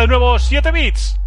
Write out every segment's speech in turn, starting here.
de nuevo 7 bits.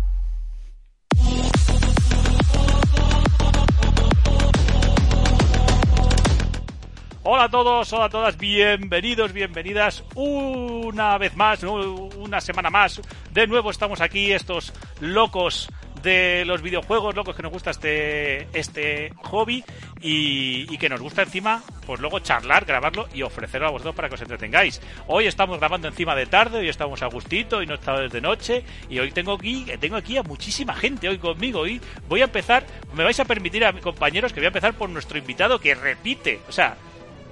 Hola a todos, hola a todas, bienvenidos, bienvenidas una vez más, una semana más. De nuevo estamos aquí, estos locos de los videojuegos, locos que nos gusta este, este hobby y, que nos gusta encima, pues luego charlar, grabarlo y ofrecerlo a vosotros para que os entretengáis. Hoy estamos grabando encima de tarde, hoy estamos a gustito, y no estamos de noche y hoy tengo aquí, tengo aquí a muchísima gente hoy conmigo y voy a empezar, me vais a permitir a mis compañeros que voy a empezar por nuestro invitado que repite, o sea,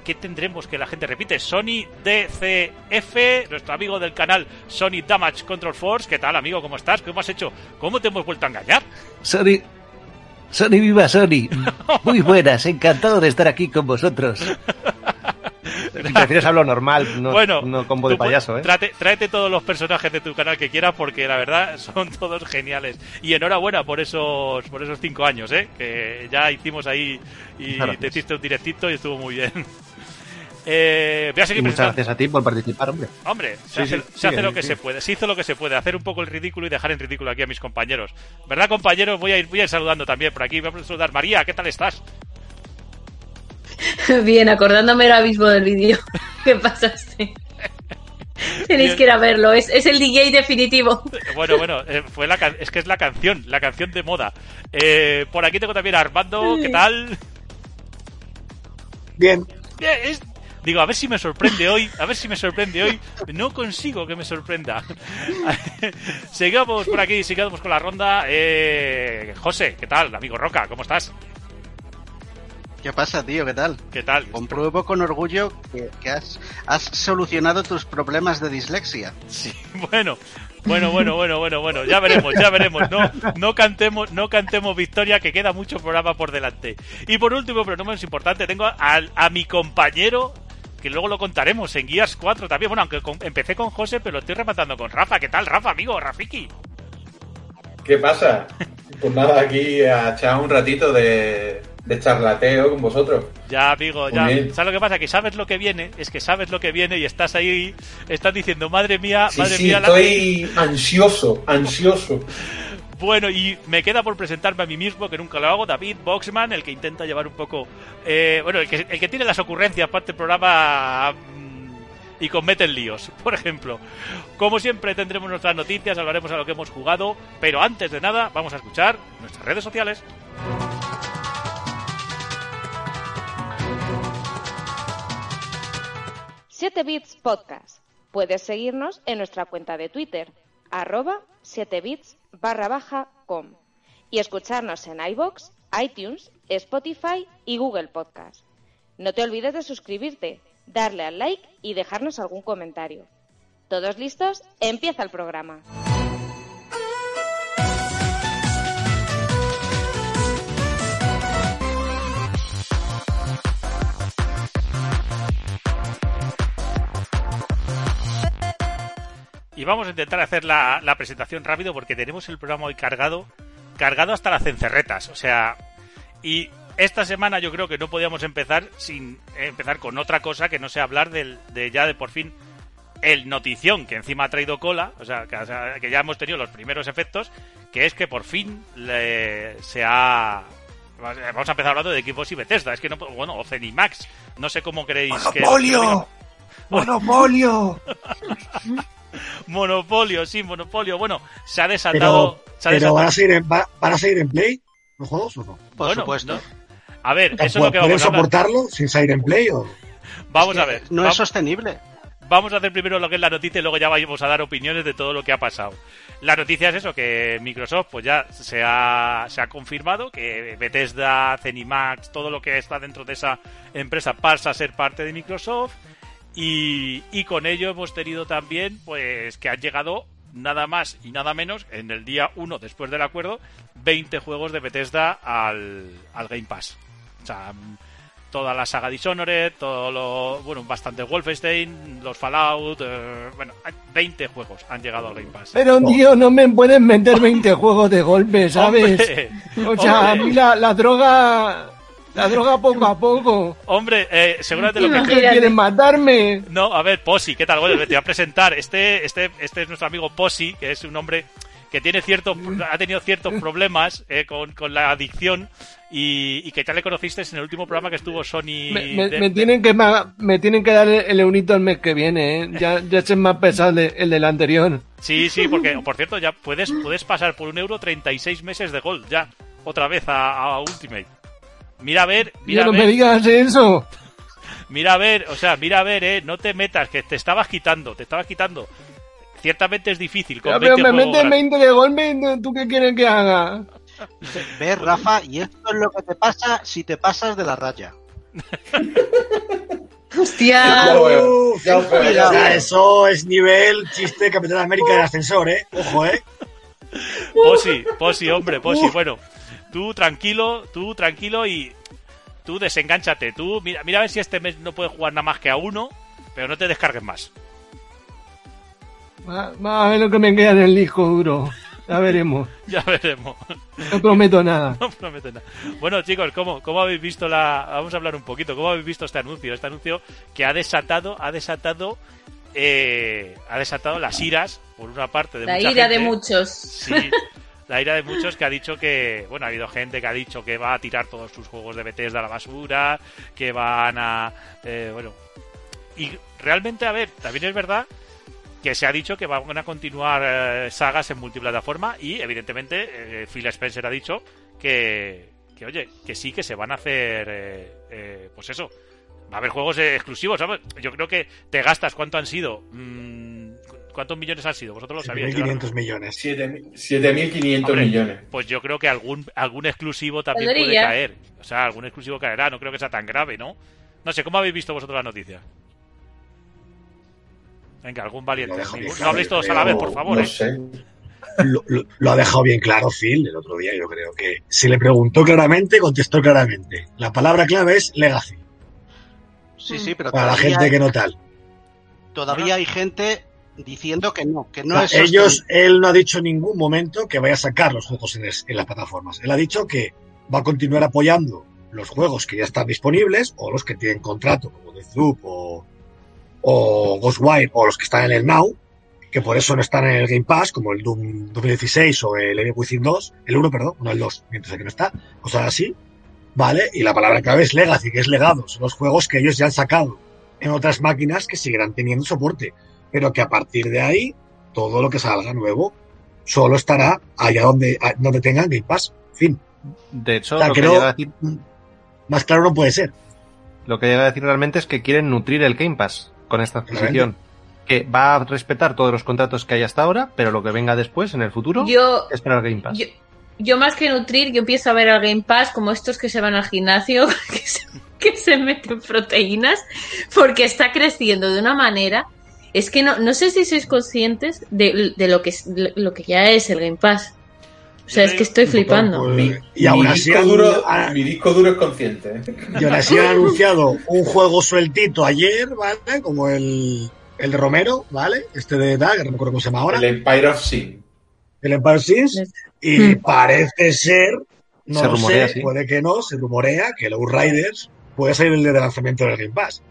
¿qué tendremos que la gente repite? Sony DCF, nuestro amigo del canal Sony Damage Control Force. ¿Qué tal, amigo? ¿Cómo estás? ¿Cómo has hecho? ¿Cómo te hemos vuelto a engañar? Sony. Sony, viva Sony. Muy buenas, encantado de estar aquí con vosotros. Si prefieres hablo normal, no, bueno, no combo de payaso, ¿eh? tráete todos los personajes de tu canal que quieras porque la verdad son todos geniales. Y enhorabuena por esos por esos cinco años, ¿eh? Que ya hicimos ahí y te hiciste un directito y estuvo muy bien. Eh, voy a seguir muchas gracias a ti por participar, hombre. Hombre, se, hace, lo que se puede. Se hizo lo que se puede. Hacer un poco el ridículo y dejar en ridículo aquí a mis compañeros. ¿Verdad, compañeros? Voy a ir, voy a ir saludando también por aquí. Vamos a saludar. María, ¿qué tal estás? Bien, acordándome ahora mismo del vídeo ¿Qué pasaste. Tenéis que ir a verlo, es, es, el DJ definitivo. Bueno, bueno, eh, fue la es que es la canción, la canción de moda. Eh, por aquí tengo también a Armando, ¿qué tal? Bien. Bien, Digo, a ver si me sorprende hoy, a ver si me sorprende hoy. No consigo que me sorprenda. sigamos por aquí, sigamos con la ronda. Eh, José, ¿qué tal? Amigo Roca, ¿cómo estás? ¿Qué pasa, tío? ¿Qué tal? ¿Qué tal? Compruebo con orgullo que, has, has, solucionado tus problemas de dislexia. Sí, bueno, bueno, bueno, bueno, bueno, bueno, ya veremos, ya veremos. No, no cantemos, no cantemos victoria, que queda mucho programa por delante. Y por último, pero no menos importante, tengo a, a mi compañero que luego lo contaremos en Guías 4 también. Bueno, aunque empecé con José, pero lo estoy rematando con Rafa. ¿Qué tal, Rafa, amigo? Rafiki. ¿Qué pasa? Pues nada, aquí a echar un ratito de, charlateo con vosotros. Ya, amigo, ya. ¿Sabes lo que pasa? Que sabes lo que viene, es que sabes lo que viene y estás ahí, estás diciendo, madre mía, madre mía. Estoy ansioso, ansioso. Bueno, y me queda por presentarme a mí mismo, que nunca lo hago, David Boxman, el que intenta llevar un poco... Eh, bueno, el que, tiene las ocurrencias para este programa mm, y cometen líos, por ejemplo. Como siempre tendremos nuestras noticias, hablaremos a lo que hemos jugado, pero antes de nada vamos a escuchar nuestras redes sociales. 7 Bits Podcast. Puedes seguirnos en nuestra cuenta de Twitter, arroba 7bits barra baja com y escucharnos en iBox, iTunes, Spotify y Google Podcast. No te olvides de suscribirte, darle al like y dejarnos algún comentario. ¿Todos listos? Empieza el programa. Y vamos a intentar hacer la, presentación rápido porque tenemos el programa hoy cargado, cargado hasta las cencerretas. O sea, y esta semana yo creo que no podíamos empezar sin empezar con otra cosa que no sea hablar del, de ya de por fin el notición que encima ha traído cola, o sea, que, ya hemos tenido los primeros efectos, que es que por fin se ha vamos a empezar hablando de equipos y Bethesda, es que no bueno, o Cenimax, no sé cómo creéis ¡Monopolio! ¡Monopolio! Monopolio, sí, Monopolio. Bueno, se ha desatado. Pero, ¿van, a seguir en, ¿van a seguir en Play los juegos o no? Por supuesto. A ver, eso es lo que vamos a soportarlo sin salir en Play o.? Vamos a ver. No es sostenible. Vamos a hacer primero lo que es la noticia y luego ya vamos a dar opiniones de todo lo que ha pasado. La noticia es eso, que Microsoft pues ya se ha, se ha confirmado que Bethesda, Zenimax, todo lo que está dentro de esa empresa pasa a ser parte de Microsoft y, con ello hemos tenido también, pues, que han llegado nada más y nada menos, en el día 1 después del acuerdo, 20 juegos de Bethesda al, al Game Pass. O sea, toda la saga Dishonored, todo lo, bueno, bastante Wolfenstein, los Fallout, eh, bueno, 20 juegos han llegado al Game Pass. Pero, tío, no me pueden meter 20 juegos de golpe, ¿sabes? o sea, a mí la, la droga La droga poco a poco. Hombre, eh, seguramente lo que quieren matarme. No, a ver, Posi, ¿qué tal? Bueno, te voy a presentar. Este, este, este es nuestro amigo Posi, que es un hombre que tiene cierto, ha tenido ciertos problemas eh, con, con la adicción y, y que ya le conociste en el último programa que estuvo Sony. Me, me- de- me tienen que me tienen que dar el eunito el mes que viene, ¿eh? Ya, ya es más pesado el, de- el del anterior. Sí, sí, porque, por cierto, ya puedes, puedes pasar por un euro 36 meses de Gold, ya, otra vez a, a Ultimate. Mira a ver, mira Ya a no ver, me digas eso. mira a ver, o sea, mira a ver, eh, no te metas, que te estabas quitando, te estabas quitando. Ciertamente es difícil con Ya, pero 20 me meten gratis. 20 de golpe, ¿tú qué quieres que haga? ¿Ves, Rafa? Y esto es lo que te pasa si te pasas de la raya. ¡Hostia! Ya Uf, ya ya o lo sea, veo. eso es nivel chiste Capitán América del ascensor, ¿eh? Ojo, ¿eh? Posi, Posi, hombre, Posi. Bueno, tú tranquilo, tú tranquilo y tú desenganchate. Tú, mira, mira a ver si este mes no puedes jugar nada más que a uno, pero no te descargues más. Va- Vamos a ver lo que me queda en el disco duro. Ya veremos. Ya veremos. No prometo nada. No prometo nada. Bueno, chicos, ¿cómo, ¿cómo habéis visto la. Vamos a hablar un poquito. ¿Cómo habéis visto este anuncio? Este anuncio que ha desatado. Ha desatado. eh, ha desatado las iras, por una parte, de La mucha ira de muchos. Sí, la ira de muchos que ha dicho que, bueno, ha habido gente que ha dicho que va a tirar todos sus juegos de Bethesda a la basura, que van a, eh, bueno, y realmente, a ver, también es verdad que se ha dicho que van a continuar eh, sagas en multiplataforma y, evidentemente, eh, Phil Spencer ha dicho que, que, oye, que sí que se van a hacer, eh, pues eso, va a haber juegos exclusivos, ¿sabes? Yo creo que te gastas, ¿cuánto han sido? Mm, ¿Cuántos millones han sido? Vosotros lo sabíais. claro. 7.500 millones. 7.500 Hombre, millones. Pues yo creo que algún, algún exclusivo también puede caer. O sea, algún exclusivo caerá. No creo que sea tan grave, ¿no? No sé, ¿cómo habéis visto vosotros la noticia? Venga, algún valiente. Ningún- no habléis todos a la vez, por favor. No ¿eh? sé. Lo, lo- lo ha dejado bien claro Phil el otro día, yo creo que se le preguntó claramente, contestó claramente. La palabra clave es legacy, Sí, sí, pero para la gente que no tal. todavía hay gente diciendo que no, que no O es ellos, él no ha dicho en ningún momento que vaya a sacar los juegos en, es- en las plataformas. Él ha dicho que va a continuar apoyando los juegos que ya están disponibles o los que tienen contrato, como Deathloop o, o Ghostwire, o los que están en el Now, que por eso no están en el Game Pass, como el Doom 2016 o el Evil Within 2, el 1, perdón, no el 2, mientras que no está, cosas así, ¿vale? Y la palabra clave es Legacy, que es legado, son los juegos que ellos ya han sacado en otras máquinas que seguirán teniendo soporte, pero que a partir de ahí, todo lo que salga nuevo solo estará allá donde, donde tengan Game Pass. Fin. De hecho, O sea, lo que que, no- llega a decir, Más claro no puede ser. lo que llega a decir realmente es que quieren nutrir el Game Pass con esta adquisición. Que va a respetar todos los contratos que hay hasta ahora, pero lo que venga después, en el futuro, Yo, es para el Game Pass. yo, yo más que nutrir, yo empiezo a ver al Game Pass como estos que se van al gimnasio, que se, que se meten proteínas, porque está creciendo de una manera. Es que no, no sé si sois conscientes de, de lo, que, es- lo que ya es el Game Pass. O sea, es que estoy flipando. Mi, y aún mi así disco han- duro, mi disco duro es consciente. ¿eh? y aún así han anunciado un juego sueltito ayer, ¿vale? Como el, el de Romero, ¿vale? Este de que no me acuerdo cómo se llama ahora, El Empire of Sin. el Empire Sins, y Mm. parece ser, no Se lo rumorea, sé, sí. puede que no, se rumorea que el Outriders puede salir el de lanzamiento del Game Pass.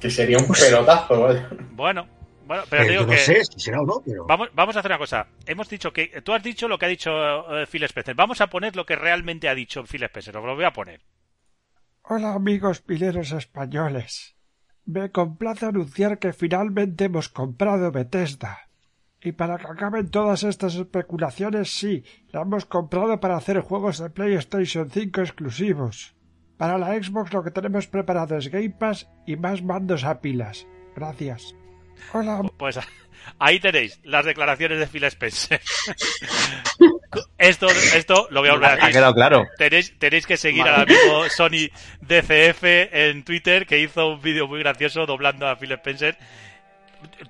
Que sería un pelotazo, vaya. Bueno, bueno, pero Eh, digo no que. sé si será o no, pero... Vamos, vamos a hacer una cosa. Hemos dicho que. Tú has dicho lo que ha dicho eh, Phil Spencer. Vamos a poner lo que realmente ha dicho Phil Spencer. Os lo voy a poner. Hola amigos pileros españoles. Me complace anunciar que finalmente hemos comprado Bethesda. Y para que acaben todas estas especulaciones, sí, la hemos comprado para hacer juegos de PlayStation 5 exclusivos. Para la Xbox lo que tenemos preparado es Game Pass y más mandos a pilas. Gracias. Hola, Pues ahí tenéis las declaraciones de Phil Spencer. esto, esto lo voy a volver a Ha quedado claro. Tenéis, tenéis que seguir al amigo Sony DCF en Twitter, que hizo un vídeo muy gracioso doblando a Phil Spencer.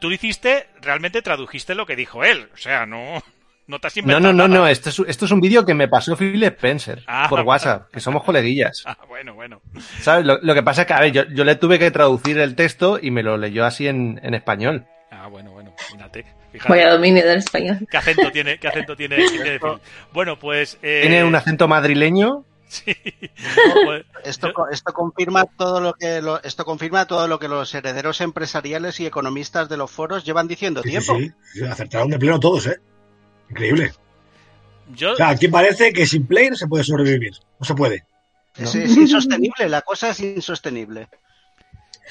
Tú hiciste, realmente tradujiste lo que dijo él. O sea, no, no te has No, inventado no, no, nada. no. Esto es, esto es un vídeo que me pasó Phil Spencer Ah. por WhatsApp, que somos coleguillas. Ah, bueno, bueno. ¿Sabes? Lo, lo que pasa es que, a ver, yo, yo le tuve que traducir el texto y me lo leyó así en, en español. Ah, bueno, bueno. Fíjate. fíjate. Vaya dominio del español. ¿Qué acento tiene, qué acento tiene, tiene Phil? Bueno, pues... eh, Tiene un acento madrileño Sí. Pues, esto, esto confirma todo lo que esto confirma todo lo que los herederos empresariales y economistas de los foros llevan diciendo tiempo. Sí, sí, acertaron de pleno todos, ¿eh? Increíble. O sea, aquí parece que sin Play no se puede sobrevivir. No se puede. Es, insostenible, la cosa es insostenible.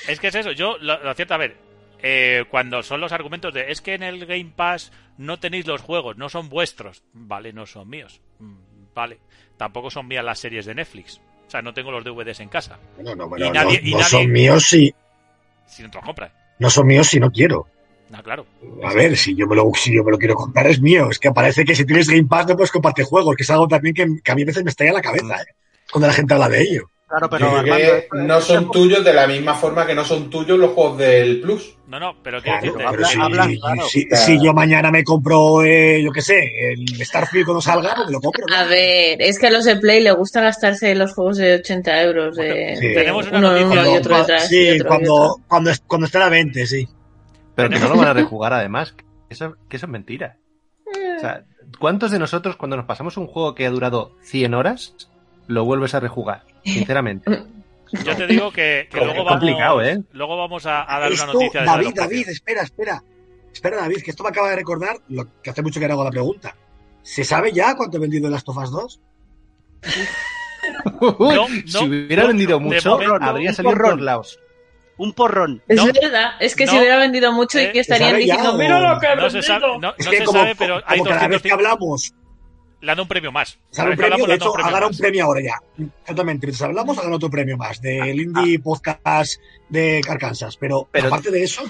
Es que es eso, yo lo, cierto, a ver, eh, cuando son los argumentos de es que en el Game Pass no tenéis los juegos, no son vuestros, vale, no son míos, mm, vale, tampoco son mías las series de Netflix, o sea, no tengo los DVDs en casa. No, no, no, no son míos si... Si no te los compras. No son míos si no quiero. Ah, claro. A ver, si yo, me lo, si yo me lo quiero comprar es mío. Es que parece que si tienes Game Pass no puedes compartir juegos, que es algo también que, a mí a veces me estalla la cabeza ¿eh? cuando la gente habla de ello. Claro, pero no son tuyos de la misma forma que no son tuyos los juegos del Plus. No, no, pero, si, yo mañana me compro, eh, yo qué sé, el Starfield cuando salga, pues me lo compro. A ver, es que a los de Play le gusta gastarse los juegos de 80 euros. De, Tenemos una uno, uno y otro detrás. Sí, cuando, cuando, cuando está a 20, sí. Pero que no lo van a rejugar además. Eso, que eso es mentira. O sea, ¿cuántos de nosotros cuando nos pasamos un juego que ha durado 100 horas lo vuelves a rejugar? Sinceramente. Yo te digo que, luego, vamos, ¿eh? luego vamos a, dar una noticia de David, David, espera, espera. Espera, David, que esto me acaba de recordar lo que hace mucho que no hago la pregunta. ¿Se sabe ya cuánto he vendido las Tofas 2? no, si hubiera vendido mucho, habría salido por lados un porrón. Es verdad, es que si hubiera vendido mucho y que eh, estarían diciendo, mira lo que no se sabe, no, se sabe, pero hay como cada vez que hablamos le dan un premio más. Sale un premio, de hecho, un premio ahora ya. Exactamente. Mientras hablamos, hagan otro premio más del ah, Indie ah. Podcast de Arkansas. Pero, pero aparte de eso.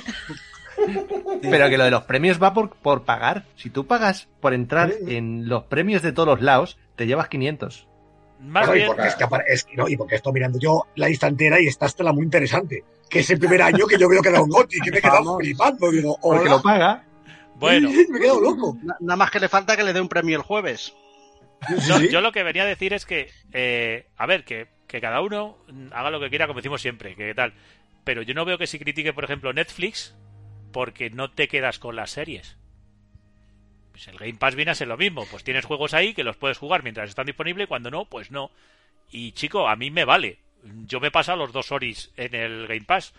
Pero que lo de los premios va por, por pagar. Si tú pagas por entrar en los premios de todos los lados, te llevas 500. Más bien... y, porque es que, es, no, y porque estoy mirando yo la lista entera y esta estela muy interesante que es el primer año que yo veo que da un goti, que me he quedado flipando. Digo, Porque lo paga. Bueno. me he quedado loco. Nada más que le falta que le dé un premio el jueves. yo lo que venía a decir es que, eh, a ver, que, que, cada uno haga lo que quiera, como decimos siempre, que tal. Pero yo no veo que si critique, por ejemplo, Netflix, porque no te quedas con las series. Pues el Game Pass viene a ser lo mismo. Pues tienes juegos ahí que los puedes jugar mientras están disponibles, cuando no, pues no. Y chico, a mí me vale yo me he pasado los dos Oris en el Game Pass.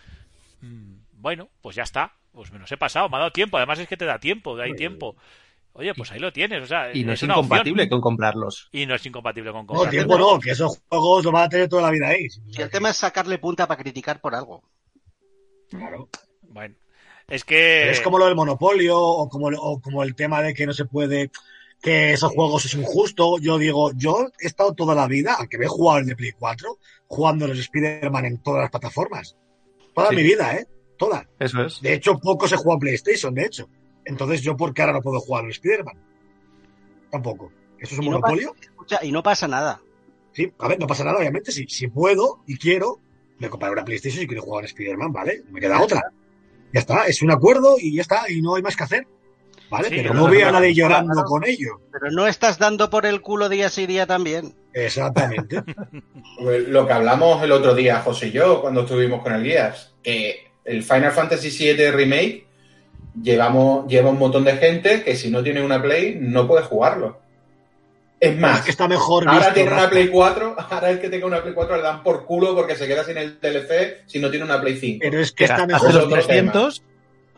Mm, bueno, pues ya está. Pues me los he pasado, me ha dado tiempo. Además es que te da tiempo, hay tiempo. Oye, pues ahí lo tienes. O sea, y no es, incompatible con comprarlos. Y no es incompatible con comprarlos. No, tiempo no, que esos juegos lo van a tener toda la vida ahí. Y el tema es sacarle punta para criticar por algo. Claro. Bueno. Es que. Es como lo del monopolio, o como, o como el tema de que no se puede que esos juegos es injusto. Yo digo, yo he estado toda la vida, aunque me he jugado el de Play 4, jugando los Spider-Man en todas las plataformas. Toda mi vida, ¿eh? Toda. Eso es. De hecho, poco se juega en PlayStation, de hecho. Entonces, ¿yo por qué ahora no puedo jugar los Spider-Man? Tampoco. ¿Eso es un monopolio? y no pasa nada. Sí, a ver, no pasa nada, obviamente. Si, si puedo y quiero, me compraré una PlayStation y quiero jugar en Spider-Man, ¿vale? Me queda otra. Ya está, es un acuerdo y ya está, y no hay más que hacer. ¿Vale? pero no veo a nadie llorando con ello. Pero no estás dando por el culo día sí día también. Exactamente. Pues lo que hablamos el otro día, José y yo, cuando estuvimos con el Guías, que el Final Fantasy VII Remake llevamos, lleva un montón de gente que si no tiene una Play no puede jugarlo. Es más, que está mejor ahora tiene una Play 4, ahora el que tenga una Play 4 le dan por culo porque se queda sin el TLC si no tiene una Play 5. Pero es que está mejor. Los 300,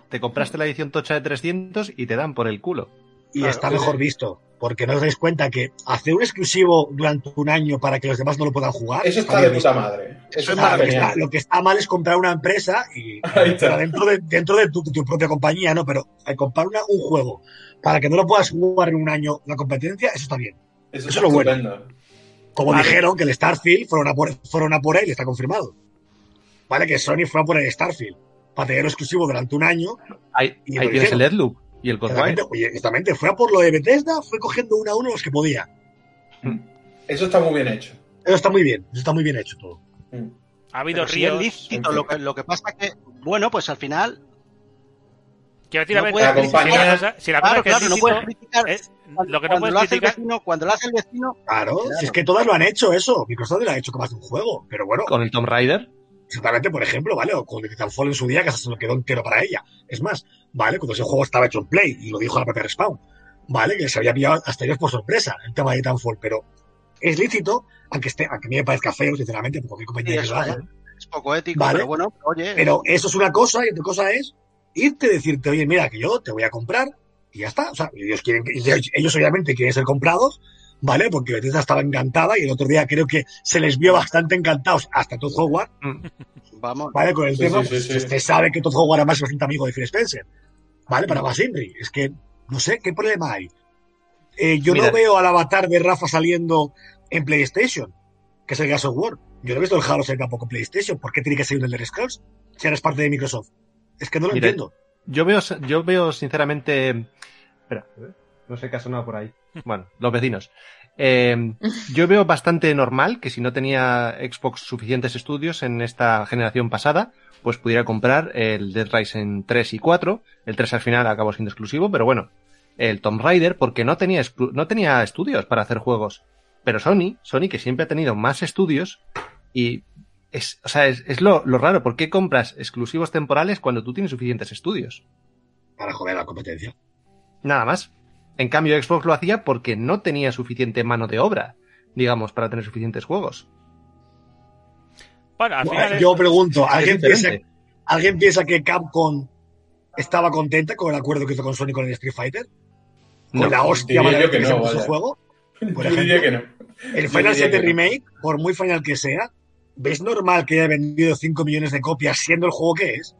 te compraste la edición tocha de 300 y te dan por el culo. Y está mejor visto, porque no os dais cuenta que hacer un exclusivo durante un año para que los demás no lo puedan jugar. Eso está, de puta madre. Eso es lo, que está, mal es comprar una empresa y dentro de, dentro de tu, propia compañía, ¿no? Pero al comprar un juego para que no lo puedas jugar en un año la competencia, eso está bien. Eso, es lo bueno. Como dijeron que el Starfield fueron a, por, fueron a por él, está confirmado. Vale, que Sony fue a por el Starfield para tenerlo exclusivo durante un año. Ahí, tienes el Deadloop y el Ghostwire. Exactamente, fue a por lo de Bethesda, fue cogiendo uno a uno los que podía. Mm. Eso está muy bien hecho. Eso está muy bien, eso está muy bien hecho todo. Mm. Ha habido ríos. lícito, lo, que, lo que pasa que, bueno, pues al final Quiero decir, a ver, si la cosa claro, no puedes criticar. lo que no puedes criticar. Vecino, cuando lo hace el vecino. Claro, si es que todas lo han hecho eso. Microsoft lo ha hecho como hace un juego. Pero bueno. Con el Tomb Raider. Exactamente, por ejemplo, ¿vale? O con Titanfall en su día, que se lo quedó entero para ella. Es más, ¿vale? Cuando ese juego estaba hecho en Play, y lo dijo la propia Respawn, ¿vale? Que se había pillado hasta ellos por sorpresa el tema de Titanfall, pero es lícito, aunque esté, aunque a mí me parezca feo, sinceramente, porque compañía Sí, eso haga. es poco ético, Vale. pero bueno, oye. Pero eso es una cosa y otra cosa es irte decirte, oye, mira, que yo te voy a comprar y ya está. O sea, ellos quieren, ellos obviamente quieren ser comprados, ¿vale? Porque Bethesda estaba encantada y el otro día creo que se les vio bastante encantados hasta Todd Howard, Vamos. ¿vale? Con el Sí, tema, sí, sí, pues, sí. usted sabe que Todd Howard además es bastante amigo de Phil Spencer, ¿vale? Para más Henry. Es que, no sé, ¿qué problema hay? Eh, yo Mira. no veo al avatar de Rafa saliendo en PlayStation, que es el Gas of War. Yo no he visto el Halo salir tampoco en PlayStation. ¿Por qué tiene que salir un Elder Scrolls si ahora es parte de Microsoft? Es que no lo Mira, entiendo. Yo veo, yo veo sinceramente. Espera, no sé qué ha sonado por ahí. Bueno, los vecinos. Eh, yo veo bastante normal que si no tenía Xbox suficientes estudios en esta generación pasada, pues pudiera comprar el Dead Rising 3 y 4. El 3 al final acabó siendo exclusivo, pero bueno, el Tomb Raider porque no tenía, no tenía estudios para hacer juegos. Pero Sony, Sony que siempre ha tenido más estudios y es, o sea, es, es lo, lo raro. ¿Por qué compras exclusivos temporales cuando tú tienes suficientes estudios? Para joder a la competencia. Nada más. En cambio, Xbox lo hacía porque no tenía suficiente mano de obra, digamos, para tener suficientes juegos. Bueno, al Bueno, final es- Yo pregunto, ¿alguien piensa. ¿alguien piensa que Capcom estaba contenta con el acuerdo que hizo con Sony con el Street Fighter? ¿Con No, la hostia yo que no, vaya. juego? Por Yo diría que no. El Final diría 7 que no. Remake, por muy final que sea, ¿ves normal que haya vendido 5 millones de copias siendo el juego que es?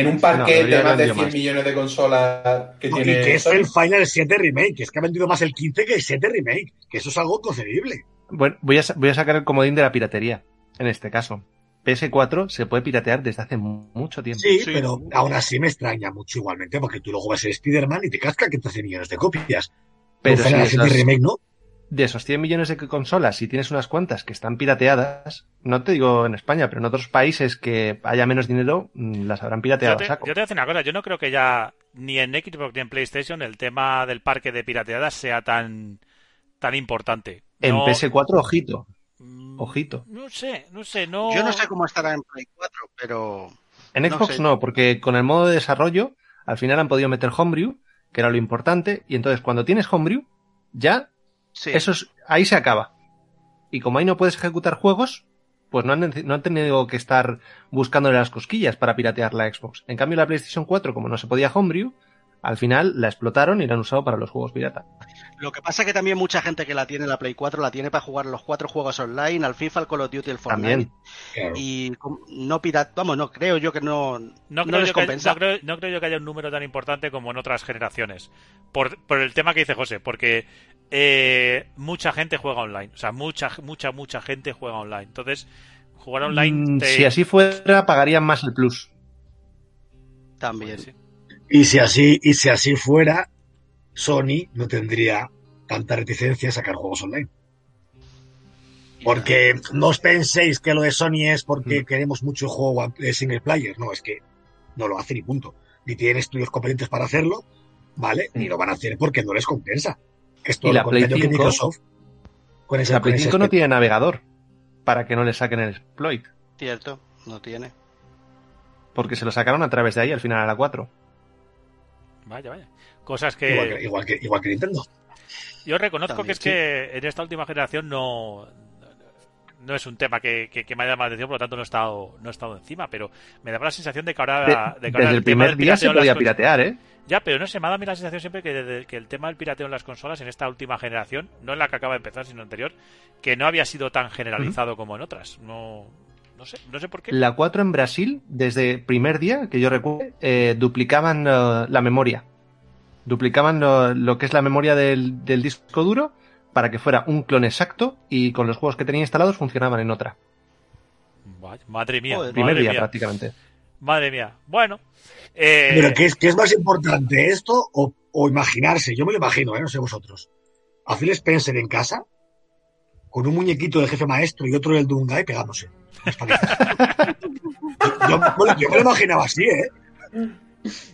En un No, parque debería de más de haber 100 más. millones de consolas que y tiene que es el Final 7 Remake, que es que ha vendido más el 15 que el 7 Remake, que eso es algo concebible. Bueno, voy a, voy a sacar el comodín de la piratería, en este caso. PS4 se puede piratear desde hace mu- mucho tiempo. Sí, Sí. pero aún así me extraña mucho igualmente, porque tú luego ves el Spider-Man y te casca que 13 millones de copias. Pero si Final de 7 esos, Remake no. De esos 100 millones de consolas, si tienes unas cuantas que están pirateadas, no te digo en España, pero en otros países que haya menos dinero, mm, las habrán Yo pirateado te, a saco. yo te voy a decir una cosa, yo no creo que ya ni en Xbox ni en PlayStation el tema del parque de pirateadas sea tan tan importante. En No- PS4, ojito. Mm, ojito. No sé, no sé, no. Yo no sé cómo estará en Play 4, pero. En No Xbox sé. no, porque con el modo de desarrollo, al final han podido meter Homebrew, que era lo importante, y entonces cuando tienes Homebrew, ya Eso es- ahí se acaba. Y como ahí no puedes ejecutar juegos, pues no han, no han tenido que estar buscándole las cosquillas para piratear la Xbox. En cambio, la PlayStation 4, como no se podía Homebrew, al final la explotaron y la han usado para los juegos pirata. Lo que pasa es que también mucha gente que la tiene la Play 4 la tiene para jugar los cuatro juegos online, al FIFA, al Call of Duty, el Fortnite. También. Claro. Y no pirata, vamos, no creo yo que no, No no creo, les yo que, compensa. no, creo, no creo yo que haya un número tan importante como en otras generaciones. Por, por el tema que dice José, porque eh, mucha gente juega online. O sea, mucha, mucha, mucha gente juega online. Entonces, jugar online. Mm, te- Si así fuera, pagarían más el plus. También. Sí. Y si así, y si así fuera, Sony no tendría tanta reticencia a sacar juegos online. Porque no os penséis que lo de Sony es porque Mm. queremos mucho juego single player. No, es que no lo hacen y punto. Ni tienen estudios competentes para hacerlo, ¿vale? Ni Mm. lo van a hacer porque no les compensa. Es todo Y la lo Play que 5, Microsoft. Con ese, La con Play ese 5 no tiene navegador para que no le saquen el exploit, Cierto, no tiene. porque se lo sacaron a través de ahí al final a la 4. Vaya, vaya. Cosas que. igual, que, igual, que, igual que Nintendo. Yo reconozco También, que es que en esta última generación no. No es un tema que, que, que me haya llamado la atención, por lo tanto no he estado, no he estado encima, pero me daba la sensación de que ahora, De- de que ahora desde el primer día se podía piratear, ¿eh? Ya, pero no sé, me ha dado a mí la sensación siempre que, desde- que el tema del pirateo en las consolas en esta última generación, no en la que acaba de empezar, sino anterior, que no había sido tan generalizado como en otras. No, no sé, no sé por qué. La 4 en Brasil, desde el primer día, que yo recuerdo, eh, duplicaban eh, la memoria. Duplicaban lo, lo que es la memoria del, del disco duro para que fuera un clon exacto y con los juegos que tenía instalados funcionaban en otra. Madre mía, Joder, Primer madre día mía, prácticamente. madre mía. Bueno, eh, Pero ¿qué es, qué es más importante, esto o, o imaginarse? Yo me lo imagino, ¿eh? no sé vosotros. A Phil Spencer en casa, con un muñequito del jefe maestro y otro del Dungai pegándose. Yo, bueno, yo me lo imaginaba así, ¿eh?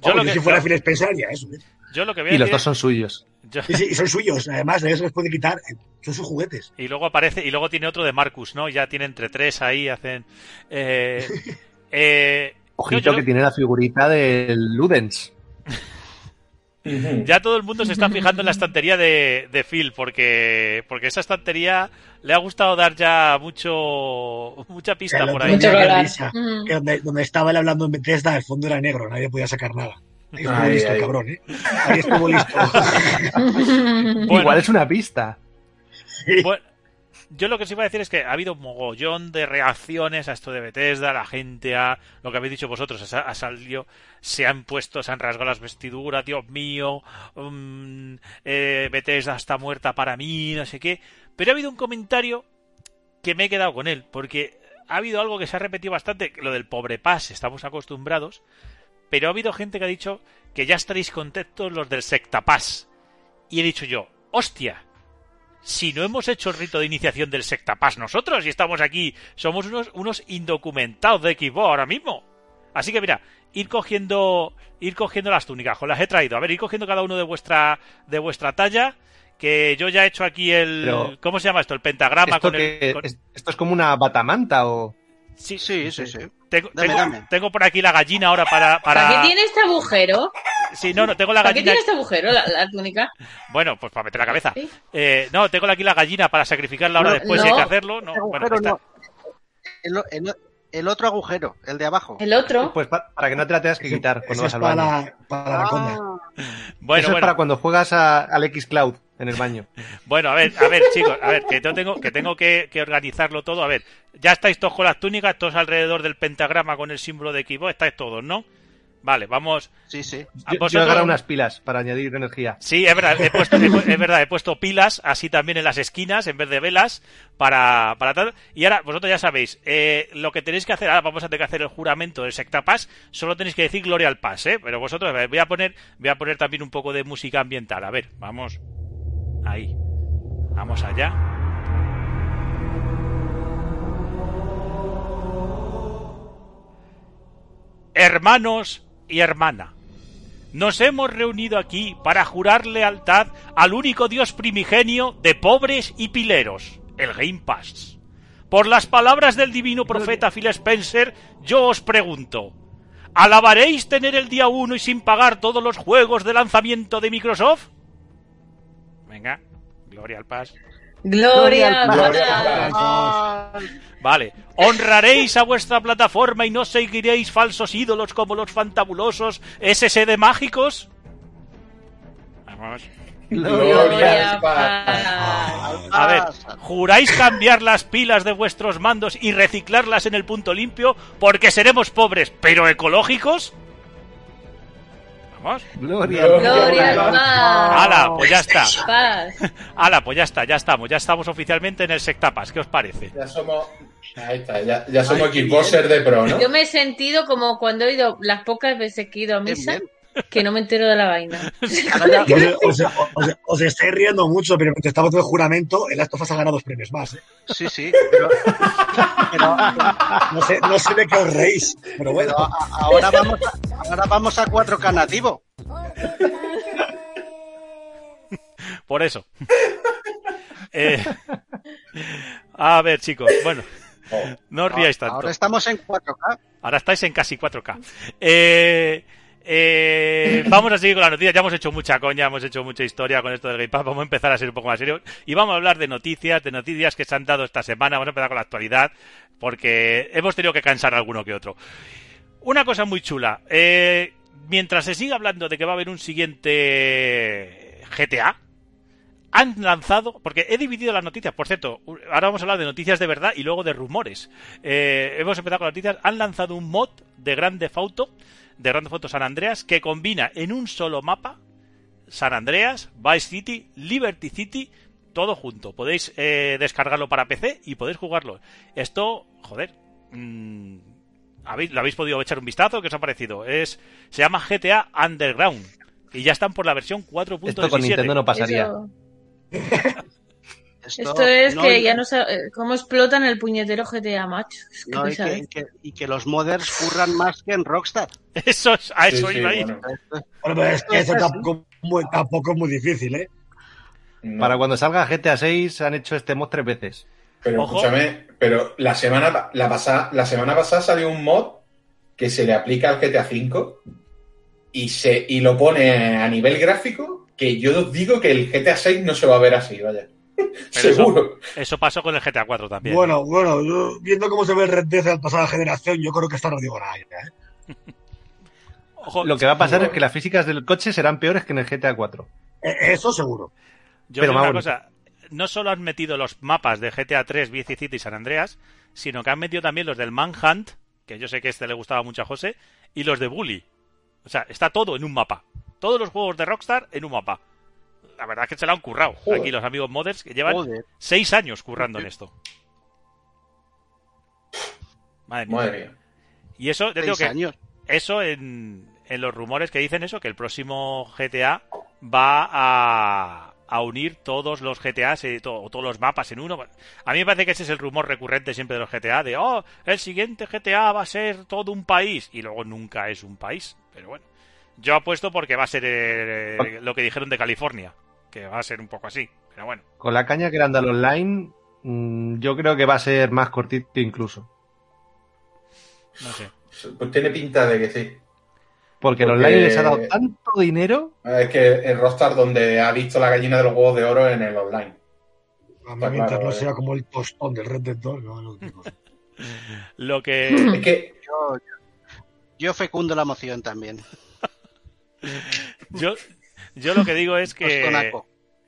yo, lo que, si fuera yo- Phil Spencer haría eso. ¿eh? yo lo que voy a Y los decir dos son suyos. yo- Sí, sí, y son suyos, además, de eso les puede quitar. eh, Son sus juguetes. y luego aparece, y luego tiene otro de Marcus, ¿no? Ya tiene entre tres ahí, hacen. Eh, eh, Ojito yo- que tiene la figurita del Ludens. Ya todo el mundo se está fijando en la estantería de, de Phil, porque, porque esa estantería le ha gustado dar ya mucho mucha pista por ahí. Color. risa, que donde, donde estaba él hablando en Bethesda, el fondo era negro, nadie podía sacar nada. Ahí estuvo listo el cabrón, ¿eh? Ahí estuvo listo. Bueno. Igual es una pista. Bueno, yo lo que sí iba a decir es que ha habido un mogollón de reacciones a esto de Bethesda, la gente ha, lo que habéis dicho vosotros, ha, ha salido, se han puesto, se han rasgado las vestiduras, Dios mío, eh, Bethesda está muerta para mí, no sé qué. Pero ha habido un comentario que me he quedado con él, porque ha habido algo que se ha repetido bastante, lo del pobre Paz, estamos acostumbrados, pero ha habido gente que ha dicho que ya estaréis contentos los del Sectapass. Y he dicho yo, hostia, si no hemos hecho el rito de iniciación del Sectapass nosotros y estamos aquí, somos unos, unos indocumentados de Xbox ahora mismo. Así que mira, ir cogiendo, ir cogiendo las túnicas, os las he traído. A ver, ir cogiendo cada uno de vuestra, de vuestra talla, que yo ya he hecho aquí el, Pero- ¿cómo se llama esto? El pentagrama Esto, con el, con- esto es como una batamanta o... sí, Sí, sí, sí. Tengo, Dame, tengo- dame. tengo por aquí la gallina ahora para, para... ¿Para qué tiene este agujero? Sí, no, no, tengo la ¿Para qué gallina. tiene este agujero la, la túnica? Bueno, pues para meter la cabeza. Sí. Eh, no, tengo aquí la gallina para sacrificarla ahora No, después si hay no. que hacerlo. No, Ese bueno, está- no. El, el- el otro agujero, el de abajo. El otro. Pues pa- para que no te la tengas que quitar cuando Ese vas es al baño. para, para la conda. Ah, Bueno, Eso es bueno, para cuando juegas a- al Xcloud en el baño. bueno, a ver, a ver, chicos, a ver, que yo tengo, que tengo que, que organizarlo todo. A ver, ya estáis todos con las túnicas, todos alrededor del pentagrama con el símbolo de equipo, estáis todos, ¿no? Vale, vamos. sí, sí. ¿A Yo, yo agarrado unas pilas para añadir energía. Sí, es verdad, he puesto, he es verdad, he puesto pilas así también en las esquinas en vez de velas para, para tal. Y ahora, vosotros ya sabéis, eh, lo que tenéis que hacer, ahora vamos a tener que hacer el juramento del Sectapass, solo tenéis que decir Gloria al Paz, ¿eh? Pero vosotros, a ver, voy a poner, voy a poner también un poco de música ambiental. A ver, vamos. Ahí. Vamos allá. Hermanos y hermana. Nos hemos reunido aquí para jurar lealtad al único Dios primigenio de pobres y pileros, el Game Pass. Por las palabras del divino profeta Phil Spencer, yo os pregunto, ¿alabaréis tener el día uno y sin pagar todos los juegos de lanzamiento de Microsoft? Venga, gloria al Paz. Gloria al Gloria al Padre. Vale. Honraréis a vuestra plataforma y no seguiréis falsos ídolos como los fantabulosos SSD mágicos. Vamos. Gloria al Padre. Padre. A ver, ¿juráis cambiar las pilas de vuestros mandos y reciclarlas en el punto limpio porque seremos pobres pero ecológicos? Vamos. Gloria. Gloria al Padre. ¡Hala! Pues ya está. Paz. ¡Hala! Pues ya está, ya estamos. Ya estamos oficialmente en el Sectapas. ¿Qué os parece? Ya somos. Ahí está, ya, ya somos Xboxer de pro, ¿no? Yo me he sentido como cuando he ido, las pocas veces que he ido a bien, misa, bien. Que no me entero de la vaina. Os, os- os- os estáis riendo mucho, pero mientras estamos todo el juramento, el Last of Us ha ganado dos premios más. ¿eh? Sí, sí. Pero, pero- No, sé, no sé de qué os reís, pero bueno. pero a- ahora, vamos a, ahora vamos a 4K nativo. Por eso. Eh, a ver, chicos. Bueno, no os riáis tanto. Ahora estamos en 4K. Ahora estáis en casi 4K. Eh, eh, vamos a seguir con las noticias. Ya hemos hecho mucha coña, hemos hecho mucha historia con esto del Game Pass. Vamos a empezar a ser un poco más serios. Y vamos a hablar de noticias, de noticias que se han dado esta semana. Vamos a empezar con la actualidad, porque hemos tenido que cansar a alguno que otro. Una cosa muy chula. Eh, mientras se siga hablando de que va a haber un siguiente GTA, han lanzado, porque he dividido las noticias, por cierto, ahora vamos a hablar de noticias de verdad y luego de rumores. Eh, hemos empezado con las noticias, han lanzado un mod de Grande Auto, de Grande Auto San Andreas, que combina en un solo mapa San Andreas, Vice City, Liberty City, todo junto. Podéis eh, descargarlo para PC y podéis jugarlo. Esto, joder, mm, ¿habéis- ¿lo habéis podido echar un vistazo? ¿Qué os ha parecido? Es, se llama GTA Underground. Y ya están por la versión 4.17. Esto con Nintendo no pasaría. Eso- Esto, Esto es no, que ya no sabe cómo explotan el puñetero GTA, macho. Es que no, no y, que, sabes. y que- y que los modders curran más que en Rockstar. Eso es, a Sí, eso sí, iba a ir. bueno, Bueno, pero es que eso tampoco, muy- tampoco es muy difícil, ¿eh? no. Para cuando salga GTA 6 han hecho este mod tres veces. Pero Ojo. escúchame, pero la semana, la, pasa- la semana pasada salió un mod que se le aplica al GTA V y, se, y lo pone a nivel gráfico, que yo os digo que el GTA 6 no se va a ver así, vaya. Seguro. Eso, eso, pasó con el GTA 4 también. Bueno, bueno, yo, viendo cómo se ve el Red Dead de la pasada generación, yo creo que esta no digo nada. ¿eh? Ojo, lo que va a pasar es que las físicas del coche serán peores que en el GTA 4. Eh, eso seguro. Yo Pero una cosa, no solo han metido los mapas de GTA 3, Vice City y San Andreas, sino que han metido también los del Manhunt, que yo sé que este le gustaba mucho a José, y los de Bully. O sea, está todo en un mapa. Todos los juegos de Rockstar en un mapa. La verdad es que se lo han currado. Aquí los amigos modders que llevan seis años currando en esto. Madre mía. Madre mía. Y eso, te digo que años. eso en, en los rumores que dicen eso, que el próximo GTA va a, a unir todos los GTA eh, o todos los mapas en uno. A mí me parece que ese es el rumor recurrente siempre de los GTA, de, oh, el siguiente GTA va a ser todo un país, y luego nunca es un país. Pero bueno, yo apuesto porque va a ser eh, lo que dijeron de California, que va a ser un poco así, pero bueno. Con la caña que anda al online, mm, yo creo que va a ser más cortito incluso. No sé. Pues tiene pinta de que sí. Porque, el online les ha dado tanto dinero. Es que el Rockstar donde ha visto la gallina de los huevos de oro en el online. A mí, mientras no sea como el tostón del Red Dead 2, no, no Lo que. Es que. Yo, yo fecundo la moción también. Yo, yo lo que digo es que.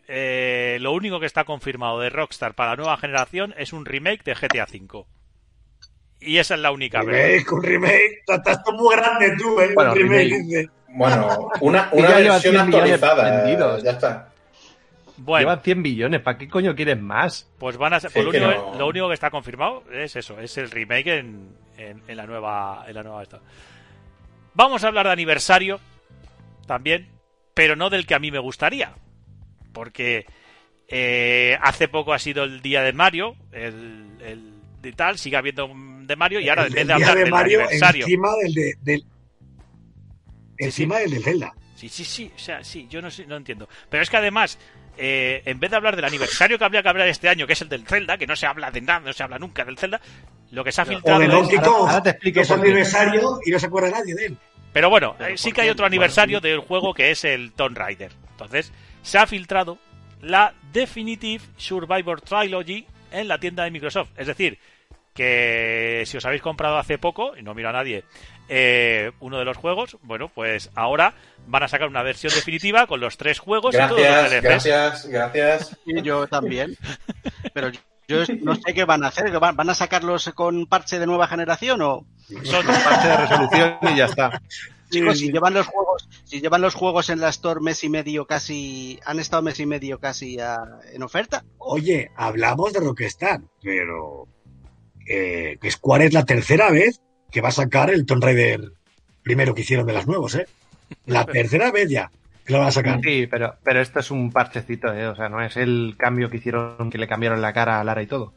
Eh, lo único que está confirmado de Rockstar para la nueva generación es un remake de GTA V. Y esa es la única remake, Un remake, estás muy grande tú, ¿eh? Bueno, un remake. Bueno, una, una versión actualizada. Ya está. Bueno, Llevan 100 billones, ¿para qué coño quieres más? Pues van a ser, lo, único, lo, único, que está confirmado es eso, es el remake en, en, la nueva en la nueva esta. Vamos a hablar de aniversario también, pero no del que a mí me gustaría, porque eh, hace poco ha sido el día de Mario, el, el de tal, sigue habiendo de Mario y ahora en vez de hablar de del Mario, aniversario. Encima del, de, del encima del de Zelda. Sí, sí, sí, o sea, sí, yo no sé, no entiendo. Pero es que además, eh, en vez de hablar del aniversario que habría que hablar este año, que es el del Zelda, que no se habla de nada, no se habla nunca del Zelda, lo que se ha filtrado. O de Donkey Kong, ahora, te explico que es aniversario y no se acuerda nadie de él. Pero bueno, eh, sí que hay otro aniversario del juego que es el Tomb Raider. Entonces, se ha filtrado la Definitive Survivor Trilogy en la tienda de Microsoft. Es decir, que si os habéis comprado hace poco, y no miro a nadie, eh, uno de los juegos, bueno, pues ahora van a sacar una versión definitiva con los tres juegos gracias, y todos los Gracias, gracias. Y yo también. Pero yo no sé qué van a hacer, ¿van a sacarlos con parche de nueva generación o son parche de resolución y ya está? Chicos, si llevan los juegos, si llevan los juegos en la Store mes y medio casi, han estado mes y medio casi en oferta. Oye, hablamos de Rockstar, pero eh, Square es la tercera vez que va a sacar el Tomb Raider primero que hicieron de las nuevos, ¿eh? La tercera vez ya lo van a sacar. Sí, pero, pero esto es un parchecito, ¿eh? O sea, no es el cambio que hicieron, que le cambiaron la cara a Lara y todo.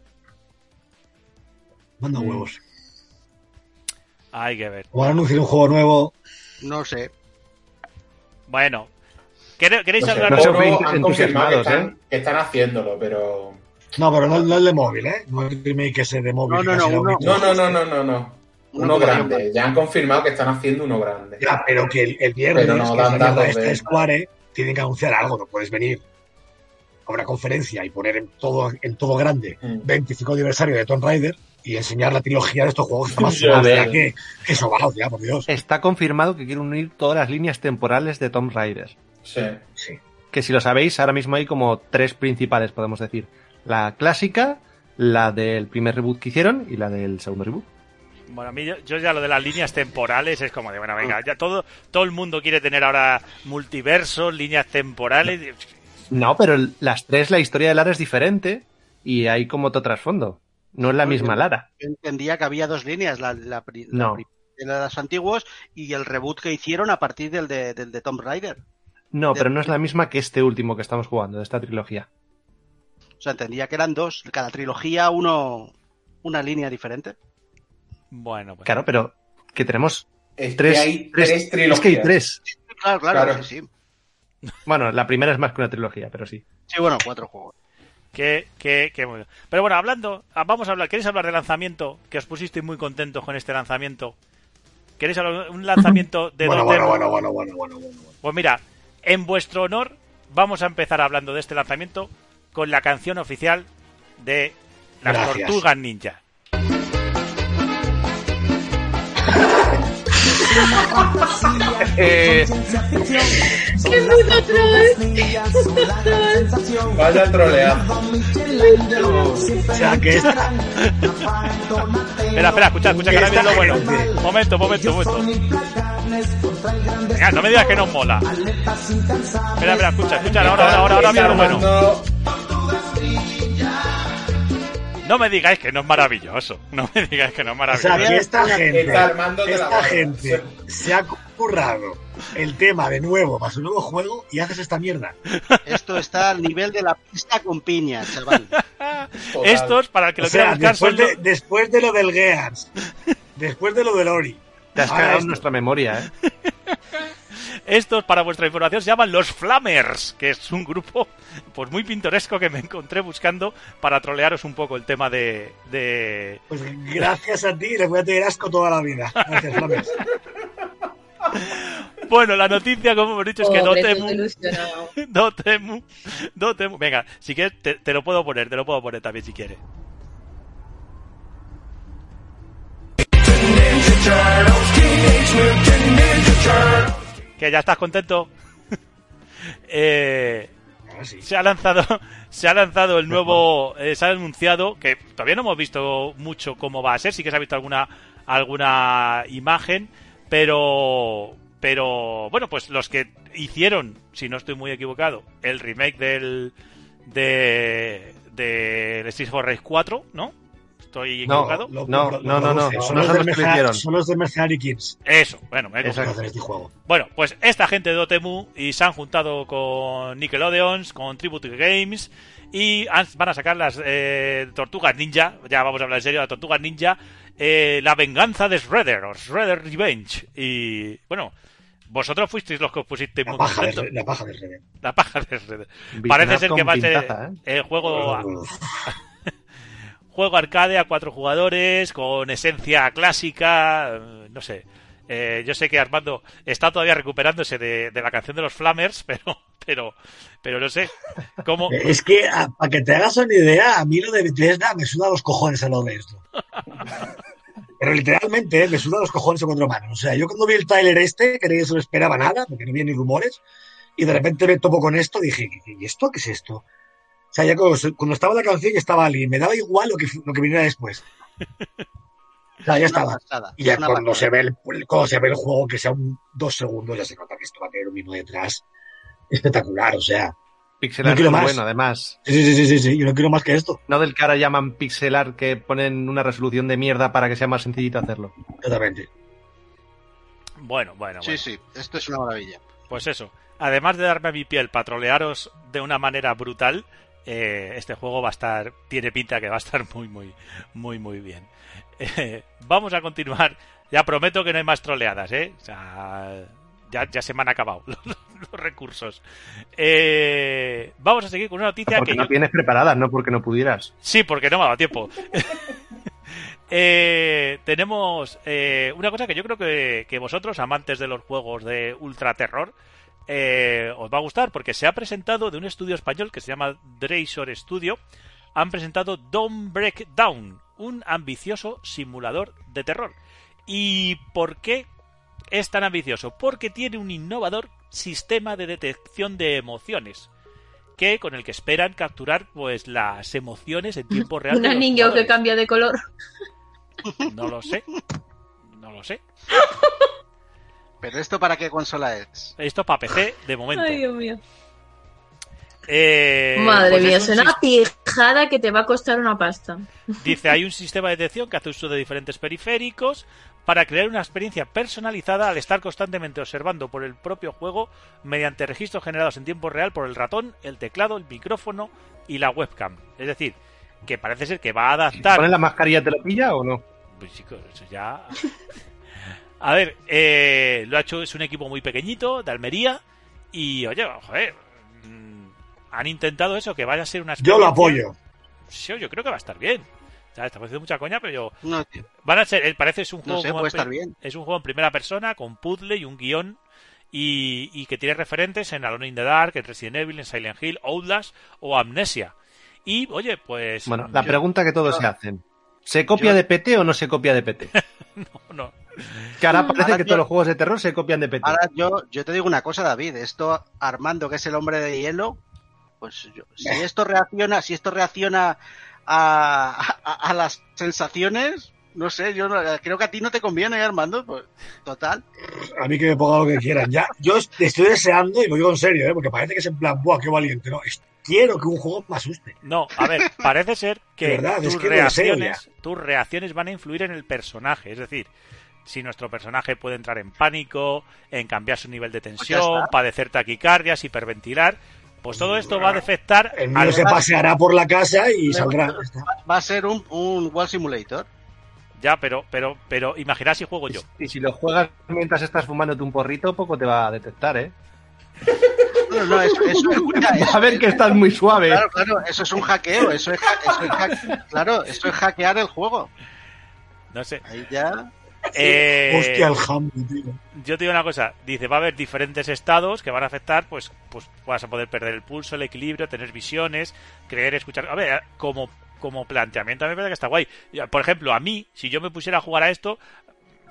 Manda huevos. Hay que ver. O anunciar un juego nuevo. No sé. Bueno. ¿Queréis hablar de no, han confirmado que están, ¿eh? que están haciéndolo, pero no, pero no, es de móvil, ¿eh? No es el remake ese de móvil. No, no, no, no, no, no, no, no, no. Uno, grande. Ya han confirmado que están haciendo uno grande. Ya, pero que el, el viernes, pero no, que dan esta Square, tienen que anunciar algo. No puedes venir a una conferencia y poner en todo, en todo grande mm. 25 aniversario de Tomb Raider y enseñar la trilogía de estos juegos que más ya que, que sobados, ya, por Dios. Está confirmado que quieren unir todas las líneas temporales de Tomb Raider. Sí. Sí. Que si lo sabéis, ahora mismo hay como tres principales, podemos decir. La clásica, la del primer reboot que hicieron y la del segundo reboot. Bueno, a mí yo, ya lo de las líneas temporales es como de, bueno, venga, ya todo, todo el mundo quiere tener ahora multiversos, líneas temporales. No, pero las tres, la historia de Lara es diferente y hay como otro trasfondo. No es la misma Lara. Yo entendía que había dos líneas, la, la, la, de los antiguos y el reboot que hicieron a partir del de, del de Tomb Raider. No, pero no es la misma que este último que estamos jugando, de esta trilogía. O sea, entendía que eran dos, cada trilogía uno una línea diferente. Bueno, pues. Claro, pero que tenemos es tres, que hay tres, trilogías. Es que hay tres. Claro, claro, Sí, Bueno, la primera es más que una trilogía, pero sí. Sí, bueno, cuatro juegos. Que, que, que Pero bueno, hablando, ah, vamos a hablar, ¿queréis hablar de lanzamiento? Que os pusisteis muy contentos con este lanzamiento. ¿Queréis hablar- un lanzamiento de Bueno, Dotemu? bueno, bueno, bueno, bueno, bueno, bueno. Pues mira, en vuestro honor vamos a empezar hablando de este lanzamiento con la canción oficial de las Gracias. Tortugas Ninja. Eh, ¡Qué puto troll! Vaya troleada. O sea, que esta, Espera, espera, escucha, escucha, que ahora viene lo bueno. Momento, momento, momento. Venga, no me digas que no mola. Espera, espera, escucha, escucha, ahora, ahora, ahora, ahora viene lo bueno. No me digáis que no es maravilloso. No me digáis que no es o sea, maravilloso. que esta gente, esta gente se ha currado el tema de nuevo para su nuevo juego y haces esta mierda. Esto está al nivel de la pista con piña, chaval. Estos, para el que O lo quiera sea, buscar, después son de, después de lo del Gears, después de lo del Ori, te has cagado en nuestra memoria, ¿eh? Estos, para vuestra información, se llaman los Flamers, que es un grupo pues muy pintoresco que me encontré buscando para trolearos un poco el tema de... de... pues gracias a ti les voy a tener asco toda la vida. Gracias, Flames. Bueno, la noticia, como hemos dicho, es que todo Dotemu... Dotemu... Dotemu... Venga, si quieres, te, te lo puedo poner, te lo puedo poner también si quieres. Que ya estás contento. eh, sí. se ha lanzado se ha lanzado el nuevo eh, se ha anunciado que todavía no hemos visto mucho cómo va a ser sí que se ha visto alguna alguna imagen pero pero bueno pues los que hicieron si no estoy muy equivocado el remake del de de Street of Rage 4 no estoy No, equivocado No, no, no, no, no Son los que lo Mercenary- hicieron. Son los de Mercenary Kings. eso bueno me este juego. Bueno, pues esta gente de Dotemu y se han juntado con Nickelodeon, con Tribute Games y van a sacar las eh, Tortugas Ninja, ya vamos a hablar en serio, las Tortugas Ninja, eh, la venganza de Shredder o Shredder Revenge. Y bueno, vosotros fuisteis los que os pusisteis La muy paja, de, la paja de Red. La paja de Shredder. Parece ser que va a ser ¿eh? el juego juego arcade a cuatro jugadores con esencia clásica, eh, no sé. Eh, yo sé que Armando está todavía recuperándose de, la canción de los Flamers, pero, pero, pero no sé cómo. Es que, a- para que te hagas una idea, a mí lo de Bethesda me suda los cojones a lo de esto. Pero literalmente, eh, me suda los cojones a cuatro manos. O sea, yo cuando vi el trailer este, creí que no esperaba nada, porque no había ni rumores, y de repente me topo con esto, dije, ¿y esto qué es esto? O sea, ya cuando, cuando estaba la canción ya estaba alguien, me daba igual lo que, lo que viniera después. O sea, ya estaba. pasada, Y ya cuando pasada. se, ve el, cuando se ve el juego, que sea un dos segundos, ya se nota que esto va a tener un vino detrás espectacular, o sea. Pixelar No quiero más. bueno, además. Sí, sí, sí, sí, sí, yo no quiero más que esto. No del que ahora llaman pixelar que ponen una resolución de mierda para que sea más sencillito hacerlo. Totalmente. Bueno, bueno, Sí, bueno. sí, esto es una maravilla. Pues eso. Además de darme a mi piel patrolearos de una manera brutal, eh, este juego va a estar, tiene pinta que va a estar muy, muy, muy, muy bien. Eh, vamos a continuar. Ya prometo que no hay más troleadas, ¿eh? O sea, ya, ya se me han acabado los, los recursos. Eh, vamos a seguir con una noticia Porque que no yo- tienes preparadas, no porque no pudieras. Sí, porque no me ha dado tiempo. Eh, tenemos eh, una cosa que yo creo que, que vosotros, amantes de los juegos de ultraterror, eh, os va a gustar porque se ha presentado de un estudio español que se llama Drazor Studio. Han presentado Don't Break Down, un ambicioso simulador de terror. ¿Y por qué es tan ambicioso? Porque tiene un innovador sistema de detección de emociones que con el que esperan capturar pues las emociones en tiempo real. Un niño que cambia de color. No lo sé. No lo sé. ¿Pero esto para qué consola es? Esto para PC de momento. Ay, Dios mío. Eh, Madre pues mía, es es un una pijada que te va a costar una pasta. Dice, hay un sistema de detección que hace uso de diferentes periféricos para crear una experiencia personalizada al estar constantemente observando por el propio juego mediante registros generados en tiempo real por el ratón, el teclado, el micrófono y la webcam. Es decir, que parece ser que va a adaptar... ¿Pones la mascarilla te lo pilla o no? Pues chicos, eso ya. A ver, eh, lo ha hecho, es un equipo muy pequeñito, de Almería, y oye, joder, mm, han intentado eso, que vaya a ser una Yo lo apoyo. Sí, yo creo que va a estar bien. Ya, estamos haciendo mucha coña, pero yo... No, tío. Van a ser, eh, parece es un No juego sé, como puede estar bien. es un juego en primera persona con puzzle y un guion y, y que tiene referentes en Alone in the Dark, en Resident Evil, en Silent Hill, Outlast o Amnesia. Y oye, pues Bueno, la yo- pregunta que todos yo- se hacen. ¿Se copia yo- de PT o no se copia de PT? no, Que ahora parece Ahora que yo- todos los juegos de terror se copian de PT. Ahora yo, yo te digo una cosa, David. Esto, Armando, que es el hombre de hielo, pues yo- si esto reacciona, si esto reacciona a, a, a las sensaciones, no sé, yo no- creo que a ti no te conviene, ¿eh, Armando. Pues, total. A mí que me ponga lo que quieran. Ya, yo estoy deseando, y lo digo en serio, ¿eh? porque parece que es en plan, ¡buah, qué valiente! No, quiero que un juego me asuste. no, a ver, parece ser que es tus que reacciones, tus reacciones van a influir en el personaje, es decir, si nuestro personaje puede entrar en pánico, en cambiar su nivel de Pues tensión, padecer taquicardias, hiperventilar, pues todo esto va a afectar El al mío se paseará por la casa y saldrá. Va a ser un, un Wall Simulator. Ya, pero, pero, pero imagina si juego yo. Y si lo juegas mientras estás fumándote un porrito, poco te va a detectar, ¿eh? No, no, eso, eso, escucha, eso- A ver que estás muy suave. Claro, claro, eso es un hackeo, eso es, ha- eso es hack- claro, eso es hackear el juego. No sé. Ahí ya. Eh, Hostia, el tío. yo te digo una cosa, dice, va a haber diferentes estados que van a afectar, pues, pues vas a poder perder el pulso, el equilibrio, tener visiones, creer, escuchar. A ver, como, como planteamiento a mí me parece que está guay. Por ejemplo, a mí, si yo me pusiera a jugar a esto,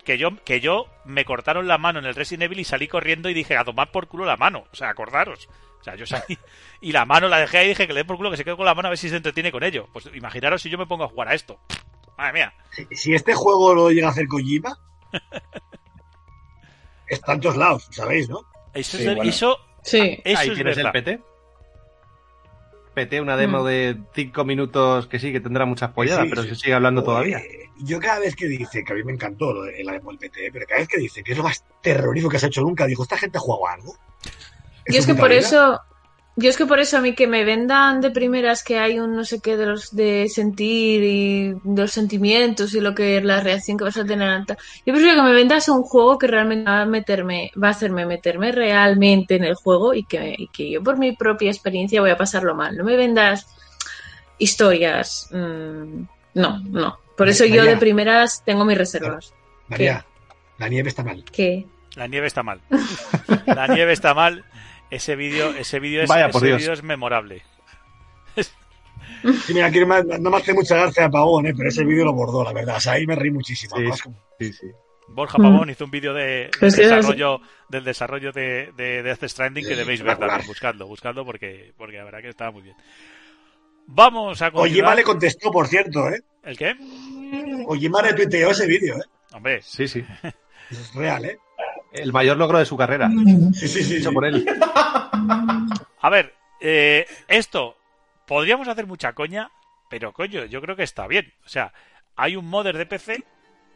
que yo, que yo me cortaron la mano en el Resident Evil y salí corriendo y dije, a tomar por culo la mano. O sea, acordaros. O sea, yo salí y la mano la dejé ahí y dije que le dé por culo que se quede con la mano a ver si se entretiene con ello. Pues imaginaros si yo me pongo a jugar a esto. Madre mía. Si, si este juego lo llega a hacer Kojima, está en todos lados, ¿sabéis, no? Eso, Sí, es, bueno. eso, Sí. eso Ahí es tienes verdad. el PT. PT, una demo Mm. de 5 minutos que sí, que tendrá muchas polladas, Sí, pero sí. se sigue hablando todavía. Yo cada vez que dice, que a mí me encantó lo de la demo del PT, pero cada vez que dice que es lo más terrorífico que has hecho nunca, digo, ¿esta gente ha jugado algo? ¿En Yo es que por vida? eso, yo es que por eso a mí que me vendan de primeras que hay un no sé qué de los de sentir y de los sentimientos y lo que la reacción que vas a tener ante- Yo prefiero que me vendas un juego que realmente va a meterme, va a hacerme meterme realmente en el juego y que, y que yo por mi propia experiencia voy a pasarlo mal. No me vendas historias. mm, no, no. Por eso yo de primeras tengo mis reservas. María, la nieve está mal. Que La nieve está mal. La nieve está mal. Ese vídeo, ese vídeo es, Vaya por ese Dios. vídeo es memorable. Sí, mira, aquí no me, hace mucha gracia Apagón, ¿eh? pero ese vídeo lo bordó, la verdad. O sea, ahí me reí muchísimo. Sí, Además, sí. como- Sí, sí. Borja Pavón hizo un vídeo de, del Es que es- desarrollo, del desarrollo de, de Death Stranding que debéis ver también, buscadlo, buscadlo porque, porque la verdad que estaba muy bien. Vamos a continuar. Ojima le contestó, por cierto, ¿eh? ¿El qué? Ojima retuiteó ese vídeo, ¿eh? Hombre, Sí, sí. Eso es real, ¿eh? El mayor logro de su carrera. Sí, sí, sí. Hecho sí. por él. a ver, eh, esto podríamos hacer mucha coña, pero coño, yo creo que está bien. O sea, hay un modder de PC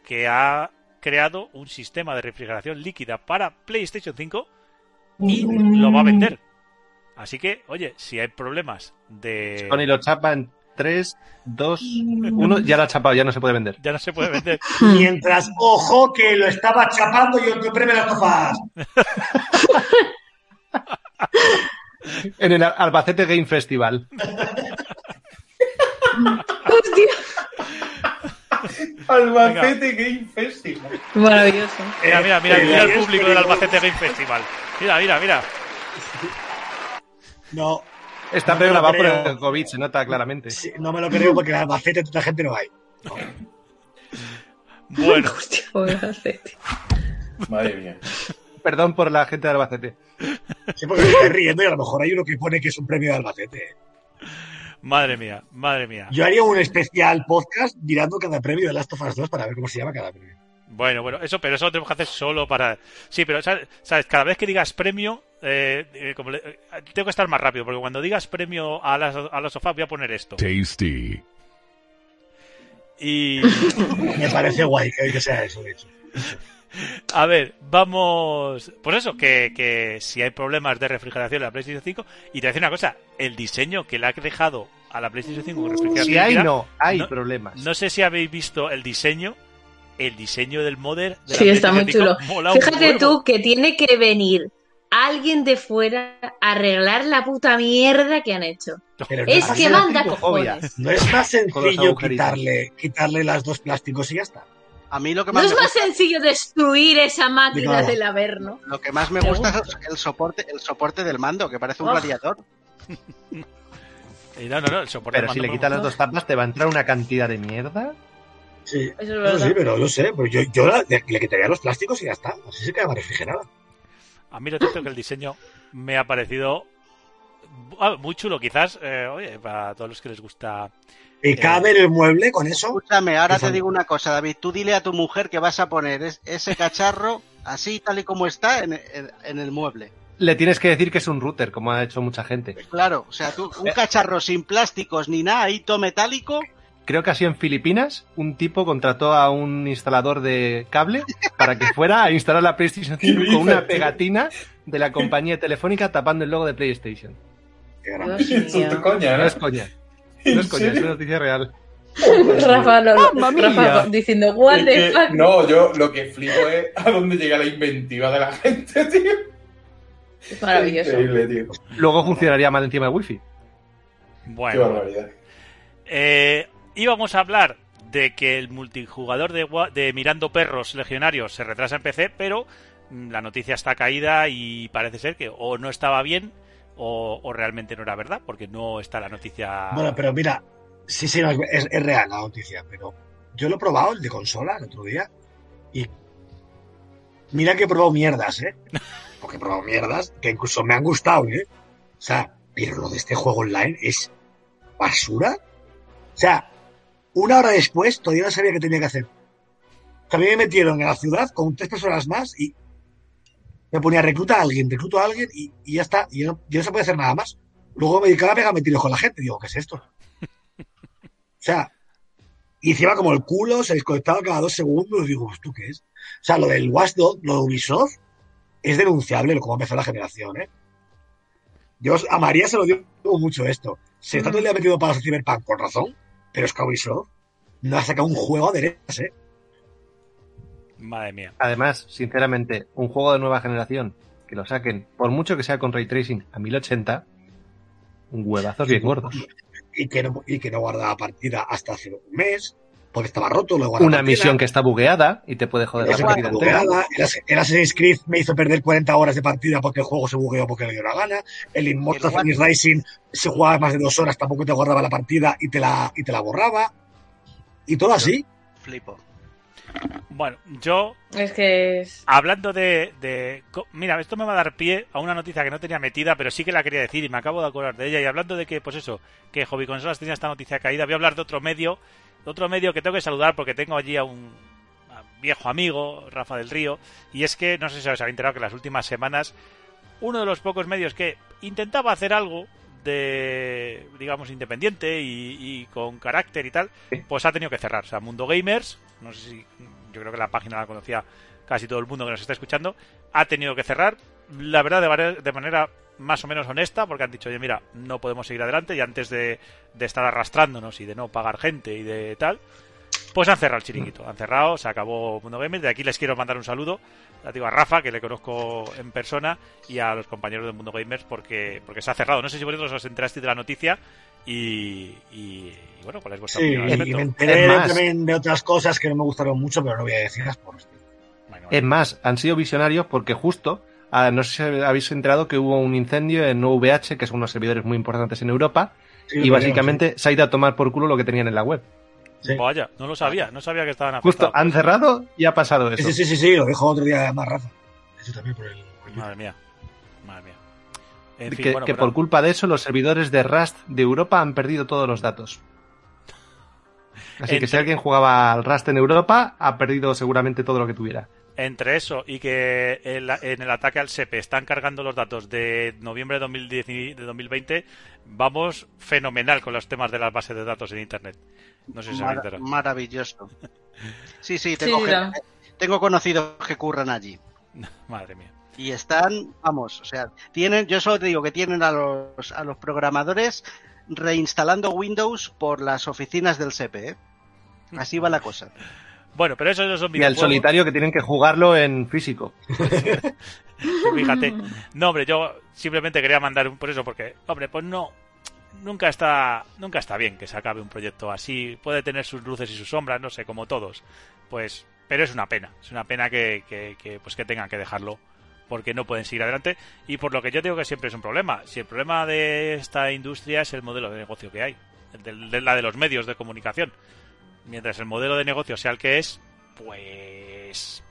que ha creado un sistema de refrigeración líquida para PlayStation 5 y lo va a vender. Así que, oye, si hay problemas de... Sony lo chapa en 3, 2, 1. Ya lo ha chapado, ya no se puede vender. Ya no se puede vender. Mientras, ojo, que lo estaba chapando y otro premio las tofas. En el Albacete Game Festival. Hostia, Albacete Game Festival. maravilloso. Mira, mira, mira, Eh, mira el público del. Albacete Game Festival. Mira, mira, mira. No, Está No me lo grabado por el COVID, se nota claramente. sí, no me lo creo porque en Albacete tanta gente no hay. Bueno, Hostia, pobre Albacete. Madre mía. Perdón por la gente de Albacete. Sí, porque me estoy riendo y a lo mejor hay uno que pone que es un premio de Albacete. madre mía, madre mía. Yo haría un especial podcast mirando cada premio de Last of Us 2 para ver cómo se llama cada premio. Bueno, bueno, eso, pero eso lo tenemos que hacer solo para. Sí, pero ¿sabes? ¿sabes? Cada vez que digas premio, eh, eh, como le- eh, tengo que estar más rápido, porque cuando digas premio a las, a las sofás voy a poner esto. Tasty. Y. Me parece guay que, que sea eso, de hecho. A ver, vamos. Pues eso, que, que si hay problemas de refrigeración en la PlayStation 5. Y te voy a decir una cosa: el diseño que le ha dejado a la PlayStation 5 con refrigeración. Si hay, no, hay no- problemas. No sé si habéis visto el diseño. El diseño del modder. De la Sí, está muy chulo. 5 mola un Fíjate tú que tiene que venir alguien de fuera a arreglar la puta mierda que han hecho. Pero Es no, que manda cojones. no es más sencillo quitarle, quitarle las dos plásticos y ya está. A mí lo que No más, es me más gusta, sencillo destruir esa máquina del Averno. lo que más me gusta gusta. es el soporte, el soporte del mando, que parece un Oh. radiador. Y no, no, no, el soporte Pero del si le quitas las dos tapas, te va a entrar una cantidad de mierda. Sí, Eso es sí, pero yo sé, pero yo, yo la- le, le quitaría los plásticos y ya está. Así se queda más refrigerada. A mí lo cierto es que el diseño me ha parecido muy chulo, quizás, eh, oye, para todos los que les gusta. Y cabe en el mueble con eso. Escúchame, ahora ¿Qué te digo una cosa, David. Tú dile a tu mujer que vas a poner es- ese cacharro así, tal y como está, en, en- en el mueble. Le tienes que decir que es un router, como ha hecho mucha gente. Claro, o sea, tú, un cacharro sin plásticos ni nada, todo metálico. Creo que así en Filipinas, un tipo contrató a un instalador de cable para que fuera a instalar la PlayStation 5 ¿Qué con una pegatina de la compañía telefónica tapando el logo de PlayStation. Qué Dios mío. coña, No ¿no? es coña. ¿En No es coña, es una noticia real. Rafa, lo- lo- ¡Mamma mía! Rafa diciendo, what Es the fuck. no, yo lo que flipo es a dónde llega la inventiva de la gente, tío. Es maravilloso. Increíble, tío. Luego funcionaría mal encima del wifi. Qué Bueno, barbaridad. eh, íbamos a hablar de que el multijugador de, Mirando Perros Legionarios se retrasa en PC, pero mm, la noticia está caída y parece ser que o no estaba bien o, o realmente no era verdad, porque no está la noticia. Bueno, pero mira, sí, sí, no, es, es real la noticia, pero yo lo he probado, el de consola, el otro día, y mira que he probado mierdas, ¿eh? Porque he probado mierdas que incluso me han gustado, ¿eh? O sea, pero lo de este juego online es basura. O sea, una hora después todavía no sabía qué tenía que hacer. También me metieron en la ciudad con tres personas más y me ponía recluta a alguien, recluto a alguien y, y ya está. Y yo no, yo no se puede hacer nada más. Luego me dedicaba a pegarme tiros con la gente. Digo, ¿qué es esto? O sea, y encima como el culo se desconectaba cada dos segundos. Digo, ¿esto qué es? O sea, lo del Watchdog, lo de Ubisoft, es denunciable lo como empezó la generación, ¿eh? Yo a María se lo digo mucho esto. Se está todo el día metido para Cyberpunk, con razón, pero es que Ubisoft no ha sacado un juego a derechas, ¿eh? Madre mía. Además, sinceramente, un juego de nueva generación que lo saquen, por mucho que sea con ray tracing a 1080, un huevazos bien gordos. Y que no, y que no guardaba partida hasta hace un mes, porque estaba roto, lo Una misión que está bugueada y te puede joder la partida bugueada, el As- el Assassin's Creed me hizo perder 40 horas de partida porque el juego se bugueó porque le dio la gana. El Immortal Phoenix Rising, si jugabas más de dos horas, tampoco te guardaba la partida y te la, y te la borraba. Y todo así. Flipo. Bueno, yo Es que es... Hablando de, Mira, esto me va a dar pie a una noticia que no tenía metida, pero sí que la quería decir y me acabo de acordar de ella. Y hablando de que, pues eso, que Hobby Consolas tenía esta noticia caída, voy a hablar de otro medio, de otro medio que tengo que saludar porque tengo allí a un, viejo amigo, Rafa del Río, y es que, no sé si os habéis enterado que en las últimas semanas, uno de los pocos medios que intentaba hacer algo de, digamos, independiente y, y con carácter y tal, pues ha tenido que cerrar. O sea, Mundo Gamers, no sé si, yo creo que la página la conocía casi todo el mundo que nos está escuchando, ha tenido que cerrar. La verdad, de manera más o menos honesta, porque han dicho, oye, mira, no podemos seguir adelante y antes de, de estar arrastrándonos y de no pagar gente y de tal, pues han cerrado el chiringuito. Han cerrado, se acabó Mundo Gamers. De aquí les quiero mandar un saludo. Digo a Rafa, que le conozco en persona, y a los compañeros del Mundo Gamers porque, porque se ha cerrado. No sé si vosotros os enterasteis de la noticia y, y, y bueno, ¿cuál es vuestra Sí, opinión y me enteré también de otras cosas que no me gustaron mucho, pero no voy a decirlas por esto. Bueno, Es más, han sido visionarios porque justo, ah, no sé si habéis enterado que hubo un incendio en OVH, que son unos servidores muy importantes en Europa, Sí, y básicamente se ha ido a tomar por culo lo que tenían en la web. Sí. Vaya, no lo sabía, no sabía que estaban Justo, afectados. han cerrado y ha pasado eso. sí, sí, sí, sí, lo dijo otro día más Rafa. Eso también por el. Madre mía, madre mía. En fin, que, bueno, que pero- por culpa de eso los servidores de Rust de Europa han perdido todos los datos. Así que si alguien jugaba al Rust en Europa, ha perdido seguramente todo lo que tuviera. Entre eso y que el- en el ataque al SEPE están cargando los datos de noviembre de, 2010 y- de 2020, vamos fenomenal con los temas de las bases de datos en Internet. No sé si se Mara- enterado. maravilloso. Sí, sí, tengo, sí, tengo conocidos que curran allí. Madre mía. Y están, vamos, o sea, tienen, yo solo te digo que tienen a los, a los programadores reinstalando Windows por las oficinas del SEPE, ¿eh? Así va la cosa. Bueno, pero eso no son Y al videojuegos. solitario que tienen que jugarlo en físico. Fíjate. No, hombre, yo simplemente quería mandar un por eso, porque, hombre, pues no. Nunca está, nunca está bien que se acabe un proyecto así. Puede tener sus luces y sus sombras, no sé, como todos. Pues, pero es una pena. Es una pena que, que, que, pues que tengan que dejarlo porque no pueden seguir adelante. Y por lo que yo digo que siempre es un problema. Si el problema de esta industria es el modelo de negocio que hay, el de, de la de los medios de comunicación. Mientras el modelo de negocio sea el que es, pues.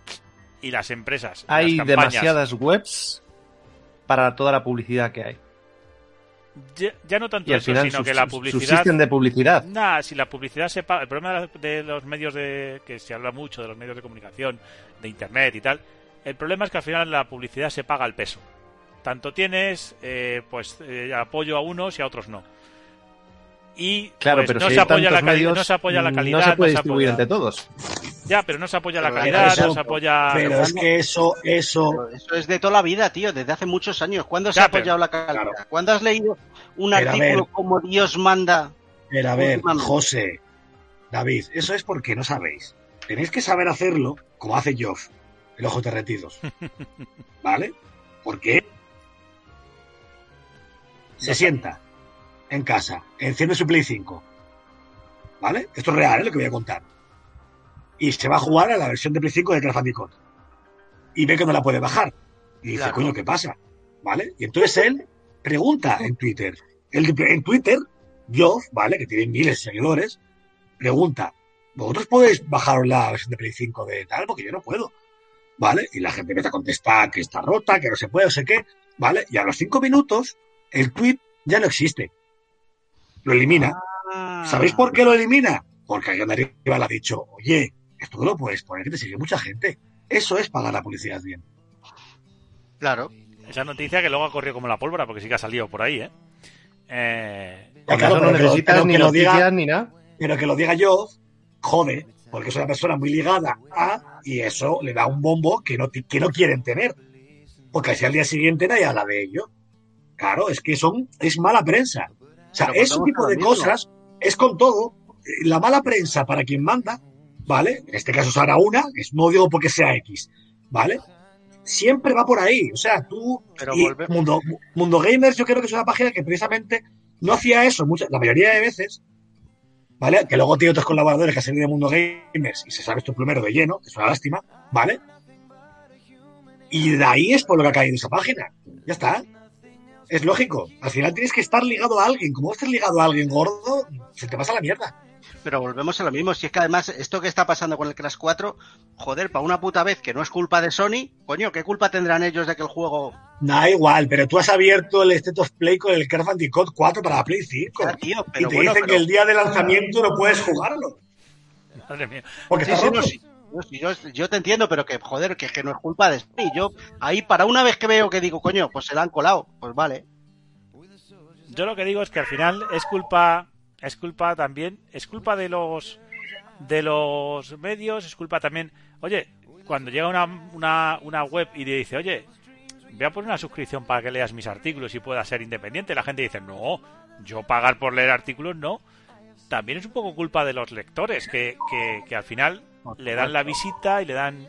Y las empresas. Hay las campañas- demasiadas webs para toda la publicidad que hay. Ya, ya no tanto Y eso, final sino que la publicidad. de publicidad. Nah, si la publicidad se paga. El problema de los medios de. que se habla mucho de los medios de comunicación, de internet y tal. El problema es que al final la publicidad se paga al peso. Tanto tienes, eh, pues, eh, apoyo a unos y a otros no. Y Claro, pues, pero no, si se apoya la medios, no se apoya la calidad. no se puede distribuir apoya- entre todos. Ya, pero no se apoya la Pero calidad, eso- no se apoya. Pero es que eso, eso, Eso es de toda la vida, tío, desde hace muchos años. ¿Cuándo se Ya, ha apoyado pero- la calidad? claro. ¿Cuándo has leído un Pero artículo como Dios manda? Pero a ver. José, David, eso es porque no sabéis. Tenéis que saber hacerlo como hace Geoff, el ojos derretidos. ¿Vale? Porque se sienta en casa, enciende su Play 5. ¿Vale? Esto es real, ¿eh? lo que voy a contar. Y se va a jugar a la versión de Play 5 de Crash Bandicoot. Y ve que no la puede bajar. Y dice, coño, ¿qué pasa? ¿Vale? Y entonces él pregunta en Twitter. Él, en Twitter, Geoff, ¿vale? Que tiene miles de seguidores, pregunta, ¿vosotros podéis bajar la versión de Play 5 de tal? Porque yo no puedo. ¿Vale? Y la gente empieza a contestar que está rota, que no se puede, no sé qué. ¿Vale? Y a los cinco minutos, el tweet ya no existe. Lo elimina. Ah. ¿Sabéis por qué lo elimina? Porque alguien de arriba le ha dicho, oye, esto no lo puedes poner, que te sigue mucha gente. Eso es pagar la publicidad bien. Claro. Esa noticia que luego ha corrido como la pólvora, porque sí que ha salido por ahí, ¿eh? Eh, claro, no pero que lo- necesitas pero ni noticias diga- ni nada. Pero que lo diga yo, jode, porque es una persona muy ligada a, y eso le da un bombo que no, que no quieren tener. Porque así al día siguiente nadie habla de ello. Claro, es que son, es mala prensa. O sea, ese tipo de cosas es con todo. eh, La mala prensa para quien manda, ¿vale? En este caso será una, es, no digo porque sea X, ¿vale? Siempre va por ahí. O sea, tú. Pero y Mundo, Mundo Gamers, yo creo que es una página que precisamente no hacía eso muchas, la mayoría de veces, ¿vale? Que luego tiene otros colaboradores que han salido de Mundo Gamers y se sabe esto primero de lleno, que es una lástima, ¿vale? Y de ahí es por lo que ha caído esa página. Ya está. Es lógico. Al final tienes que estar ligado a alguien. Como estés ligado a alguien gordo, se te pasa la mierda. Pero volvemos a lo mismo. Si es que además esto que está pasando con el Crash 4, joder, para una puta vez que no es culpa de Sony, coño, ¿qué culpa tendrán ellos de que el juego... Da igual, pero tú has abierto el State of Play con el Crash Bandicoot 4 para la Play 5. Ya, tío, y te bueno, dicen pero- que el día de lanzamiento no puedes jugarlo. madre mía. Porque Sí, está sí, roto. no, sí. Yo, te entiendo, pero que, joder, que, que no es culpa de Sony. Yo, ahí, para una vez que veo que digo, coño, pues se la han colado, pues vale. Yo lo que digo es que al final es culpa, es culpa también, es culpa de los de los medios, es culpa también. Oye, cuando llega una, una, una web y te dice, oye, voy a poner una suscripción para que leas mis artículos y pueda ser independiente, la gente dice, no, yo pagar por leer artículos no. También es un poco culpa de los lectores, que, que al final le dan la visita y le dan...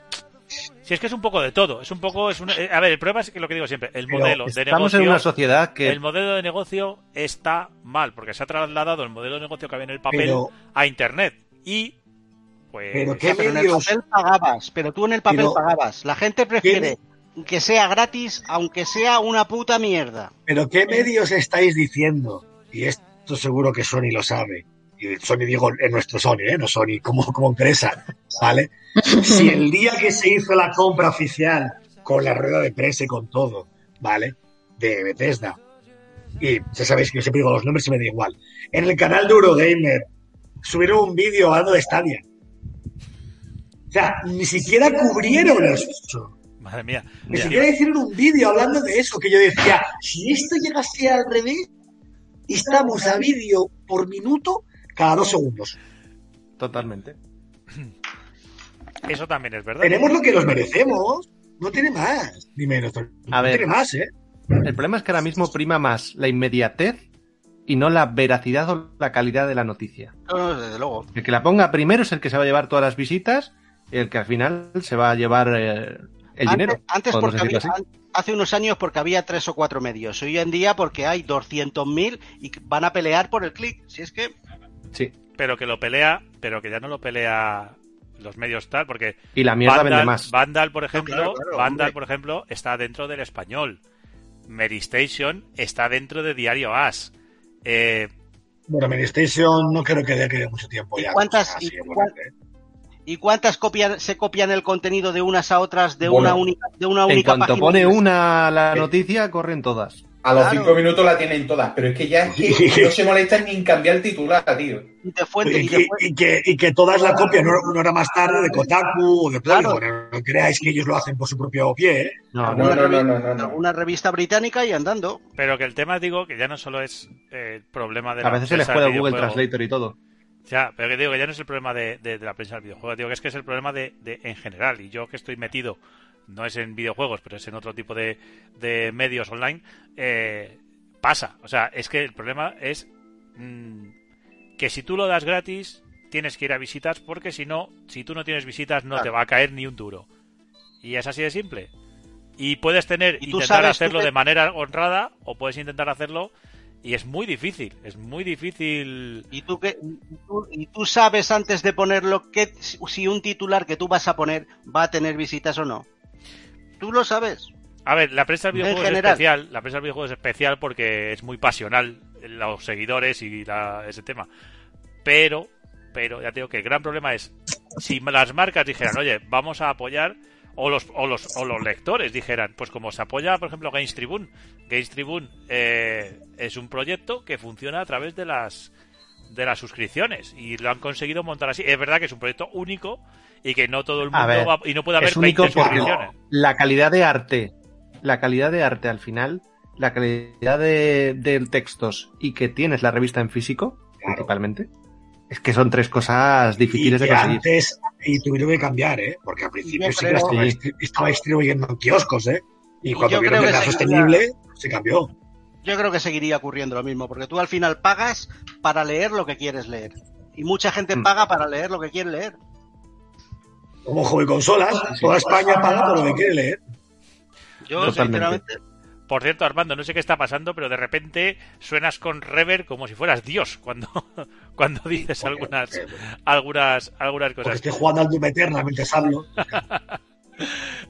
Si es que es un poco de todo, es un poco... Es un, eh, a ver, el problema es que lo que digo siempre, el modelo de Estamos negocio... en una sociedad que El modelo de negocio está mal, porque se ha trasladado el modelo de negocio que había en el papel Pero- a Internet. Y, pues... Pero ¿Qué pero en el medios? papel pagabas, pero tú en el papel Pero- pagabas. La gente prefiere que sea gratis, aunque sea una puta mierda. ¿Pero qué medios estáis diciendo? Y esto seguro que Sony lo sabe. Y Sony digo en nuestro Sony, ¿eh? no Sony como, como empresa, ¿vale? Si el día que se hizo la compra oficial con la rueda de prensa y con todo, ¿vale? De Bethesda. Y ya sabéis que yo siempre digo los nombres y me da igual. En el canal de Eurogamer subieron un vídeo hablando de Stadia. O sea, ni siquiera cubrieron eso. Madre mía. Ni siquiera hicieron un vídeo hablando de eso, que yo decía, si esto llegase al revés, estamos a vídeo por minuto cada dos segundos. totalmente. Eso también es verdad. Tenemos lo que nos merecemos, no tiene más, ni menos. No A ver. tiene más, ¿eh? El problema es que ahora mismo prima más la inmediatez y no la veracidad o la calidad de la noticia. No, no, desde luego. El que la ponga primero es el que se va a llevar todas las visitas y el que al final se va a llevar eh, el Antes, dinero. antes porque había- hace unos años porque había tres o cuatro medios. Hoy en día porque hay 200.000 y van a pelear por el clic. Si es que Sí. Pero que lo pelea, pero que ya no lo pelea los medios tal, porque Y la mierda Vandal, vende más. Vandal, por ejemplo, claro, claro, Vandal, hombre. por ejemplo, está dentro del español. Mary Station está dentro de Diario As. Eh, Bueno, Station no creo que dé que dé mucho tiempo ¿Y ya. cuántas- Así, y igualmente, ¿eh? ¿Y cuántas copian, se copian el contenido de unas a otras de Bueno. una única de una En única cuanto página? pone una la Eh. noticia, corren todas. A los Claro. cinco minutos la tienen todas, pero es que ya es que no se molestan ni en cambiar el titular, tío. Y de fuente, Y, y de que- fuente- y que, y que todas la copian una hora más tarde de Kotaku o de Claro. Polygon. No creáis que ellos lo hacen por su propio pie, ¿eh? No, No, no. no, no, no, una revista británica y andando. pero que el tema, digo, que ya no solo es eh, el problema de A la veces se les puede Google videojuego. Translator y todo. Ya, pero que digo que ya no es el problema de, de- de la prensa del videojuego, digo que es que es el problema de, de- en general. Y yo que estoy metido, no es en videojuegos, pero es en otro tipo de, de medios online, eh, pasa. O sea, es que el problema es mm, que si tú lo das gratis, tienes que ir a visitas, porque si no, si tú no tienes visitas, no te va a caer ni un duro. Y es así de simple. Y puedes tener, Y intentar sabes, hacerlo de manera honrada, o puedes intentar hacerlo, y es muy difícil, es muy difícil Y tú, tú, y tú sabes antes de ponerlo que si un titular que tú vas a poner va a tener visitas o no. Tú lo sabes. A ver, la prensa del videojuego es especial. La prensa del videojuego es especial porque es muy pasional los seguidores y la- ese tema. Pero, pero ya te digo que el gran problema es si las marcas dijeran, oye, vamos a apoyar o los o los o los lectores dijeran, pues como se apoya, por ejemplo, Games Tribune. Games Tribune eh, es un proyecto que funciona a través de las de las suscripciones y lo han conseguido montar así. Es verdad que es un proyecto único y que no todo el mundo ver, va y no puede haber es único 20 porque suscripciones. la calidad de arte, la calidad de arte al final, la calidad de, de textos y que tienes la revista en físico, principalmente, es que son tres cosas Y difíciles de conseguir. antes, y tuvieron que cambiar, ¿eh? Porque al principio sí que estaba, Sí. distri- estaba distribuyendo en kioscos, ¿eh? Y Y cuando yo vieron que que era sostenible, se cambió. Yo creo que seguiría ocurriendo lo mismo, porque tú al final pagas para leer lo que quieres leer. Y mucha gente Mm. paga para leer lo que quiere leer. Como hobby consolas, toda España paga por lo que quiere leer. Yo, sinceramente, Por cierto, Armando, no sé qué está pasando, pero de repente suenas con rever como si fueras Dios cuando, cuando dices algunas, algunas, algunas Porque cosas. estoy jugando al Doom Eternal mientras hablo.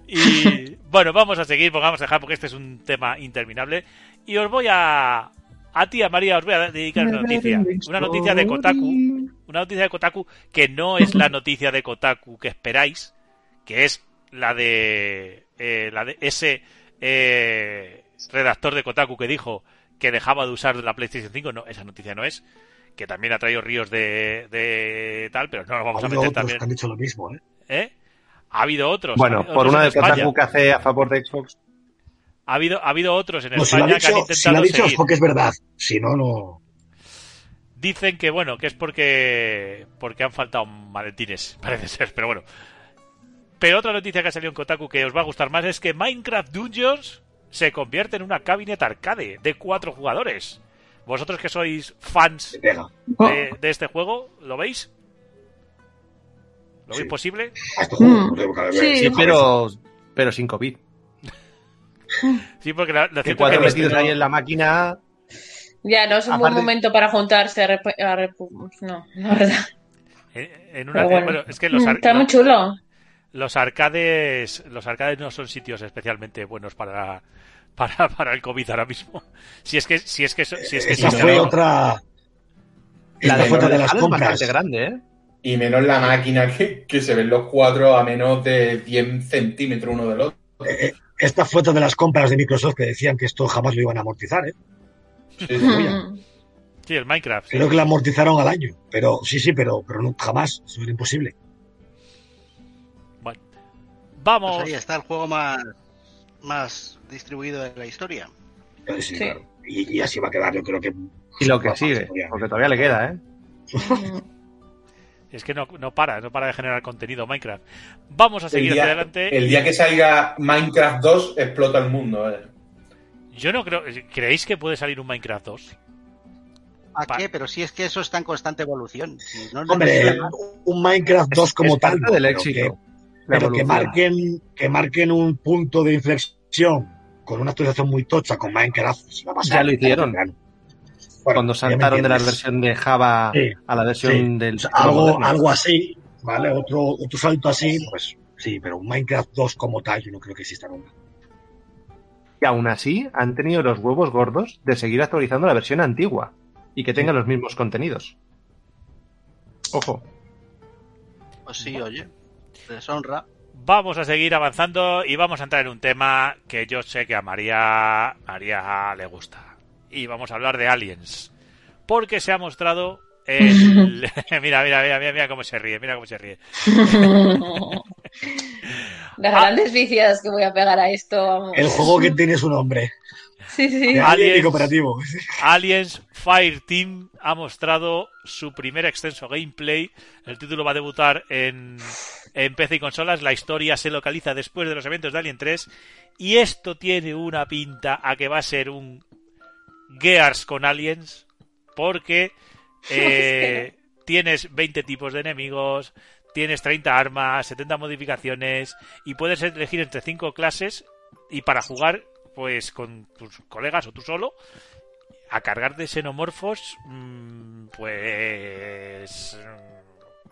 Y bueno, vamos a seguir, porque vamos a dejar porque este es un tema interminable. Y os voy a. A ti, a María, os voy a dedicar una noticia. Una noticia de Kotaku. Una noticia de Kotaku que no es la noticia de Kotaku que esperáis, que es la de. eh, la de ese eh, redactor de Kotaku que dijo que dejaba de usar la PlayStation 5. No, esa noticia no es. Que también ha traído ríos de, de tal, pero no lo vamos a meter otros también. que han dicho lo mismo, ¿eh? ¿Eh? Ha habido otros. ha Bueno, habido por otros una de España. Kotaku que hace a favor de Xbox. Ha habido, ha habido otros en No, si lo ha España que han dicho, si lo ha intentado dicho es seguir. porque es verdad. Si no, no. Dicen que bueno, que es porque porque han faltado maletines, parece ser, pero bueno. Pero otra noticia que ha salido en Kotaku que os va a gustar más es que Minecraft Dungeons se convierte en una cabinet arcade de cuatro jugadores. Vosotros que sois fans de, de este juego, ¿lo veis? ¿Lo veis Sí. posible? Este juego, Mm. no. Sí. Sí, pero, pero sin COVID. Sí, porque la, la Que cuatro es que- metidos ahí en la máquina. Ya, no es un buen Aparte- momento para juntarse a, rep- a rep- No, la verdad. en, en una, bueno. bueno, es que los, ar- Está muy chulo. los arcades los arcades no son sitios especialmente buenos para para, para el covid ahora mismo si es que si es que si es que Esa sí, fue no. otra. La de fue otra de las es compras. bastante grande, ¿eh? Y menos la máquina que, que se ven los cuadros a menos de 10 centímetros uno del otro. Eh, eh, Esta fue otra de las compras de Microsoft que decían que esto jamás lo iban a amortizar, ¿eh? Sí, sí. Sí, el Minecraft sí. Creo que la amortizaron al año. Pero sí, sí, pero, pero no, jamás. Eso era imposible. Bueno. vamos pues ahí está el juego más, más distribuido de la historia. Eh, sí, Sí. claro. Y, y así va a quedar, yo creo que. Y lo que sigue, porque todavía le queda, ¿eh? Es que no, no para no para de generar contenido Minecraft vamos a seguir hacia adelante el día que salga Minecraft 2 explota el mundo. eh. yo no creo creéis que puede salir un Minecraft 2 ¿A Pa- qué? Pero si es que eso está en constante evolución. Si no, Hombre, un Minecraft 2 como es tal. parte no, del pero éxito. que- Pero que marquen, que marquen un punto de inflexión con una actualización muy tocha con Minecraft. se va a pasar. Ya lo hicieron. Bueno, Cuando saltaron de la versión de Java Sí, a la versión sí. del O sea, algo, algo así, ¿vale? Otro, otro salto así, pues sí, pero un Minecraft 2 como tal, yo no creo que exista nunca. Y aún así han tenido los huevos gordos de seguir actualizando la versión antigua y que tenga los mismos contenidos. Ojo. Pues sí, oye. Deshonra. Vamos a seguir avanzando y vamos a entrar en un tema que yo sé que a María, María le gusta. Y vamos a hablar de Aliens. Porque se ha mostrado el... mira, mira, mira, mira, mira cómo se ríe, mira cómo se ríe. Las grandes viciadas que voy a pegar a esto, vamos. El juego que tiene su nombre. Sí, sí. Aliens. Alien y cooperativo. Aliens Fire Team ha mostrado su primer extenso gameplay. El título va a debutar en, en PC y consolas. La historia se localiza después de los eventos de Alien 3. Y esto tiene una pinta a que va a ser un Gears con Aliens. Porque eh, tienes 20 tipos de enemigos, tienes 30 armas, 70 modificaciones y puedes elegir entre 5 clases y para jugar pues con tus colegas o tú solo a cargar de xenomorfos mm, pues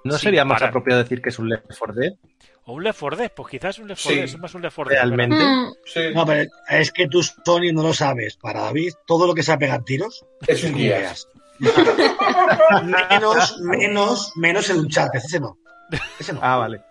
¿No sería más apropiado decir que es un Left 4 Dead? O un Left 4 Dead pues quizás un Left 4 Sí. Dead es más un Left 4 Dead Realmente. Mm, Sí, No, pero es que tú, Tony, no lo sabes. Para David, todo lo que sea pegar tiros es un guía. Menos, menos, menos el Uncharted. Ese no. Ese no. Ah, vale.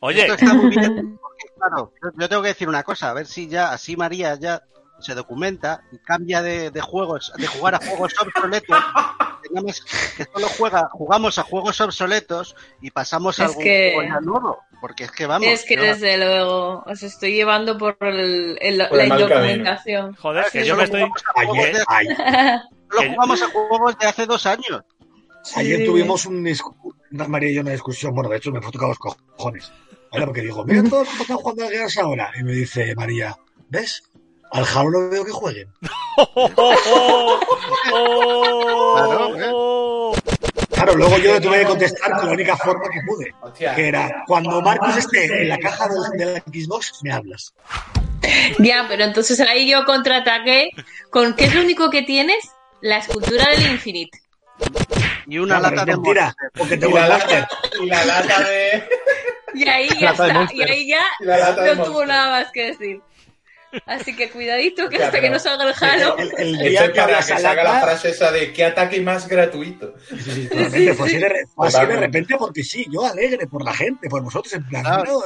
oye Esto está muy bien. Porque, claro, yo- yo tengo que decir una cosa, a ver si ya, así María ya se documenta y cambia de, de juegos, de jugar a juegos obsoletos, que, solo juega, jugamos a juegos obsoletos y pasamos a Es algún que- juego nuevo. Porque es que vamos. Es que desde luego os estoy llevando por el, el- Por la indocumentación. joder que Sí, yo me estoy Ayer, de- ayer, solo jugamos a juegos de hace dos años. ayer tuvimos un una María y yo una discusión. Bueno, de hecho, me fue tocado los cojones. ¿Vale? Porque digo, mira todos están jugando a Gears ahora. Y me dice María, ¿ves? Al Halo no veo que jueguen. ¡Oh, oh, oh! ¡Oh! Claro, ¿eh? Claro, luego yo le tuve que contestar con la única forma que pude. Hostia. Que era, cuando Marcos esté en la caja del, de la Xbox, me hablas. Ya, pero entonces ahí yo contraataqué con ¿qué es lo único que tienes? La escultura del infinito. Y una lata de mentira, Monster. porque Y tengo la, lata, y la lata de. Y ahí ya está. Y ahí ya Y no tuvo nada más que decir. Así que cuidadito que Ya, hasta que no salga el Halo. El, el Esto día para que salga la frase esa de qué ataque más gratuito. Sí, sí, así de, así de repente porque sí, yo alegre por la gente, por vosotros, en plan, Claro. no,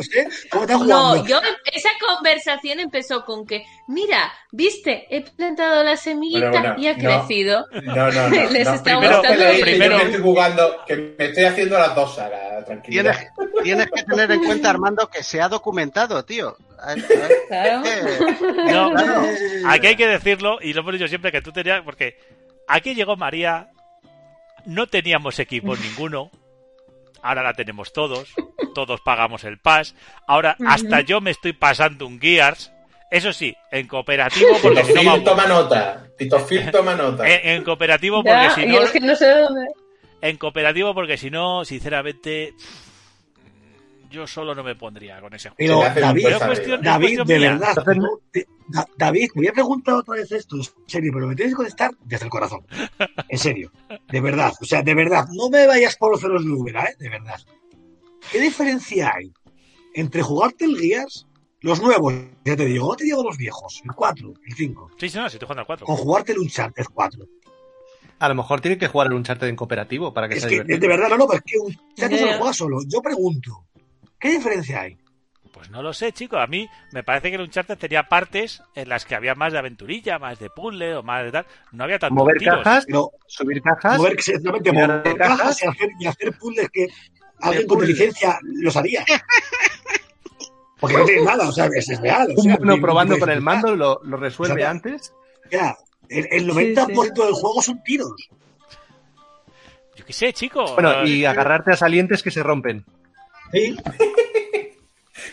¿cómo estás jugando? No, yo esa conversación empezó con que, mira, viste, he plantado la semillita Bueno, bueno, y ha no. crecido. No, no, no. Les no. está primero gustando primero- yo me estoy jugando, que me estoy haciendo las dos sagas, tranquilidad. Tienes, tienes que tener en cuenta, Armando, que se ha documentado, tío. Claro. No, aquí hay que decirlo, y lo hemos dicho siempre que tú tenías, porque aquí llegó María, no teníamos equipo ninguno, ahora la tenemos todos, todos pagamos el pass, ahora hasta yo me estoy pasando un Gears, eso sí, en cooperativo, porque Tito si no toma nota. Tito Phil toma nota. en, en cooperativo porque Ya, si y no es que no sé dónde. en cooperativo porque si no sinceramente yo solo no me pondría con ese juego Pero, David, Pero cuestión, David, cuestión de mía. verdad, Entonces, no, te- Da- David, me voy a preguntar otra vez esto, en serio, pero me tienes que contestar desde el corazón. En serio, de verdad, o sea, de verdad, no me vayas por los ceros de Úbeda, ¿eh? De verdad. ¿Qué diferencia hay entre jugarte el Gears, los nuevos, ya te digo, no te digo los viejos, el 4, el 5, sí sí no si estoy jugando al 4 con jugarte el Uncharted 4? A lo mejor tiene que jugar el Uncharted en cooperativo para que Es sea que, de, divertido. de verdad, no, no, pero es que Uncharted se lo juega solo. Yo pregunto, ¿qué diferencia hay? Pues no lo sé, chico. A mí me parece que el Uncharted tenía partes en las que había más de aventurilla, más de puzzle o más de tal. No había tanto Mover tiros. cajas, Pero subir cajas. mover exactamente mover cajas. cajas y hacer, y hacer puzzles que alguien con puzzles. inteligencia los haría. Porque no tiene nada, o sea, es, es real. O sea, Uno no- no probando con el mando lo, lo resuelve antes. Ya, el, el 90% del juego son tiros. Yo qué sé, chico. Bueno, Eh, y agarrarte a salientes que se rompen. Sí,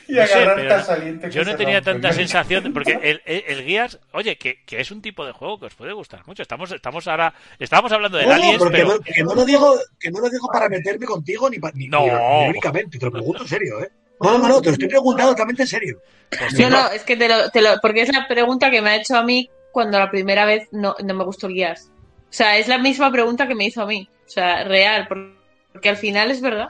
Y no sé, agarrarte pero al saliente que yo no se tenía rompe. tanta sensación, porque el, el, el Gears, oye, que, que es un tipo de juego que os puede gustar mucho. Estamos, estamos ahora, estábamos hablando del No, no, Aliens, pero que pero no, que no lo digo, que no lo digo para meterme contigo ni, ni, No. ni- ni irónicamente, te lo pregunto en serio, ¿eh? No, no, no, te lo estoy preguntando totalmente en serio. Pues No, no, es que te lo, te lo- porque es la pregunta que me ha hecho a mí cuando la primera vez no, no me gustó el Gears. O sea, es la misma pregunta que me hizo a mí. O sea, real, por- porque al final es verdad.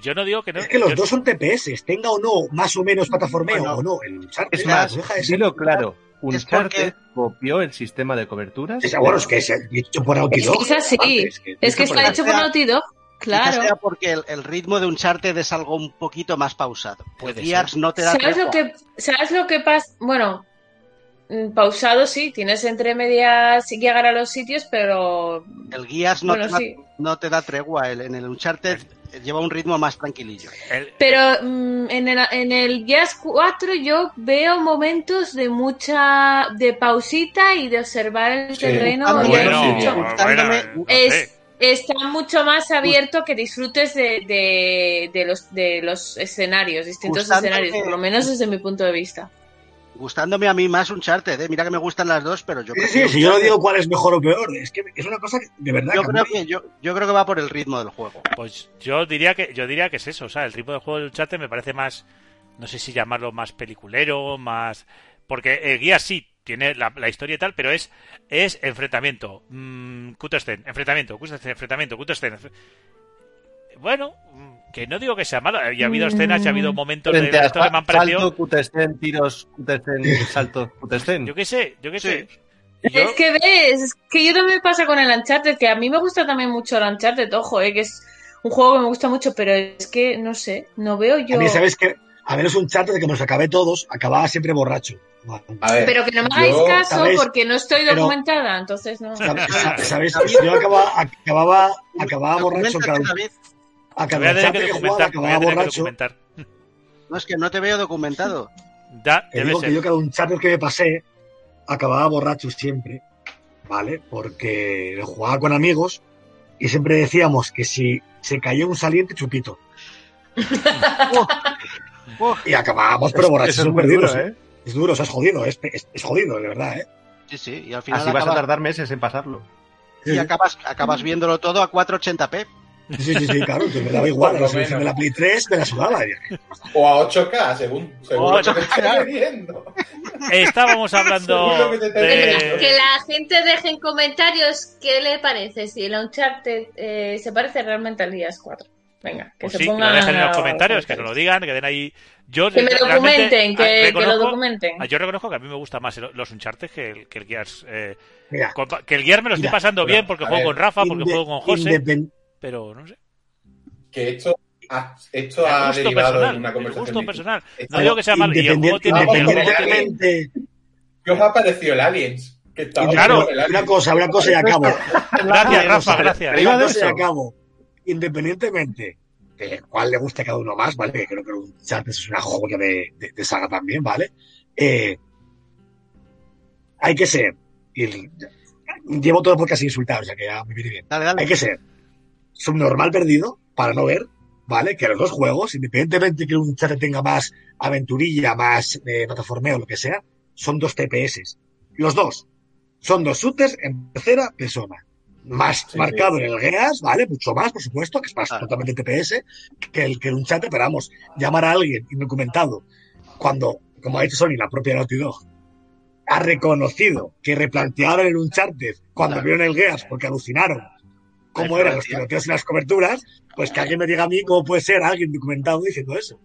Yo no digo que no. Es que los yo- dos son TPS, tenga o no más o menos plataformeo Bueno, o no, el Uncharted Es más, deja de ser. dilo claro. Uncharted copió el sistema de coberturas. Es- bueno, es que es hecho por Naughty Es que Dog, es así. es que, Es que está el- hecho por Naughty Dog. Quizás Claro. sea porque el, el ritmo de Uncharted es algo un poquito más pausado. Gears no te da ¿Sabes tregua. lo que, ¿Sabes lo que pasa? Bueno, mm, pausado sí, tienes entre medias y llegar a los sitios, pero El Gears no, bueno, te, da, sí. no te da tregua. El- en el Uncharted lleva un ritmo más tranquilillo. el- Pero mm, en, el, en el Gears 4 yo veo momentos de mucha de pausita y de observar el Sí. terreno. Ah, bueno, mucho- bueno, es, está mucho más abierto que disfrutes de, de, de los, de los escenarios, distintos escenarios, por lo menos desde mi punto de vista. Gustándome a mí más Uncharted, ¿eh? Mira que me gustan las dos, pero yo Sí, sí, si yo no digo cuál es mejor o peor, es que es una cosa que de verdad Yo creo que, yo, yo creo que va por el ritmo del juego. Pues yo diría que yo diría que es eso, o sea, el ritmo de juego del Uncharted me parece más, no sé si llamarlo más peliculero, más, porque el guía sí tiene la, la historia y tal, pero es es enfrentamiento, mmm, cutscene, enfrentamiento, cutscene, enfrentamiento, cutscene. Bueno, mm, que no digo que sea malo, y ha habido Mm. escenas y ha habido momentos de Frente esto que me han parecido, salto, cutestén, tiros, cutestén, salto, cutestén. yo qué sé, yo qué Sí. sé. Yo- Es que ves, es que yo también pasa con el Uncharted, que a mí me gusta también mucho el Uncharted, ojo, eh, que es un juego que me gusta mucho, pero es que no sé, no veo yo. A mí, ¿sabes que A menos un chat de que me los acabé todos, acababa siempre borracho. A ver, Pero que no me hagáis yo- caso ¿sabéis? porque no estoy Pero- documentada, entonces no. ¿Sabes? ¿Sabes? Yo acababa, acababa, acababa borracho. Cada, David. A voy tener que que jugaba documentar, me voy a tener que borracho. documentar. No, es que no te veo documentado. Da, Te debe digo ser. que yo cada un chat que me pasé acababa borracho siempre, ¿vale? Porque lo jugaba con amigos y siempre decíamos que si se caía un saliente, chupito. Oh, Y acabábamos, pero borrachos es perdidos. duro, ¿eh? Es duro, o sea, es jodido, es, es, es jodido, de verdad, ¿eh? sí, sí, y al final Así vas a tardar meses en pasarlo. y acabas, acabas viéndolo todo a 480p. Sí, sí, sí, claro, que me daba igual. La resolución de la Play 3 me la sudaba. O a 8K, según, según lo que te 8K. estoy viendo. Estábamos hablando que de... Que la gente deje en comentarios qué le parece, si el Uncharted eh, se parece realmente al Gears 4. Venga, que Pues se sí, que lo pongan dejen en los comentarios, que nos lo digan, que den ahí. Yo Que me documenten, ah, que, que lo documenten. ah, Yo reconozco que a mí me gusta más los Uncharted que el, que el Gears. eh, Mira, que el Gears me lo estoy Mira, pasando bien porque juego ver, con Rafa, porque juego con José, independ- pero no sé. Que esto, ha- esto El ha derivado personal, en una el conversación. gusto personal. No digo que sea malo. Independientemente. ¿Qué os ha parecido el Aliens? Que estaba Claro. el Una Aliens. cosa, una cosa y acabo. Gracias, Rafa, gracias. Una cosa y acabo. Independientemente de cuál le guste a cada uno más, ¿vale? Que creo que un chat es una joya de, de, de saga también, ¿vale? Eh, hay que ser. Y llevo todo podcast sin insultar, o sea que ya me viene bien. Dale, dale. Hay que ser subnormal perdido para no ver, ¿vale? Que los dos juegos, independientemente que un chat tenga más aventurilla, más eh, plataformeo, lo que sea, son dos TPS. Los dos. Son dos shooters en tercera persona. Más Sí, marcado en el Geas, ¿vale? Mucho más, por supuesto, que es más Ah. totalmente TPS que el que un chat, pero vamos, llamar a alguien indocumentado cuando, como ha dicho Sony, la propia Naughty Dog, ha reconocido que replantearon el Uncharted cuando Claro. vieron el Geas porque alucinaron cómo eran los tiroteos y las coberturas, pues que alguien me diga a mí cómo puede ser alguien documentado diciendo eso.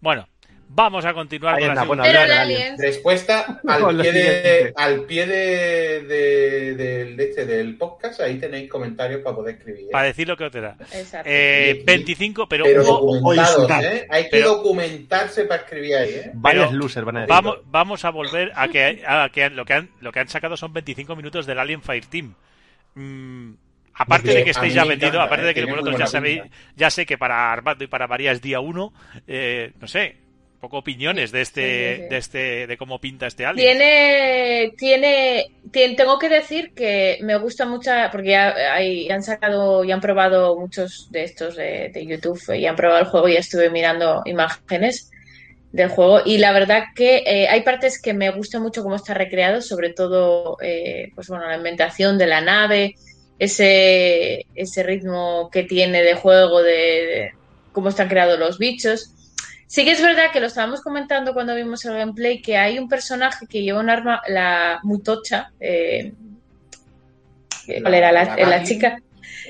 Bueno, vamos a continuar Ahí con la de Respuesta al pie, de, al pie de, de- del, de este, del podcast. Ahí tenéis comentarios para poder escribir. ¿eh? para decir lo que os da. exacto. Eh, Sí. 25, pero, Pero hubo-. ¿eh? Hay que Pero- documentarse para escribir ahí, ¿eh? Varios losers van a decir. vamos, vamos a volver a que, a que lo, que han, lo que han sacado son 25 minutos del Alien Fireteam. Mm, aparte Porque de que estéis ya vendido, encanta, aparte de que vosotros ya sabéis, pinta. ya sé que para Armando y para María es día 1, eh, no sé, un poco opiniones de este, Sí, sí, sí. de este, de cómo pinta este Alien. Tiene, tiene, tien- tengo que decir que me gusta mucho, porque ya hay- han sacado y han probado muchos de estos de, de YouTube y han probado el juego y estuve mirando imágenes del juego y la verdad que eh, hay partes que me gusta mucho cómo está recreado, sobre todo, eh, pues bueno, la ambientación de la nave, ese, ese ritmo que tiene de juego de, de- cómo están creados los bichos. Sí que es verdad que lo estábamos comentando cuando vimos el gameplay, que hay un personaje que lleva un arma, la muy tocha, eh, ¿cuál era? La, la chica.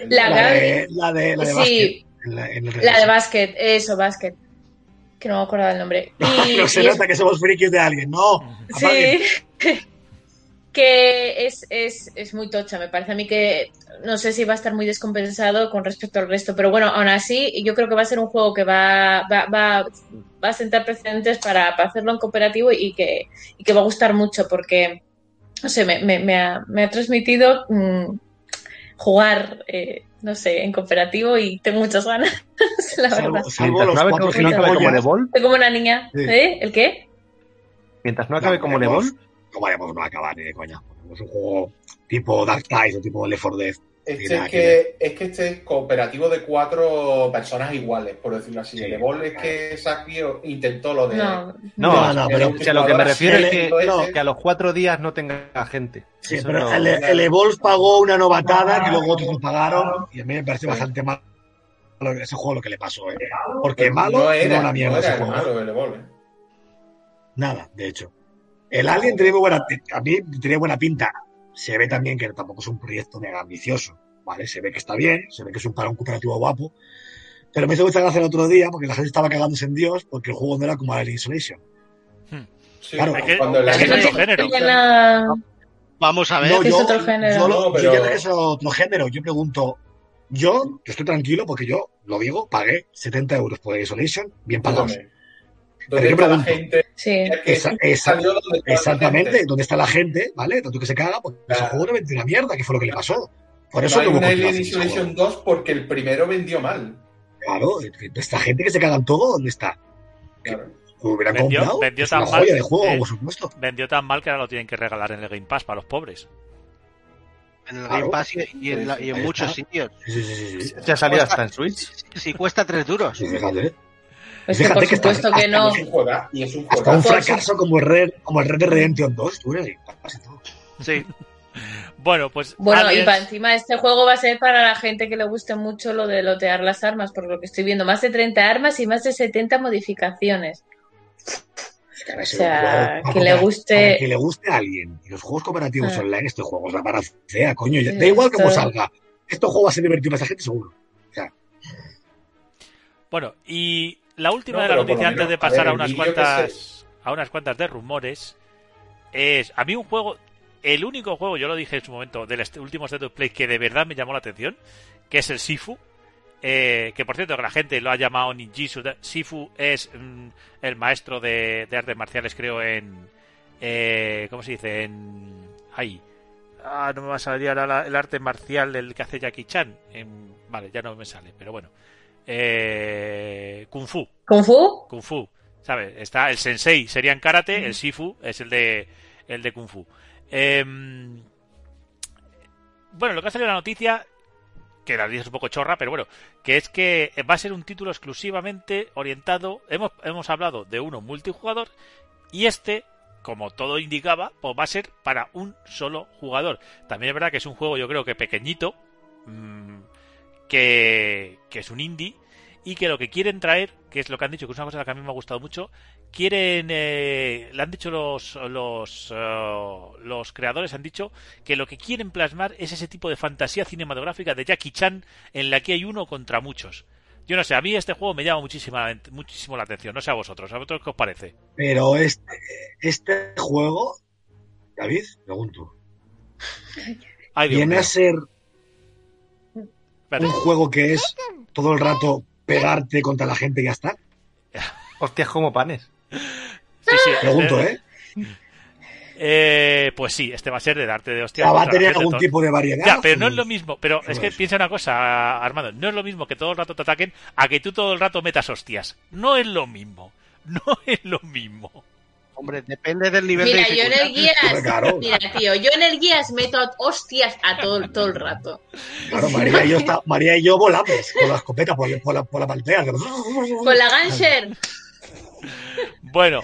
La La Gaby. de, la de, la de Sí. básquet. En la, en el La de básquet, eso, básquet. Que no me acuerdo del nombre. Y, no se y es- nota que somos frikis de alguien. No. Sí. que es, es, es muy tocha, me parece a mí que no sé si va a estar muy descompensado con respecto al resto, pero bueno, aún así yo creo que va a ser un juego que va, va, va, va a sentar precedentes para, para hacerlo en cooperativo y que, y que va a gustar mucho porque, no sé, me, me, me ha, me ha transmitido mm, jugar, eh, no sé, en cooperativo y tengo muchas ganas, la Salvo, verdad. salvo Mientras los no acabe cuatro como, no acabe como. Nebol, Soy como una niña, Sí. ¿eh? ¿El qué? mientras no acabe No, como. Nebol, No vayamos a acabar ni de coña. Es un juego tipo Dark Tide o tipo Left 4 Dead. Este es que es que este es cooperativo de cuatro personas iguales, por decirlo así. Sí. El Ebol es que Sakio intentó lo de. No, No, No, no, pero- o sea, lo que me refiero es que, no, que a los cuatro días no tenga gente. Sí, Eso pero no- el, el Evolve pagó una novatada que luego otros lo pagaron y a mí me parece bastante malo ese juego lo que le pasó. ¿eh? Porque malo no era, una mierda no era ese juego. malo el Ebol. ¿eh? Nada, de hecho. El Alien muy buena, a mí tiene buena pinta. Se ve también que tampoco es un proyecto mega ambicioso, ¿vale? Se ve que está bien, se ve que es un para un cooperativo guapo. Pero me hizo mucha gracia el otro día porque la gente estaba cagándose en Dios porque el juego no era como Alien Isolation. Sí, Claro, Es que, cuando el es que es Alien- otro género. La- Vamos a ver. No, que es yo, otro género. yo, lo- No, yo pero- ya sé que es otro género. Yo pregunto, yo, yo estoy tranquilo porque yo, lo digo, pagué 70 euros por Isolation, bien pagados. ¿Dónde Pero yo está la pregunto. gente? Sí. Que Esa- esa- salió donde está la Exactamente, gente. ¿dónde está la gente? ¿Vale? Tanto que se caga, porque ese Claro. juego no vendió una mierda, que fue lo que le pasó. Por eso no hay no hubo un Alien ese Isolation juego. 2 porque el primero vendió mal. Claro, esta gente que se caga en todo, ¿dónde está? Claro. Hubieran Vendió- comprado. vendió es tan una mal, joya de juego, eh. por supuesto. Vendió tan mal que ahora lo tienen que regalar en el Game Pass para los pobres. En el Claro. Game Pass y, y en, la- y en Ahí muchos sitios. Sí, sí, sí, sí. ya salió hasta en Switch. Si cuesta 3 duros. Sí, fíjate, Pues que Fíjate por que está- supuesto que no. Y es un juega, y es un Hasta un Por fracaso como el Red, como el Red de Redemption 2, tú eres. Sí. Bueno, pues. Bueno, y para encima este juego va a ser para la gente que le guste mucho lo de lotear las armas, por lo que estoy viendo, más de 30 armas y más de 70 modificaciones. O sea, que le guste- que le guste a alguien. Y los juegos cooperativos Ah. online, este juego es la panacea, coño. Sí, Da igual cómo salga. Este juego va a ser divertido para esa gente, seguro. Bueno, y la última No, de la pero por noticia lo antes de a pasar ver, a unas cuantas a unas cuantas de rumores es a mí un juego el único juego yo lo dije en su momento del este- último State of Play que de verdad me llamó la atención que es el Sifu eh, que por cierto que la gente lo ha llamado Ninjitsu Sifu es mm, el maestro de, de artes marciales creo en eh, ¿cómo se dice? en ahí ah, no me va a salir ahora la- el arte marcial del que hace Jackie Chan En- vale ya no me sale pero bueno eh, Kung Fu ¿Kung Fu? Kung Fu, ¿sabes? Está el Sensei sería en karate, el Sifu es el de el de Kung Fu. Em, bueno, lo que ha salido en la noticia, que la noticia es un poco chorra, pero bueno, que es que va a ser un título exclusivamente orientado. Hemos, hemos hablado de uno multijugador y este, como todo indicaba, pues va a ser para un solo jugador. También es verdad que es un juego, yo creo que pequeñito, mm, que, que es un indie y que lo que quieren traer, que es lo que han dicho, que es una cosa que a mí me ha gustado mucho, quieren, eh, le han dicho los los eh, los creadores han dicho que lo que quieren plasmar es ese tipo de fantasía cinematográfica de Jackie Chan en la que hay uno contra muchos. Yo no sé, a mí este juego me llama muchísima, muchísimo la atención, no sé a vosotros, ¿a vosotros qué os parece? Pero este, este juego, David, pregunto, ¿viene a ser Un juego que es todo el rato pegarte contra la gente y ya está? Hostias como panes. Sí, sí, Pregunto, eh, ¿eh? eh, pues sí, este va a ser de darte de O hostia. sea, va a tener algún tipo de variedad. Ya, pero no es lo mismo. Pero es que piensa una cosa, Armando. No es lo mismo que todo el rato te ataquen a que tú todo el rato metas hostias. No es lo mismo. No es lo mismo. Hombre, depende del nivel Mira, de yo en el guías, Claro. mira, tío, yo en el guías meto hostias a todo, todo el rato. Claro, María y yo, está- María y yo volamos con la escopeta por, por la, por la pantalla. Con la Gansher, Bueno,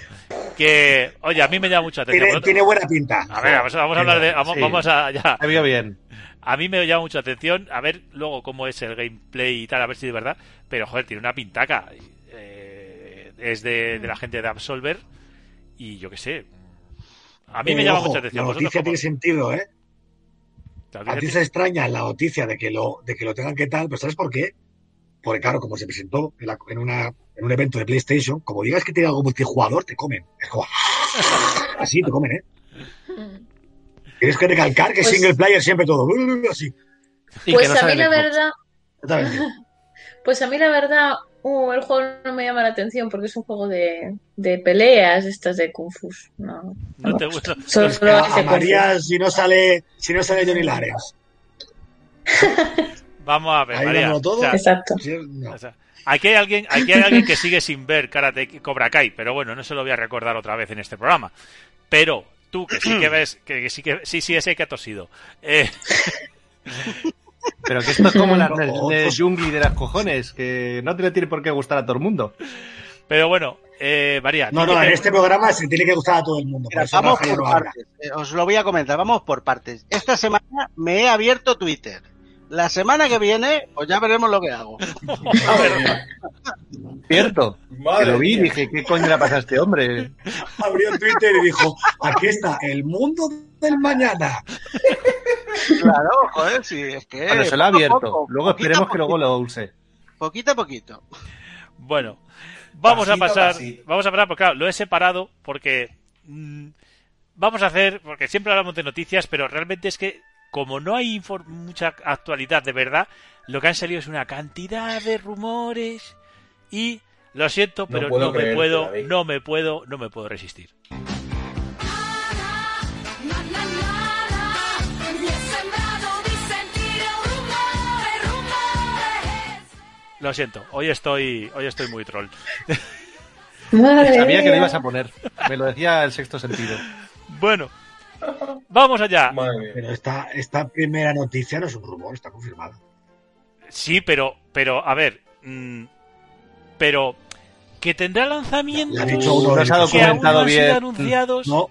que. Oye, a mí me llama mucha atención. Tiene, buena pinta. A ver, vamos, vamos a hablar de. Vamos, Sí. vamos a. Ya. Me bien. A mí me llama mucha atención a ver luego cómo es el gameplay y tal, a ver si de verdad. Pero joder, tiene una pintaca. Eh, es de, de la gente de Absolver y yo qué sé. A mí me Eh, llama ojo, mucha atención. La ¿Vosotros noticia tiene sentido, ¿eh? la A ti se extraña la noticia de que lo, de que lo tengan que tal, pero ¿sabes por qué? Porque claro, como se presentó en, la- en una, en un evento de PlayStation, como digas que tiene algo multijugador, te comen. Es como, así te comen, ¿eh? Tienes que recalcar que Pues- single player siempre todo, así. Y Pues no a mí la verdad, pues a mí la verdad, uh, el juego no me llama la atención porque es un juego de, de peleas, estas de Kung Fu. No, No te gusta. Solo A, a Fu. María, si no sale, si no sale Johnny Larias. Vamos a ver, Ahí María. todo. O sea, Exacto. Sí, no. o sea, aquí hay alguien, aquí hay alguien que sigue sin ver Karate Cobra Kai, pero bueno, no se lo voy a recordar otra vez en este programa. Pero tú que sí que ves, que, que sí que sí sí ese que ha tosido. Eh, Pero que esto es como la No, de Jungli de las cojones, que no te le tiene por qué gustar a todo el mundo. pero bueno, eh, María. No, ¿tú no, en te- este programa se tiene que gustar a todo el mundo. Por vamos por habla. partes. Eh, Os lo voy a comentar, vamos por partes. Esta semana me he abierto Twitter. La semana que viene, pues ya veremos lo que hago. Cierto. Madre que lo vi y mía. dije, ¿qué coño le pasa a este hombre? Abrió Twitter y dijo, aquí está, el mundo del mañana. Claro, joder, sí, es que. Bueno, se lo ha abierto. poco, Luego poquito esperemos que luego lo use. Poquito a poquito. Bueno, vamos a Pasito a pasar, pasito. vamos a pasar, porque claro, lo he separado porque mm, vamos a hacer, porque siempre hablamos de noticias, pero realmente es que como no hay infor- mucha actualidad de verdad, lo que han salido es una cantidad de rumores y lo siento, pero no me puedo, no me puedo, no me puedo resistir. Lo siento, hoy estoy, hoy estoy muy troll. Madre Sabía que lo ibas a poner. Me lo decía el sexto sentido. Bueno, vamos allá. Madre mía. Pero esta, esta primera noticia no es un rumor, está confirmada. Sí, pero, pero, a ver, mm, pero que tendrá lanzamiento Le ha dicho uno No se ha de los- que aún no documentado han sido bien. anunciados. No,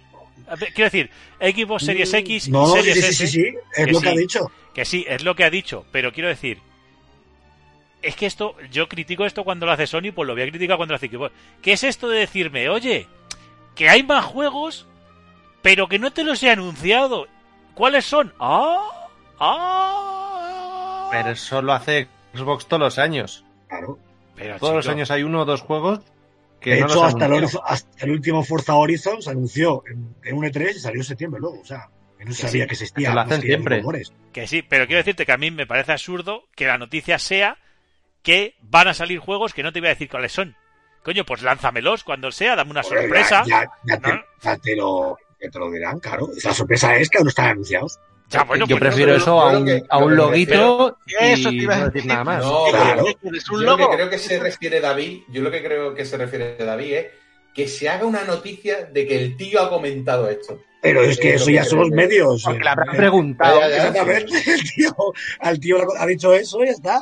A ver, quiero decir, Xbox Series X y no, sí, Series sí, S, sí, sí, es que lo que ha dicho. que sí, es lo que ha dicho, pero quiero decir, es que esto, yo critico esto cuando lo hace Sony, pues lo voy a criticar cuando lo hace Xbox. ¿Qué es esto de decirme, oye, que hay más juegos, pero que no te los he anunciado? ¿Cuáles son? ¡Ah! ¡Ah! Pero eso lo hace Xbox todos los años. Claro. Pero, Todos los años hay uno o dos juegos que De no hecho, los hasta el, hasta el último Forza Horizon se anunció en, en un E3 y salió en septiembre luego. O sea, que no Que sabía sí, que existía. que lo hacen siempre. Que sí, pero quiero decirte que a mí me parece absurdo que la noticia sea que van a salir juegos que no te voy a decir cuáles son. Coño, pues lánzamelos cuando sea, dame una sorpresa. Ya, ya- ya te, ¿no? ya te lo, ya te lo dirán, claro. La sorpresa es que aún no están anunciados. Ya, bueno, Yo pues prefiero eso a un, que- a un lo que loguito Eso te y iba a no decir. nada más. No, Claro. Es Yo un lo que logo. creo que se refiere David, yo lo que creo que se refiere David es que se haga una noticia de que el tío ha comentado esto. Pero es que Eh, eso ya que son los que- medios. Porque eh. le habrán preguntado. Ya, ya, ya. Exactamente. El tío, al tío ha dicho eso y ya está.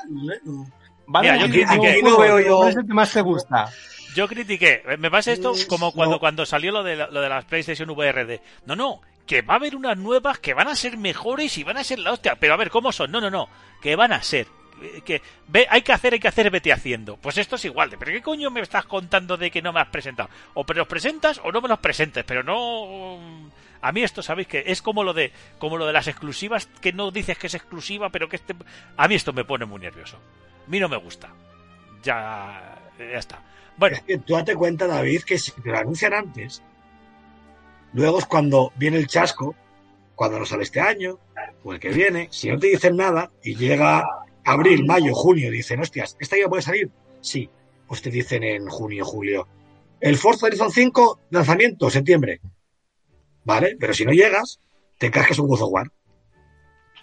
Vale, Mira, yo aquí, aquí no veo yo- ¿Cuál es el que más te gusta? Yo critiqué. Me pasa esto Mm, como cuando, no. cuando salió lo de, lo de las PlayStation VRD. No, no, que va a haber unas nuevas que van a ser mejores y van a ser la hostia. Pero a ver, ¿cómo son? No, no, no, que van a ser. Eh, Que ve, hay que hacer, hay que hacer, vete haciendo. Pues esto es igual. de, ¿Pero qué coño me estás contando de que no me has presentado? O me los presentas o no me los presentes, pero no. A mí esto, ¿sabéis que Es como lo de como lo de las exclusivas que no dices que es exclusiva, pero que este... A mí esto me pone muy nervioso. A mí no me gusta. Ya, ya está. Bueno, Es que tú date cuenta, David, que si te lo anuncian antes, luego es cuando viene el chasco, cuando no sale este año, o el que viene, si no te dicen nada y llega abril, mayo, junio, dicen, hostias, ¿este año puede salir? Sí, pues te dicen en junio, julio. El Forza Horizon 5, lanzamiento, septiembre. ¿Vale? Pero si no llegas, te cascas un God of War.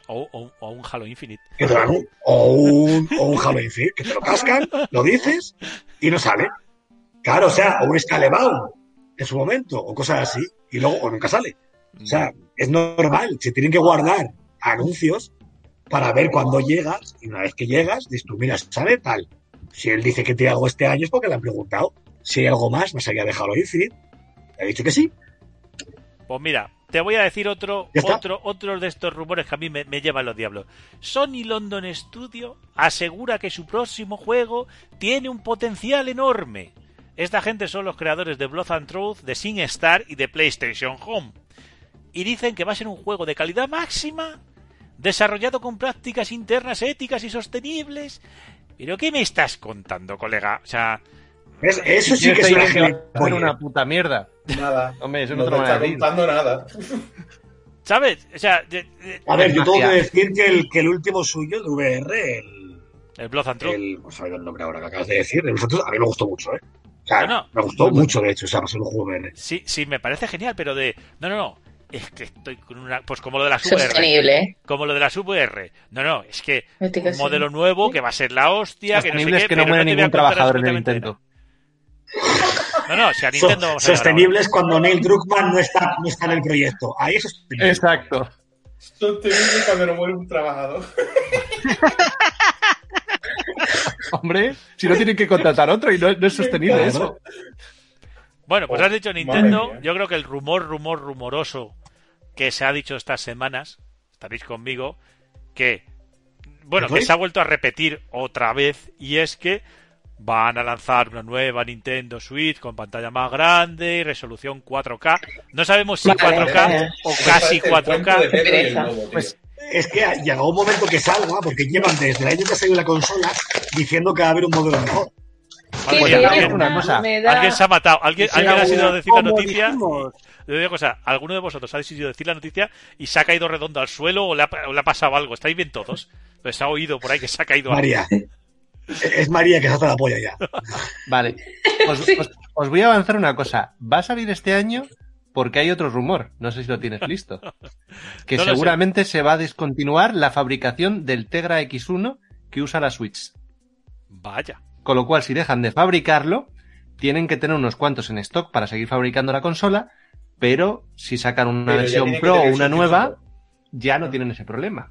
o, o- o un Halo Infinite. que te lo anun- o un, o un Halo Infinite, que te lo cascan, lo dices y no sale. Claro, o sea, o un Scalebound en su momento, o cosas así, y luego o nunca sale. O sea, es normal, se tienen que guardar anuncios para ver cuándo llegas, y una vez que llegas, dices tú, mira, sale tal. Si él dice que te hago este año es porque le han preguntado si hay algo más más allá de Halo Infinite. Le ha dicho que sí. Pues mira, te voy a decir otro, otro de estos rumores que a mí me, me llevan los diablos. Sony London Studio asegura que su próximo juego tiene un potencial enorme. Esta gente son los creadores de Blood and Truth, de SingStar y de PlayStation Home. Y dicen que va a ser un juego de calidad máxima, desarrollado con prácticas internas éticas y sostenibles. ¿Pero qué me estás contando, colega? O sea, Es- eso sí que es una diciendo, gilipollez. "Hacer una puta mierda. Nada. Hombre, eso no no te está contando nada. ¿sabes? O sea, de- de- A ver, yo tengo que decir que el, que el último suyo, el VR, el, el Blood and Truth. el, no sabía el nombre ahora que acabas de decir, el Blood a mí me gustó mucho, ¿eh? O sea, No, no. me gustó mucho, de hecho, o sea, para ser un juego VR. Sí, sí, me parece genial, pero de... No, no, no. Es que estoy con una... Pues como lo de la VR. Sostenible, ¿eh? Como lo de la VR. No, no, es que un modelo nuevo que va a ser la hostia, que no sé Sostenible qué, es que no muere ningún trabajador en el intento. No, no, si a So- Nintendo vamos a llegar sostenible es cuando Neil Druckmann no está, no está en el proyecto. Ahí es sostenible. Exacto. Sostenible cuando no muere un trabajador. Hombre, si no tienen que contratar otro y no, no es sostenible Claro. eso. Bueno, pues Oh, has dicho Nintendo. Yo creo que el rumor, rumor, rumoroso que se ha dicho estas semanas, estaréis conmigo, que, bueno, que se ha vuelto a repetir otra vez y es que van a lanzar una nueva Nintendo Switch con pantalla más grande y resolución 4K. No sabemos si Vale, 4K vale. o casi parece el cuento de 4K. Pedro y el Pereza. lobo, tío. Pues- Es que llegó un momento que salga, porque llevan desde el año que salió la consola diciendo que va a haber un modelo mejor. Alguien, una cosa. me da- alguien se ha matado. Alguien, Sí, alguien ha sido a decir la noticia. dijimos. Le digo cosa, alguno de vosotros ha decidido decir la noticia y se ha caído redondo al suelo o le ha, o le ha pasado algo. ¿Estáis bien todos? Pues ha oído por ahí que se ha caído algo. Es María que se hasta la polla ya. Vale. Os, os- os voy a avanzar una cosa. Va a salir este año porque hay otro rumor. No sé si lo tienes listo. Que No lo sé. seguramente se va a descontinuar la fabricación del Tegra X1 que usa la Switch. Vaya. Con lo cual, si dejan de fabricarlo, tienen que tener unos cuantos en stock para seguir fabricando la consola, pero si sacan una Pero versión Pro o una nueva, ya no tienen ese problema.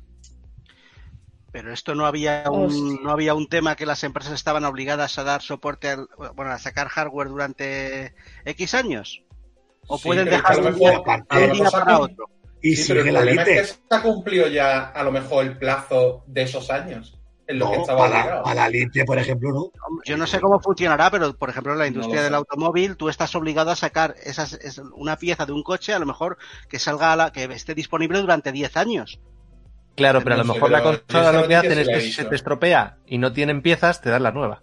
Pero esto no había un, Hostia. no había un tema que las empresas estaban obligadas a dar soporte al, bueno, a sacar hardware durante X años. O Sí, pueden dejar un día, un día para otro. Y Sí, pero el problema es que se ha cumplido ya a lo mejor el plazo de esos años. En lo que estaba para, la lite, por ejemplo, no. Yo no sé cómo funcionará, pero por ejemplo en la industria del automóvil tú estás obligado a sacar esas, es una pieza de un coche a lo mejor que salga a la, que esté disponible durante 10 años. Claro, pero a lo mejor la consola lo que hacen es la que si se te estropea y no tienen piezas, te dan la nueva.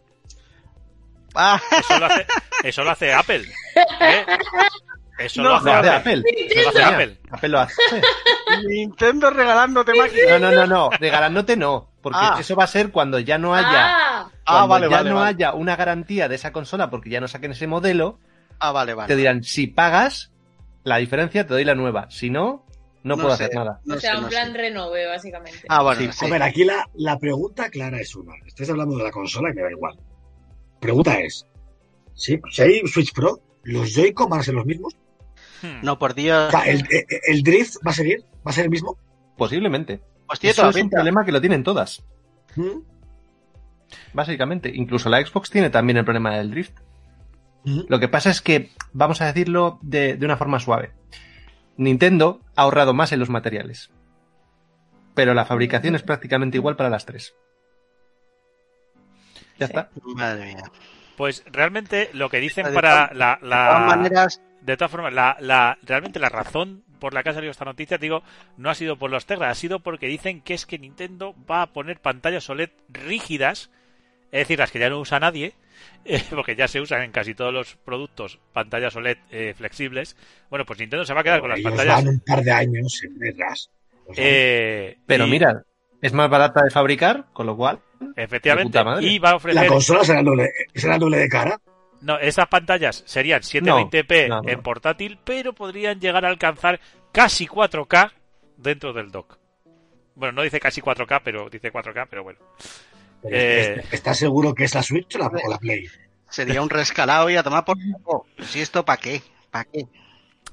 Ah, Eso lo hace, eso lo hace Apple. ¿eh? Eso lo No, hace Lo hace Apple. Apple. Eso lo hace Apple. Apple lo hace. Nintendo regalándote máquinas. No, no, no, no. Regalándote no. Porque Ah. eso va a ser cuando ya no haya, Ah, Ah, vale, ya vale, no vale. haya una garantía de esa consola porque ya no saquen ese modelo, Ah, vale, vale. te dirán, si pagas la diferencia te doy la nueva. Si no, no, No puedo sé. hacer nada. No o sea, sé, un no plan sé. renove, básicamente. Ah, bueno, Sí, sí. A ver, aquí la, la pregunta clara es una. Estáis hablando de la consola y me da igual. Pregunta es: ¿sí? si hay Switch Pro, ¿los Joy-Con van a ser los mismos? Hmm. No, por Dios. O sea, ¿el, el- el drift va a seguir? ¿Va a ser el mismo? Posiblemente. Pues tiene Eso toda es un problema que lo tienen todas. ¿Mm? Básicamente. Incluso la Xbox tiene también el problema del drift. ¿Mm? Lo que pasa es que, vamos a decirlo de, de una forma suave. Nintendo ha ahorrado más en los materiales. Pero la fabricación es prácticamente igual para las tres. Ya está. Madre mía. Pues realmente lo que dicen De para la, De todas maneras, De todas formas, la, la, realmente la razón por la que ha salido esta noticia, digo, no ha sido por los Tegra, ha sido porque dicen que es que Nintendo va a poner pantallas OLED rígidas, es decir, las que ya no usa nadie, eh, porque ya se usan en casi todos los productos pantallas OLED eh, flexibles. Bueno, pues Nintendo se va a quedar con las pantallas. van un par de años en sea, eh, Pero y- mira, es más barata de fabricar, con lo cual. efectivamente, y va a la ofrecer. consola será el doble, será el doble de cara. No, estas pantallas serían 720p No, no, no. en portátil, pero podrían llegar a alcanzar casi 4K dentro del dock. Bueno, no dice casi 4K, pero dice 4K, pero bueno. Eh. ¿est- ¿Estás seguro que es la Switch o la, o la Play? sería un rescalado y a tomar por culo. Si esto, ¿para qué? ¿Para qué?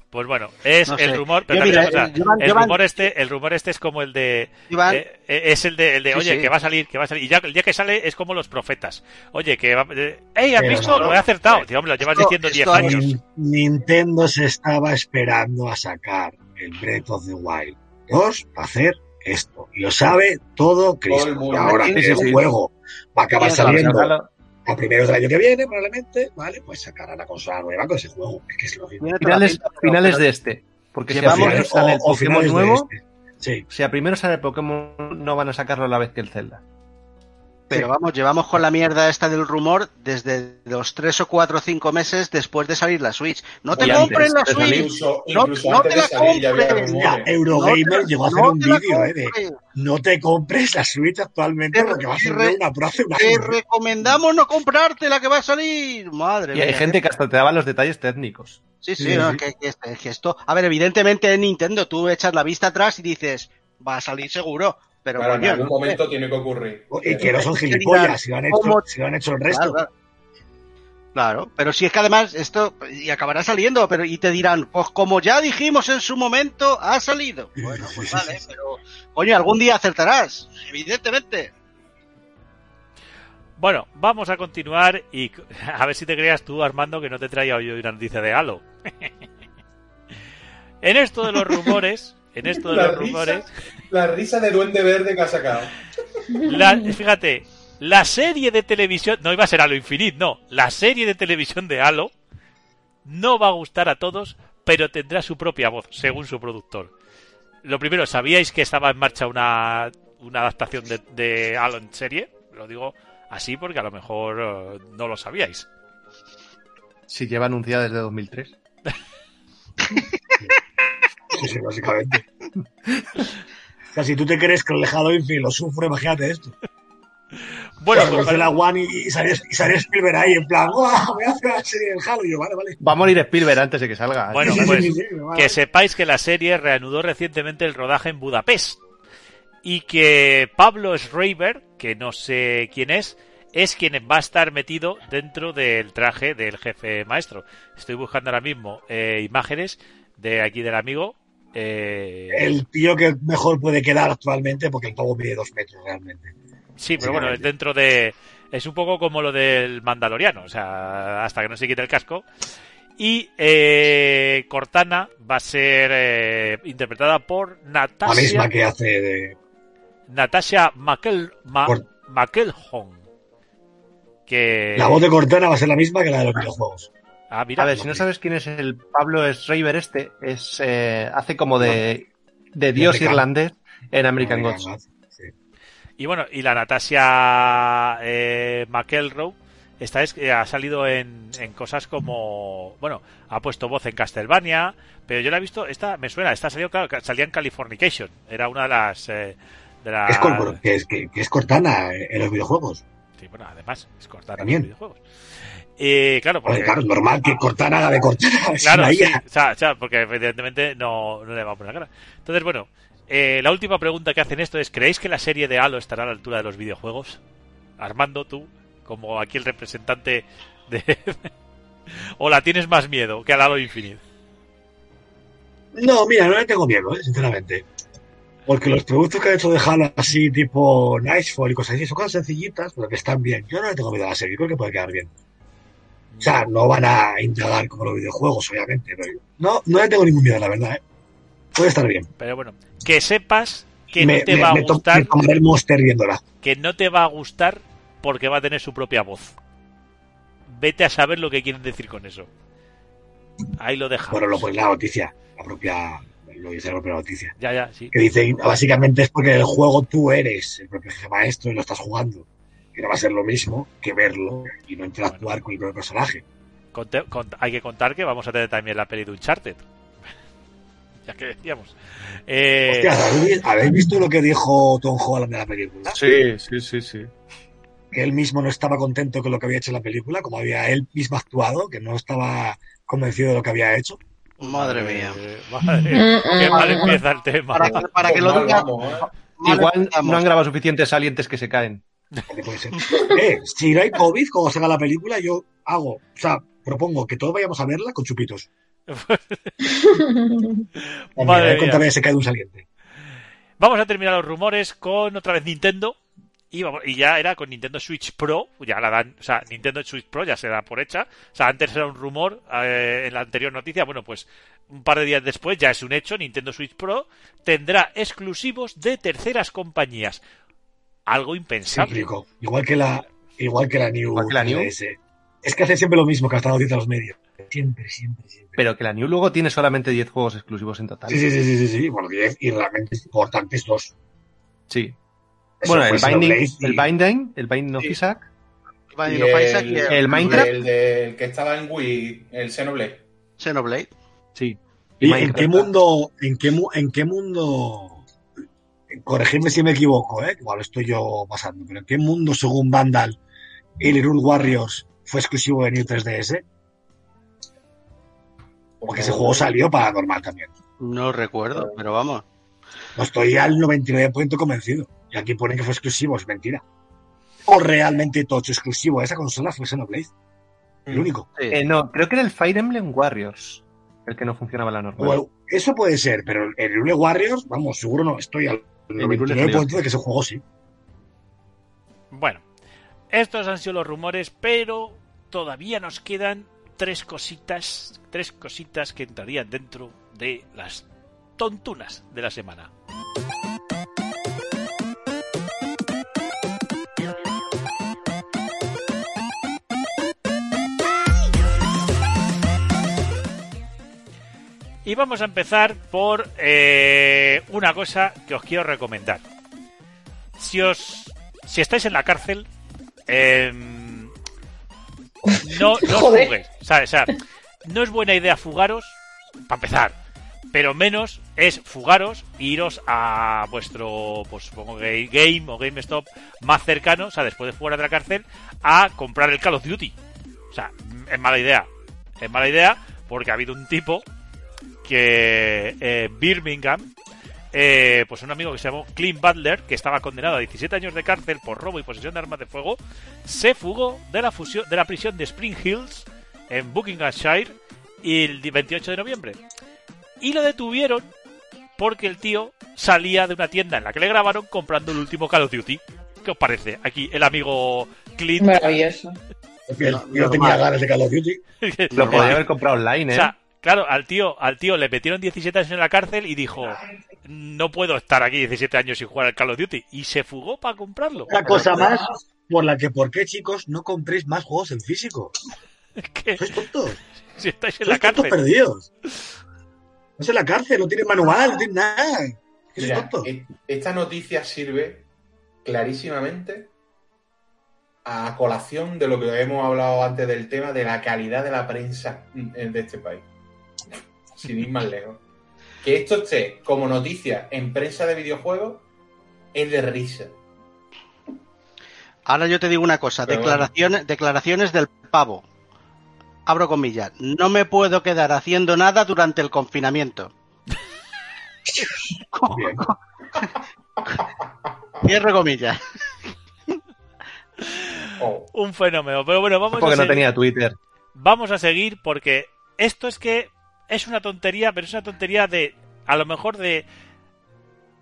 Pues bueno, es No el sé. rumor, pero Yo, mira, eh, el rumor este, el rumor este es como el de Iván, eh, eh, es el de, el de Sí, oye, sí. que va a salir, que va a salir y ya el día que sale es como los profetas. Oye, que va eh, "Ey, ¿has Pero visto? no, Lo he acertado." Tío, hombre, lo llevas esto- diciendo 10 esto- años. Nin- Nintendo se estaba esperando a sacar el Breath of the Wild 2 va a hacer esto. Y lo sabe todo Cristo. Todo. Y ahora Sí, que sí, el sí. juego va a acabar saliendo a primeros del año que viene, probablemente, ¿vale? Pues sacarán la consola nueva con ese juego. Es que es lógico. Finales, finales pero- de este. Porque si a Llevamos- primero sale el Pokémon nuevo, este. Sí. si a primero sale el Pokémon, no van a sacarlo a la vez que el Zelda. Pero vamos, llevamos con la mierda esta del rumor desde los 3 o 4 o 5 meses después de salir la Switch. No te compres antes la. Switch. Incluso, No- incluso no antes te de la salir ya había compres. Ya, Eurogamer te- llegó a hacer no un vídeo, ¿eh? De, no te compres la Switch actualmente Te- porque va a ser re- una pro hace un Te recomendamos no comprarte la que va a salir. Madre Y hay mía. gente que hasta te daba los detalles técnicos. Sí, sí, Sí, no, sí. Que, que este- que esto. A ver, evidentemente en Nintendo tú echas la vista atrás y dices, va a salir seguro. Pero Claro, en algún no momento tiene que ocurrir. Y que no son gilipollas, si lo han hecho, si lo han hecho el resto. claro. Claro, pero si es que además esto y acabará saliendo, pero y te dirán, pues como ya dijimos en su momento, ha salido. Bueno, pues vale, pero coño, algún día acertarás, evidentemente. Bueno, vamos a continuar y a ver si te creas tú, Armando, que no te traía hoy una noticia de Halo. en esto de los rumores, en esto de La los risa. rumores, La risa de duende verde que ha sacado. la- fíjate, la serie de televisión, no iba a ser Halo Infinite, no, la serie de televisión de Halo no va a gustar a todos, pero tendrá su propia voz, según su productor. Lo primero, ¿sabíais que estaba en marcha una, una adaptación de, de Halo en serie? Lo digo así porque a lo mejor eh, no lo sabíais. Si lleva anunciada desde 2003. Sí, sí, básicamente. O sea, si tú te crees que el Halo Infinite lo sufre, imagínate esto. Bueno, pues, hice la One y, y salía Spielberg ahí en plan, ¡guau! Voy a hacer la serie del Halo. Y yo, vale, vale. Va a morir Spielberg antes de que salga. Bueno, Sí, sí, pues, sí, sí, vale. que sepáis que la serie reanudó recientemente el rodaje en Budapest y que Pablo Schreiber, que no sé quién es, es quien va a estar metido dentro del traje del jefe maestro. Estoy buscando ahora mismo eh, imágenes de aquí del amigo. Eh, El tío que mejor puede quedar actualmente porque el pavo mide dos metros realmente. Sí, pero bueno, es dentro de... Es un poco como lo del Mandaloriano, o sea, hasta que no se quite el casco. Y eh, Cortana va a ser eh, interpretada por La misma Natasha, que hace de. Natasha McEl, Ma- Por- McElhone. Que... La voz de Cortana va a ser la misma que la de los videojuegos. Ah, mira, A ver, si no sabes quién es el Pablo Schreiber este, es eh, hace como de, de dios American- irlandés en American Gods. Sí. Y bueno, y la Natasha eh, McElroy, esta es que ha salido en, en cosas como, bueno, ha puesto voz en Castlevania, pero yo la he visto, esta me suena, esta salió, claro, salía en Californication, era una de las, eh, de las, Es, que, es, que, que es Cortana en los videojuegos. sí, bueno, además, es Cortana en También. los videojuegos. Y claro, porque, claro, normal que Cortana haga de Cortana. Claro, una sí, IA. o sea, o sea, porque evidentemente no, no le va a poner la cara. Entonces, bueno, eh, la última pregunta que hacen esto es, ¿creéis que la serie de Halo estará a la altura de los videojuegos? Armando, tú, como aquí el representante de... ¿O la tienes más miedo que al Halo Infinite? No, mira, no le tengo miedo, ¿eh? sinceramente. Porque los productos que ha hecho de Halo así, tipo Nightfall y cosas así, son cosas sencillitas, pero que están bien. Yo no le tengo miedo a la serie, creo que puede quedar bien. O sea, no van a indagar como los videojuegos, obviamente, pero no, no le tengo ningún miedo, la verdad, ¿eh? Puede estar bien. Pero bueno, que sepas que me, no te me- va a gustar, el Monster viéndola. que no te va a gustar porque va a tener su propia voz. Vete a saber lo que quieren decir con eso. Ahí lo dejamos. Bueno, lo pues la noticia, la propia, lo dice la propia noticia. Ya, ya, sí. Que dice, básicamente es porque el juego tú eres el propio jefe maestro y lo estás jugando. Que no va a ser lo mismo que verlo y no interactuar con el propio personaje. Conte- hay que contar que vamos a tener también la peli de Uncharted. ya que decíamos. Eh, Hostia, ¿habéis, habéis visto lo que dijo Tom Holland de la película? Sí, sí, sí, sí. Que él mismo no estaba contento con lo que había hecho en la película, como había él mismo actuado, que no estaba convencido de lo que había hecho. Madre mía. eh, madre, qué mal empieza el tema. Para, que- para que lo diga. ¿eh? Igual no han grabado suficientes salientes que se caen. ¿Qué puede ser? Eh, si no hay COVID, cuando salga la película, yo hago, o sea, propongo que todos vayamos a verla con chupitos. Madre a ver mía. cuántas veces se cae un saliente. Vamos a terminar los rumores con otra vez Nintendo. Y, vamos- y ya era con Nintendo Switch Pro, ya la dan, o sea, Nintendo Switch Pro ya se da por hecha. O sea, antes era un rumor eh, en la anterior noticia, bueno, pues un par de días después ya es un hecho, Nintendo Switch Pro tendrá exclusivos de terceras compañías. Algo impensable. Igual que la, igual que la New. Igual que la New. 3DS. Es que hacen siempre lo mismo que hasta la de los medios. Siempre, siempre, siempre. Pero que la New luego tiene solamente 10 juegos exclusivos en total. Sí, sí, sí, sí, sí, sí. Bueno, 10 y realmente importantes dos. Sí. Eso Bueno, el Binding, y- el Binding, el Binding of Sí. Isaac, Y el, el Minecraft. El, del que estaba en Wii, el Xenoblade. Xenoblade. sí. ¿Y en qué mundo, en qué, mu- en qué mundo, corregidme si me equivoco, ¿eh? igual estoy yo pasando, pero en qué mundo, según Vandal, el Hyrule Warriors fue exclusivo de New 3DS? Porque ese juego salió para normal también. No recuerdo, pero vamos. No estoy al 99% convencido. Y aquí ponen que fue exclusivo, es mentira. O realmente tocho exclusivo de esa consola fue Xenoblade. El único. Sí. Eh, no, creo que era el Fire Emblem Warriors el que no funcionaba la normal. Eso puede ser, pero el Hyrule Warriors, vamos, seguro no, estoy al Hyrule 99% de que ese juego sí. Bueno, estos han sido los rumores, pero todavía nos quedan tres cositas, tres cositas que entrarían dentro de las tontunas de la semana. Y vamos a empezar por eh, una cosa que os quiero recomendar. Si os, si estáis en la cárcel, em, no, no fuguéis. ¿sabes? O sea, no es buena idea fugaros, para empezar. Pero menos es fugaros e iros a vuestro, pues supongo que game o GameStop más cercano, o sea, después de fuera de la cárcel, a comprar el Call of Duty. O sea, es mala idea. Es mala idea porque ha habido un tipo que eh, Birmingham, eh, pues un amigo que se llamó Clint Butler, que estaba condenado a 17 años de cárcel por robo y posesión de armas de fuego, se fugó de la, fusión, de la prisión de Spring Hills en Buckinghamshire el 28 de noviembre. Y lo detuvieron porque el tío salía de una tienda en la que le grabaron comprando el último Call of Duty. ¿Qué os parece? Aquí el amigo Clint. Maravilloso. Yo no tenía ganas de Call of Duty. Lo podía haber comprado online, O ¿eh? sea, claro, al tío, al tío le metieron 17 años en la cárcel y dijo, no puedo estar aquí 17 años sin jugar al Call of Duty. Y se fugó para comprarlo. Una cosa más por la que, ¿por qué, chicos, no compréis más juegos en físico? Es que Sois tontos. si estáis en la Sois tontos cárcel. perdidos. No es en la cárcel, no tiene manual, no tiene nada. ¿Qué Mira, tontos? e- esta noticia sirve clarísimamente a colación de lo que hemos hablado antes del tema de la calidad de la prensa mm, de este país. Sin ir más lejos. Que esto esté como noticia en prensa de videojuegos es de risa. Ahora yo te digo una cosa, declaraciones, declaraciones del pavo. Abro comillas. No me puedo quedar haciendo nada durante el confinamiento. Cierro comillas. Oh, Un fenómeno. Pero bueno, vamos a, Porque no seguir, tenía Twitter. vamos a seguir porque esto es que es una tontería, pero es una tontería de, a lo mejor de,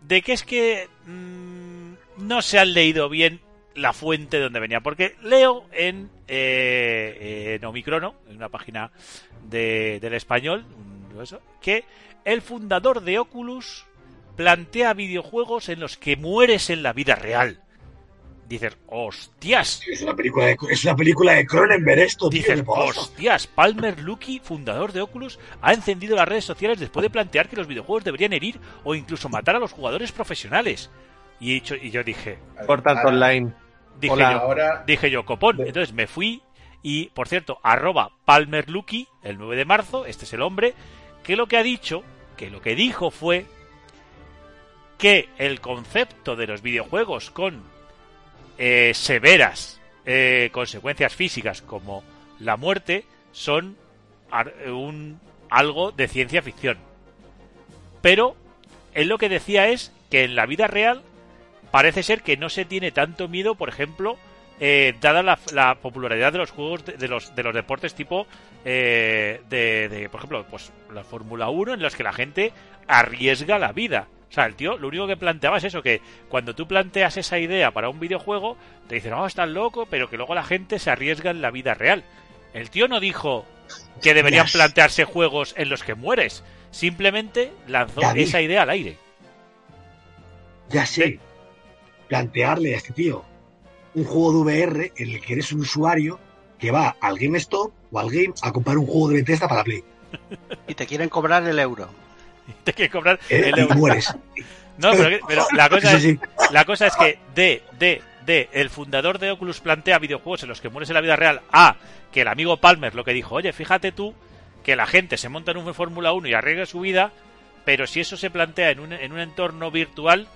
de que es que mm, no se han leído bien la fuente de donde venía. Porque leo en, eh, en Omicrono, en una página de, del español, que el fundador de Oculus plantea videojuegos en los que mueres en la vida real. Dices, hostias, Es una película de, es una película de Cronenberg esto, tío. Hostias, Palmer Luckey, fundador de Oculus, ha encendido las redes sociales después de plantear que los videojuegos deberían herir o incluso matar a los jugadores profesionales. Y, he dicho- y yo dije, Por tanto, online. dije Hola. yo, Ahora, dije yo, copón. Entonces me fui y, por cierto, arroba Palmer Luckey, el 9 de marzo, este es el hombre, que lo que ha dicho, que lo que dijo fue que el concepto de los videojuegos con eh, severas eh, consecuencias físicas como la muerte son un, algo de ciencia ficción. Pero él lo que decía es que en la vida real parece ser que no se tiene tanto miedo, por ejemplo, eh, dada la, la popularidad de los juegos de, los de los deportes tipo eh, de, de, por ejemplo, pues la Fórmula 1 en los que la gente arriesga la vida. O sea, el tío lo único que planteaba es eso, que cuando tú planteas esa idea para un videojuego, te dicen, no, estás loco, pero que luego la gente se arriesga en la vida real. El tío no dijo que deberían plantearse juegos en los que mueres. Simplemente lanzó David. esa idea al aire. Ya sé. Plantearle a este tío un juego de VR en el que eres un usuario que va al GameStop o al Game a comprar un juego de Bethesda para Play. Y te quieren cobrar el euro. Te que cobrar Eh, el y euro. mueres. No, pero, la cosa Sí, es, sí. La cosa es que D, D, D, el fundador de Oculus plantea videojuegos en los que mueres en la vida real. A, que el amigo Palmer lo que dijo, oye, fíjate tú que la gente se monta en un Fórmula 1 y arriesga su vida, pero si eso se plantea en un, en un entorno virtual,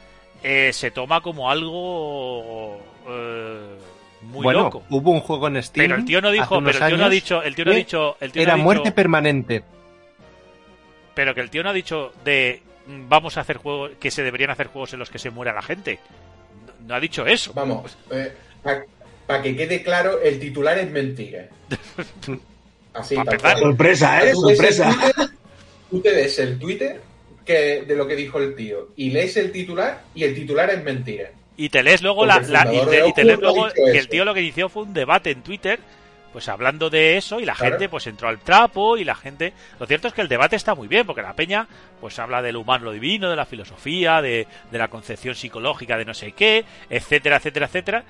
eh, se toma como algo eh, muy bueno, loco. hubo un juego en Steam. Pero el tío no dijo, pero el tío no ha dicho, el tío no ha dicho, el tío no Era ha dicho- muerte permanente. Pero que el tío no ha dicho de mm, vamos a hacer juegos que se deberían hacer juegos en los que se muera la gente. No, no ha dicho eso. Vamos, para que quede claro, el titular es mentira. Así. Sorpresa, ¿eh? Sorpresa. Twitter, Tú te ves el Twitter que, de lo que dijo el tío y lees el titular y el titular es mentira. Y te lees luego la, y, te, de y te lees luego que el tío lo que inició fue un debate en Twitter, pues hablando de eso y la Claro. gente pues entró al trapo y la gente, lo cierto es que el debate está muy bien porque la peña pues habla de lo humano, lo divino, de la filosofía, de, de la concepción psicológica de no sé qué, etcétera, etcétera, etcétera,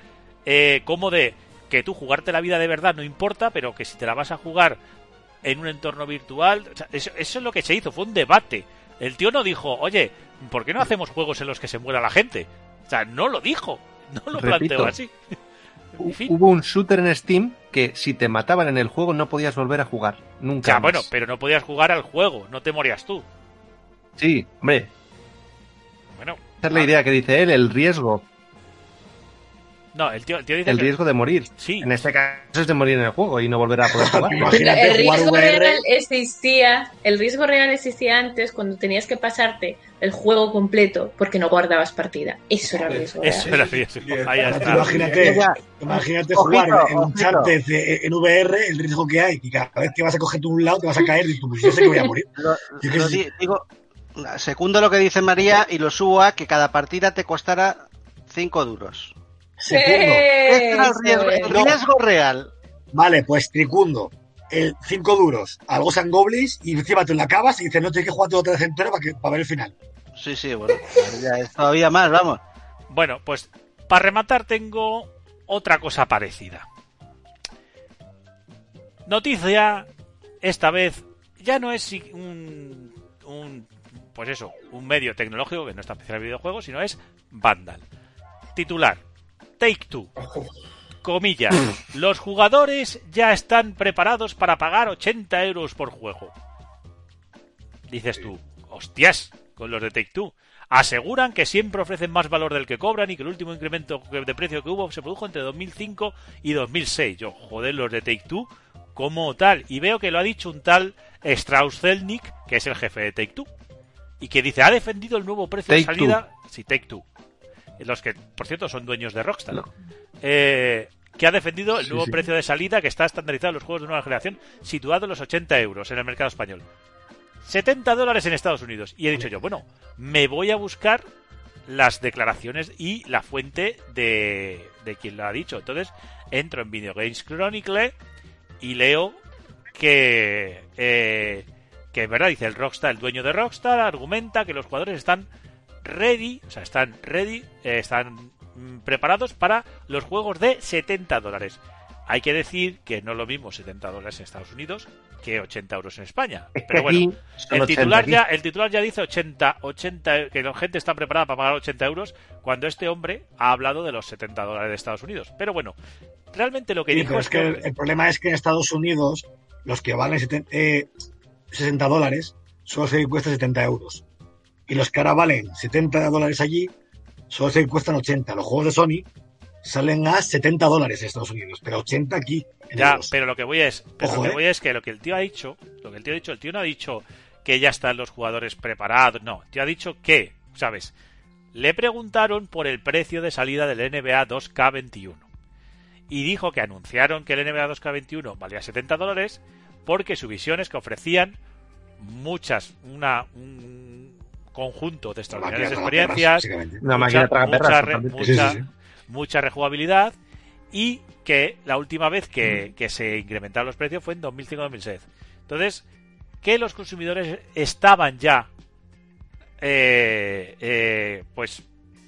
eh, como de que tú jugarte la vida de verdad no importa, pero que si te la vas a jugar en un entorno virtual, o sea, eso, eso es lo que se hizo, fue un debate. El tío no dijo, oye, ¿por qué no hacemos juegos en los que se muera la gente? O sea, no lo dijo, no lo Repito. planteó así. Hubo un shooter en Steam que si te mataban en el juego no podías volver a jugar. Nunca. Ya, más. bueno, pero no podías jugar al juego, no te morías tú. Sí, hombre, Bueno, esa es la idea que dice él, el riesgo. No, el tío, el tío dice El que- riesgo de morir. Sí, En este caso es de morir en el juego y no volver a poder jugar. Imagínate el jugar riesgo VR. real existía, el riesgo real existía antes cuando tenías que pasarte el juego completo porque no guardabas partida. Eso era el riesgo real. eso era riesgo. Ahí Tú está. Imagínate, Ya. imagínate Ojito, jugar en un chat de- en VR, el riesgo que hay, que cada vez que vas a coger tú un lado te vas a caer y tú, pues yo sé que voy a morir. Lo- Yo lo digo, lo que dice María y lo subo a que cada partida te costará 5 duros. Segundo. Este era el riesgo, es. el riesgo real. Vale, pues tricundo. El 5 duros al Ghost and Goblins y encima te la acabas y dices, no tienes que jugar todo otra vez entero para, que, para ver el final. Sí, sí, bueno, ya es todavía más, vamos. Bueno, pues para rematar tengo otra cosa parecida. Noticia, esta vez ya no es un pues eso, un medio tecnológico que no está especial en videojuegos, sino es Vandal. Titular: Take Two. Comillas. Los jugadores ya están preparados para pagar 80 euros por juego. Dices tú, hostias, con los de Take Two. Aseguran que siempre ofrecen más valor del que cobran y que el último incremento de precio que hubo se produjo entre 2005 y 2006. Yo, joder, los de Take Two, como tal. Y veo que lo ha dicho un tal Strauss Zelnick, que es el jefe de Take Two. Y que dice, ha defendido el nuevo precio de salida. Sí, Take Two. Los que, por cierto, son dueños de Rockstar. No. Eh, que ha defendido el Sí, nuevo sí. precio de salida que está estandarizado en los juegos de nueva generación, situado en los 80 euros en el mercado español. 70 dólares en Estados Unidos. Y he dicho yo, bueno, me voy a buscar las declaraciones y la fuente de, de quien lo ha dicho. Entonces, entro en Video Games Chronicle y leo que, eh, que es verdad, dice el Rockstar, el dueño de Rockstar, argumenta que los jugadores están ready, o sea, están ready, eh, están mm, preparados para los juegos de 70 dólares. Hay que decir que no es lo mismo 70 dólares en Estados Unidos que 80 euros en España. Es Pero bueno, el 80 titular, ya, el titular ya dice 80, 80, que la gente está preparada para pagar 80 euros cuando este hombre ha hablado de los 70 dólares de Estados Unidos. Pero bueno, realmente lo que Sí, dijo pero es este que el, el problema es que en Estados Unidos los que valen 70, eh, 60 dólares solo se cuestan 70 euros. Y los que ahora valen 70 dólares allí solo se cuestan 80. Los juegos de Sony salen a 70 dólares en Estados Unidos, pero 80 aquí. En Ya, euros. pero lo que voy es, pero Ojo, lo que ¿eh? voy es que lo que el tío ha dicho, lo que el tío ha dicho, el tío no ha dicho que ya están los jugadores preparados, no, el tío ha dicho que, ¿sabes? Le preguntaron por el precio de salida del NBA 2K21 y dijo que anunciaron que el NBA 2K21 valía 70 dólares porque su visión es que ofrecían muchas, una, un conjunto de extraordinarias experiencias. Una máquina mucha, tragar mucha perras, re- totalmente. mucha- Sí, sí, sí. mucha rejugabilidad y que la última vez que, que se incrementaron los precios fue en 2005-2006. Entonces, que los consumidores estaban ya eh, eh, pues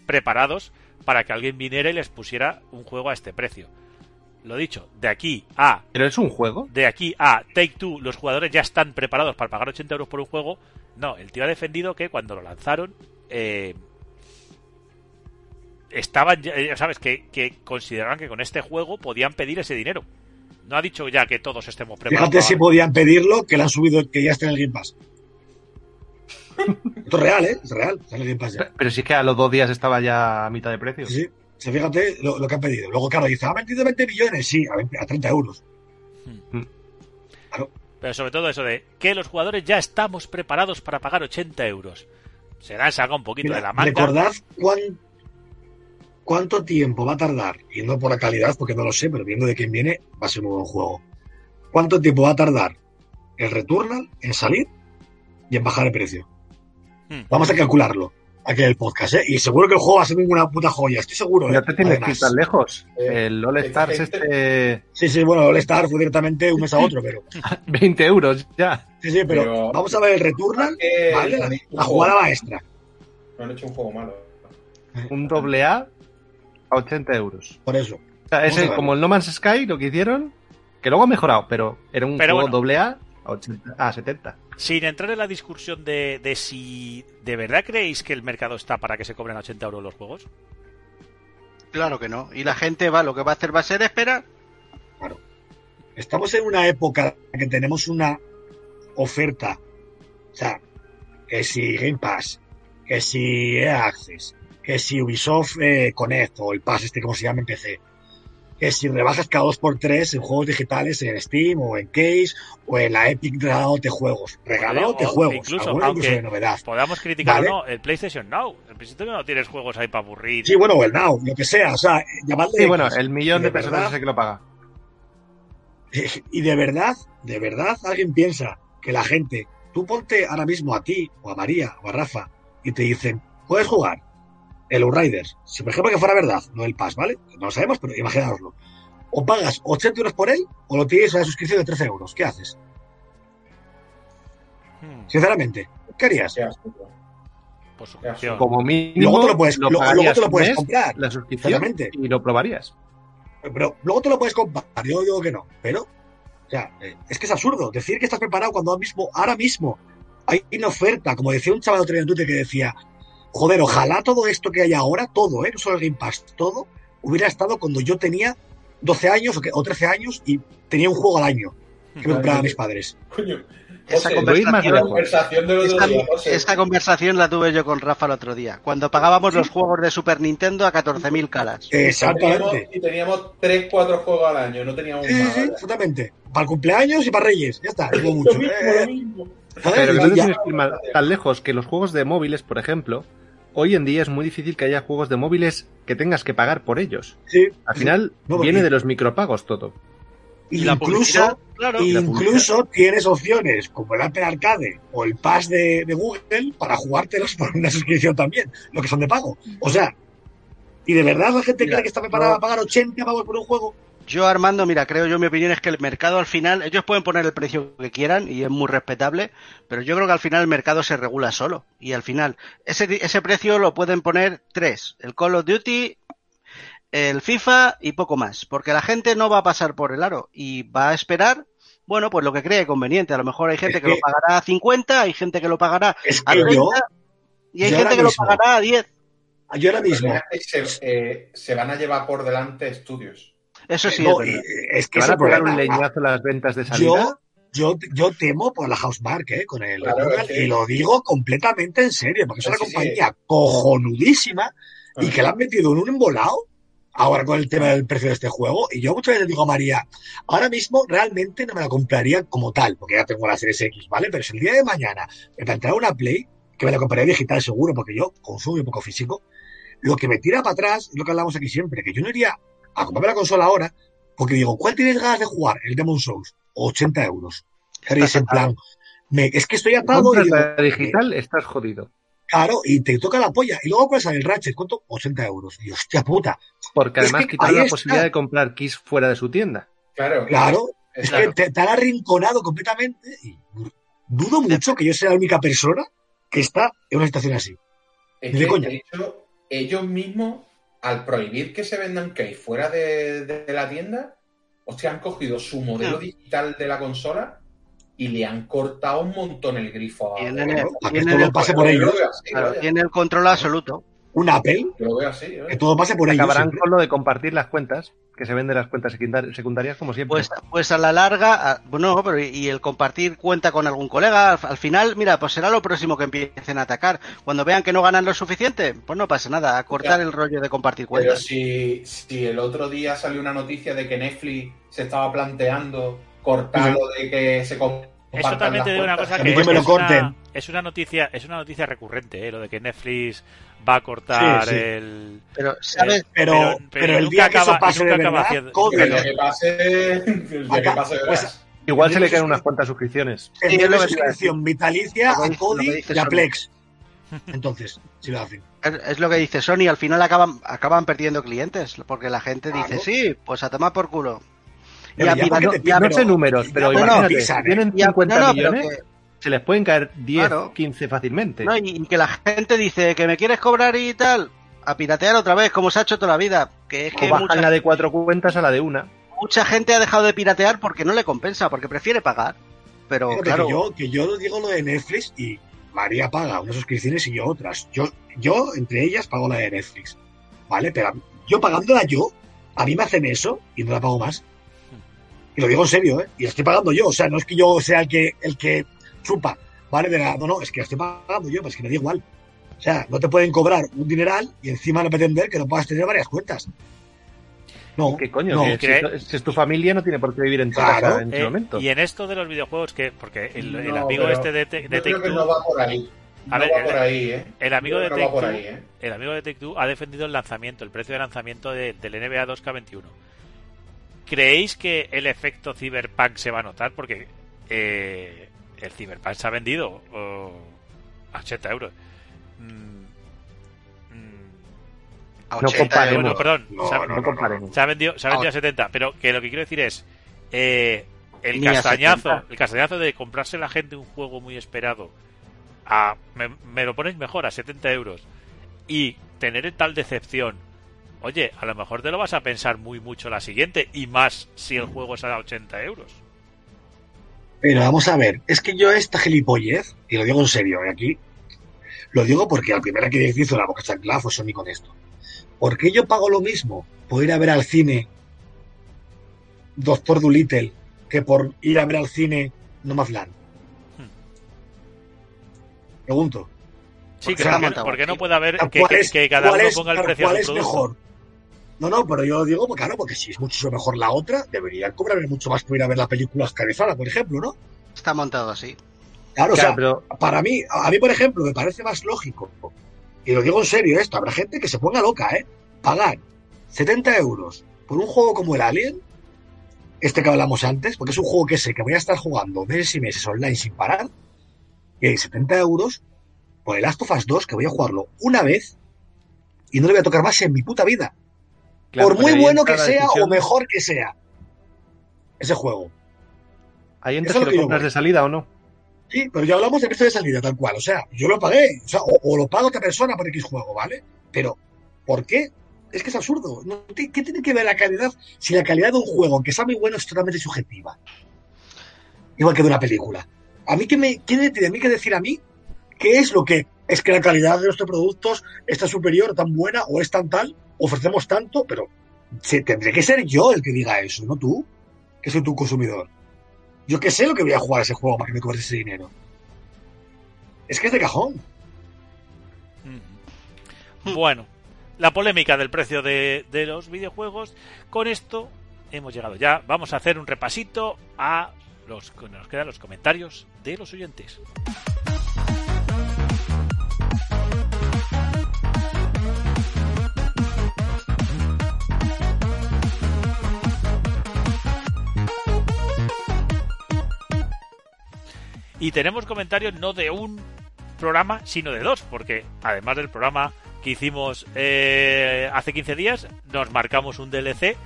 preparados para que alguien viniera y les pusiera un juego a este precio. Lo dicho, de aquí a Pero es un juego. de aquí a Take Two, los jugadores ya están preparados para pagar 80 euros por un juego. No, el tío ha defendido que cuando lo lanzaron, eh, estaban, ya- ya sabes, que, que consideraban que con este juego podían pedir ese dinero. No ha dicho ya que todos estemos preparados. Fíjate si podían pedirlo, que le han subido, que ya está en el Game Pass. Esto es real, ¿eh? Es real, está en el Game Pass ya. Pero sí que a los dos días estaba ya a mitad de precio. Sí, sí. O sea, fíjate lo, lo que han pedido. Luego, claro, dice, ha vendido 20 millones, sí, a, 20 a 30 euros. Pero sobre todo eso de que los jugadores ya estamos preparados para pagar 80 euros. Se dan saca un poquito Mira, de la manga. recordad cuán- cuánto tiempo va a tardar, y no por la calidad, porque no lo sé, pero viendo de quién viene, va a ser un buen juego. ¿Cuánto tiempo va a tardar el Returnal en salir y en bajar el precio? Hmm. Vamos a calcularlo aquí en el podcast, ¿eh? Y seguro que el juego va a ser una puta joya, estoy seguro, ¿eh? No te tienes que ir tan lejos. Eh, El All Stars este... Sí, sí, bueno, el Star fue directamente un mes a otro, pero. 20 euros ya. Sí, sí, pero, Pero- vamos a ver el Returnal. La, la jugada maestra. No han hecho un juego malo. Un doble A a 80 euros. Por eso. O sea, ver. como el No Man's Sky, lo que hicieron, que luego ha mejorado, pero era un Pero juego bueno. doble A a, 80 a 70. Sin entrar en la discusión de, de si de verdad creéis que el mercado está para que se cobren 80 euros los juegos. Claro que no. Y la gente va, lo que va a hacer va a ser esperar. Estamos en una época en que tenemos una oferta. O sea, que si Game Pass, que si EA Access, que si Ubisoft eh, Connect o el Pass este como se llama en PC, que si rebajas cada 2x3 en juegos digitales en Steam o en Case o en la Epic regalándote juegos. Regalándote O juegos. incluso, aunque de novedad. Podamos criticar Vale. o no, el PlayStation Now. En principio no tienes juegos ahí para aburrir. Sí, bueno, o el Now, lo que sea. O sea, llamadle Sí, bueno, el millón de de personas verdad- ese que lo paga. Y de verdad, de verdad, alguien piensa que la gente, tú ponte ahora mismo a ti, o a María, o a Rafa, y te dicen, puedes jugar el Riders. Si por ejemplo que fuera verdad, no el Pass, ¿vale? No lo sabemos, pero imaginaoslo. O pagas 80 euros por él, o lo tienes a la suscripción de 13 euros. ¿Qué haces? Hmm, Sinceramente, ¿qué harías? Qué por suscripción. Como mínimo, luego te lo puedes, lo- luego pagarías te lo un puedes mes, comprar. la suscripción y lo probarías. Pero luego te lo puedes comprar. Yo digo que no. Pero, o sea, eh, es que es absurdo decir que estás preparado cuando ahora mismo, ahora mismo hay una oferta. Como decía un chaval otro día en Twitter que decía, joder, ojalá todo esto que hay ahora, todo, ¿eh? no solo el Game Pass, todo, hubiera estado cuando yo tenía 12 años o, que- o 13 años y tenía un juego al año que me compraban mis padres. Coño. Esa José, conversación, lejos. conversación del otro esta, día, José. esta conversación la tuve yo con Rafa el otro día. Cuando pagábamos los juegos de Super Nintendo a 14.000 calas. Exactamente. y teníamos 3, 4 juegos al año, no teníamos Sí, sí, más. sí, exactamente. Para el cumpleaños y para Reyes. Ya está, mucho. mismo, Eh, lo mismo. Pero no tienes que ir mal- tan lejos que los juegos de móviles, por ejemplo, hoy en día es muy difícil que haya juegos de móviles que tengas que pagar por ellos. sí, Al final No, viene y- de los micropagos todo. Y la incluso claro. Incluso tienes opciones como el Apple Arcade o el Pass de, de Google para jugártelos por una suscripción también, lo que son de pago. O sea, y de verdad la gente Mira, cree que está preparada no. a pagar 80 pavos por un juego. Yo, Armando, mira, creo yo, mi opinión es que el mercado al final, ellos pueden poner el precio que quieran y es muy respetable, pero yo creo que al final el mercado se regula solo. Y al final, ese, ese precio lo pueden poner tres: el Call of Duty, el FIFA y poco más. Porque la gente no va a pasar por el aro y va a esperar, bueno, pues lo que cree conveniente. A lo mejor hay gente Es que... lo pagará a 50, hay gente que lo pagará Es a que 30 yo, y hay gente que lo pagará a 10. yo ahora mismo, se, eh, se van a llevar por delante estudios. Eso sí, no, es eh, es que ¿Te es van el a pegar un leñazo las ventas de salida? Yo, yo, yo temo por la Housemark, ¿eh? Con el Claro, y lo digo completamente en serio, porque es una Sí, sí. compañía cojonudísima y que la han metido en un embolado ahora con el tema del precio de este juego. Y yo muchas veces digo a María, ahora mismo realmente no me la compraría como tal, porque ya tengo la Series X, ¿vale? Pero si el día de mañana me planteara una Play, que me la compraría digital seguro, porque yo consumo muy poco físico, lo que me tira para atrás es lo que hablamos aquí siempre, que yo no iría a comprarme la consola ahora, porque digo, ¿cuál tienes ganas de jugar? El Demon Souls, 80 euros. Claro, y es en plan, me- es que estoy atado y digo, la digital, estás jodido. Claro, y te toca la polla. Y luego puedes el Ratchet, ¿cuánto? 80 euros. Y hostia puta. Porque Es además que quitaron la está. posibilidad de comprar keys fuera de su tienda. Claro. Claro, es Claro. que te, te han arrinconado completamente. Y dudo mucho que yo sea la única persona que está en una situación así. Es de coña. de hecho, ellos mismos, al prohibir que se vendan case fuera de, de la tienda, hostia, han cogido su modelo digital de la consola y le han cortado un montón el grifo. a- Tienen el control absoluto. Un Apple, Yo lo veo así. vaya. que todo pase por ellos. Acabarán siempre. con lo de compartir las cuentas, que se venden las cuentas secundar- secundarias como siempre. Pues, pues a la larga, a- bueno, pero y- el compartir cuenta con algún colega, al, al final, mira, pues será lo próximo que empiecen a atacar. Cuando vean que no ganan lo suficiente, pues no pasa nada, a cortar Ya. el rollo de compartir Pero cuentas. si, si el otro día salió una noticia de que Netflix se estaba planteando cortar lo de que se Eso también te digo una cosa que que es, me lo es una, corten. es una noticia, es una noticia recurrente, ¿eh? lo de que Netflix va a cortar Sí, sí. el Pero, ¿sabes? Pero, Pero- pero, pero el nunca día que acaba- eso pase de acaba verdad, haciendo- lo que pase, que pase pues. Igual se le quedan unas cuantas suscripciones. Lo una suscripción vitalicia a Cody y a Sony. Plex. Entonces, si lo hacen. Es, es lo que dice Sony, al final acaban, acaban perdiendo clientes, porque la gente dice, sí, pues a tomar por culo. Y ya porque no- sé números, pero imagínate, pisan, ¿eh? tienen y a- 50 no, millones, que- se les pueden caer 10, Claro. 15 fácilmente. no, y, y que la gente dice que me quieres cobrar y tal, a piratear otra vez, como se ha hecho toda la vida. Que es o que bajan mucha, la de cuatro cuentas a la de una. mucha gente ha dejado de piratear porque no le compensa, porque prefiere pagar. Pero Fíjate claro, que, yo, que yo digo lo de Netflix y María paga unas suscripciones y yo otras. Yo, yo, entre ellas, pago la de Netflix. ¿Vale? Pero yo pagándola yo, a mí me hacen eso y no la pago más. Y lo digo en serio, ¿eh? Y la estoy pagando yo. O sea, no es que yo sea el que, el que chupa, ¿vale? De la- no, no, es que la estoy pagando yo, pues que me da igual. O sea, no te pueden cobrar un dineral y encima no pretender que no puedas tener varias cuentas. No, ¿Qué coño? no. Que que- si, si es tu familia, no tiene por qué vivir en tu Claro. casa en ese Eh, momento. y en esto de los videojuegos, que porque el, el No, amigo este de, Te- de Yo creo Take que no va por ahí. A no ver, va el- por ahí, ¿eh? el amigo de Take ahí, ¿eh? el amigo de Take-Two ha defendido el lanzamiento, el precio de lanzamiento de- del NBA 2K21. ¿Creéis que el efecto Cyberpunk se va a notar? Porque eh, el Cyberpunk se ha vendido oh, a 80 euros. Mm, mm, a no 80 comparemos. euros. bueno, perdón, No, se ha, no, no no, comparemos. se ha vendido, se ha vendido a 70, pero que lo que quiero decir es eh, el Ni castañazo, 70. el castañazo de comprarse la gente un juego muy esperado a me, me lo ponéis mejor a 70 euros y tener tal decepción. Oye, a lo mejor te lo vas a pensar muy mucho la siguiente y más si el juego es a 80 euros. Pero vamos a ver, es que yo esta gilipollez, y lo digo en serio, y aquí lo digo porque la primera que hizo la boca chancla fue Sony con esto. ¿Por qué yo pago lo mismo por ir a ver al cine Doctor Dolittle que por ir a ver al cine Nomadland? Pregunto. Sí, Porque porque, no puede haber que, ¿Cuál que- cada uno ponga el precio cuál es mejor? No, no, pero yo digo, pues claro, porque si es mucho mejor la otra, deberían cobrarme mucho más por ir a ver la película Oscarizada, por ejemplo, ¿no? Está montado así. Claro, o sea, pero para mí, a mí, por ejemplo, me parece más lógico, y lo digo en serio esto, habrá gente que se ponga loca, ¿eh? Pagar 70 euros por un juego como el Alien, este que hablamos antes, porque es un juego que sé que voy a estar jugando meses y meses online sin parar, y hay 70 euros por el Last of Us 2, que voy a jugarlo una vez y no le voy a tocar más en mi puta vida. Claro, por muy bueno que sea o mejor que sea ese juego. Ahí entra si lo lo que compras de salida o no. Sí, pero ya hablamos de precio de salida, tal cual. O sea, yo lo pagué. O, sea, o, o lo paga otra persona por X juego, ¿vale? Pero, ¿por qué? Es que es absurdo. No, ¿Qué tiene que ver la calidad? Si la calidad de un juego, aunque sea muy bueno, es totalmente subjetiva. Igual que de una película. ¿A mí qué me tiene a mí que decir a mí? ¿Qué es lo que es que la calidad de nuestros productos está superior, tan buena o es tan tal? Ofrecemos tanto, pero se, tendré que ser yo el que diga eso, no tú, que soy tu consumidor. Yo que sé lo que voy a jugar a ese juego para que me cobres ese dinero. Es que es de cajón. Ujú. Bueno, la polémica del precio de, de los videojuegos. Con esto hemos llegado ya. Vamos a hacer un repasito a los que nos quedan los comentarios de los oyentes. Y tenemos comentarios no de un programa, sino de dos, porque además del programa que hicimos eh, hace 15 días, nos marcamos un DLC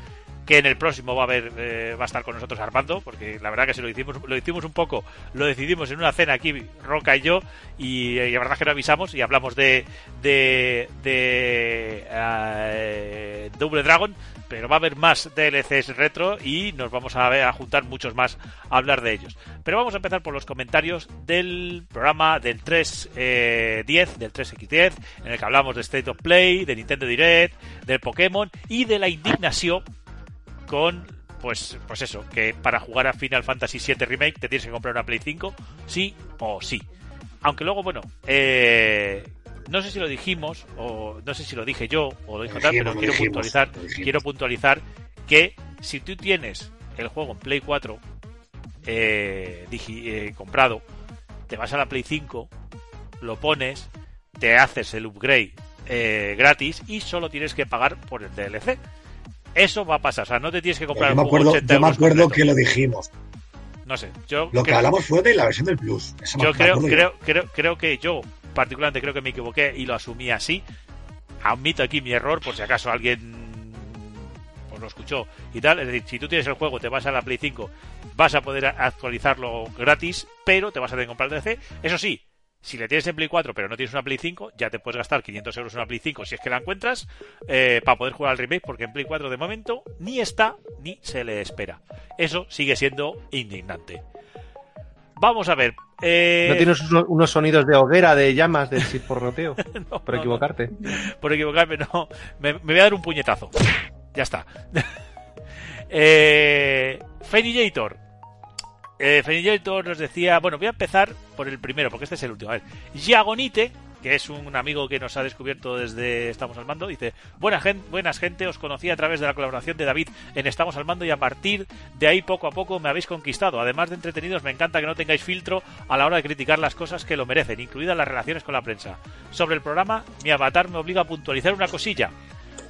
que en el próximo va a haber eh, va a estar con nosotros Armando porque la verdad que se lo hicimos lo hicimos un poco lo decidimos en una cena aquí Roca y yo y, y la verdad que lo avisamos y hablamos de de de eh, Double Dragon pero va a haber más DLCs retro y nos vamos a, ver, a juntar muchos más a hablar de ellos. Pero vamos a empezar por los comentarios del programa del 310, eh, del 3X10, en el que hablamos de State of Play, de Nintendo Direct, del Pokémon y de la indignación con pues, pues eso, que para jugar a Final Fantasy VII Remake te tienes que comprar una Play 5, sí o sí. Aunque luego, bueno, eh, no sé si lo dijimos, o no sé si lo dije yo, o lo dijo tal, pero quiero dijimos, puntualizar, quiero puntualizar que si tú tienes el juego en Play 4 eh, digi- eh, comprado, te vas a la Play 5, lo pones, te haces el upgrade eh, gratis y solo tienes que pagar por el DLC. Eso va a pasar, o sea, no te tienes que comprar Yo me acuerdo, 80 yo me acuerdo completo. que lo dijimos. No sé, yo Lo que hablamos fue de la versión del Plus. Eso yo creo, creo, creo, creo que yo, particularmente, creo que me equivoqué y lo asumí así. Admito aquí mi error, por si acaso alguien pues lo escuchó y tal. Es decir, si tú tienes el juego, te vas a la Play 5, vas a poder actualizarlo gratis, pero te vas a tener que comprar el DLC. Eso sí, si le tienes en Play 4 pero no tienes una Play 5, ya te puedes gastar 500 euros en una Play 5 si es que la encuentras eh, para poder jugar al remake, porque en Play 4 de momento ni está ni se le espera. Eso sigue siendo indignante. Vamos a ver. eh, ¿No tienes unos, sonidos de hoguera, de llamas, del chisporroteo? no, Por no, equivocarte. no, por equivocarme, no. Me, me voy a dar un puñetazo. Ya está. eh, Fenillator. Eh, Fenillator nos decía. Bueno, voy a empezar por el primero, porque este es el último. A ver. Yagonite, que es un amigo que nos ha descubierto desde Estamos al Mando, dice: Buena gen- Buenas gente, os conocí a través de la colaboración de David en Estamos al Mando y a partir de ahí poco a poco me habéis conquistado. Además de entretenidos, me encanta que no tengáis filtro a la hora de criticar las cosas que lo merecen, incluidas las relaciones con la prensa. Sobre el programa, mi avatar me obliga a puntualizar una cosilla.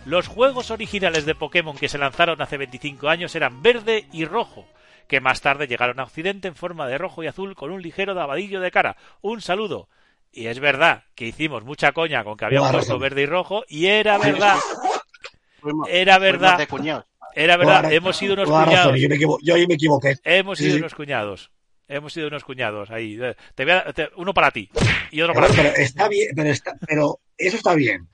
Los juegos originales de Pokémon que se lanzaron hace 25 años eran verde y rojo, que más tarde llegaron a Occidente en forma de rojo y azul con un ligero lavadillo de cara. Un saludo. Y es verdad que hicimos mucha coña con que habíamos puesto verde y rojo, y era verdad, era verdad, de cuñados. era verdad, hemos sido unos cuñados. y Yo, ahí me equivoqué. Hemos sido unos cuñados. Hemos sido unos cuñados ahí. Eh, Te voy a- te- uno para ti y otro Pero, para ti. pero está bien, pero, está, pero eso está bien.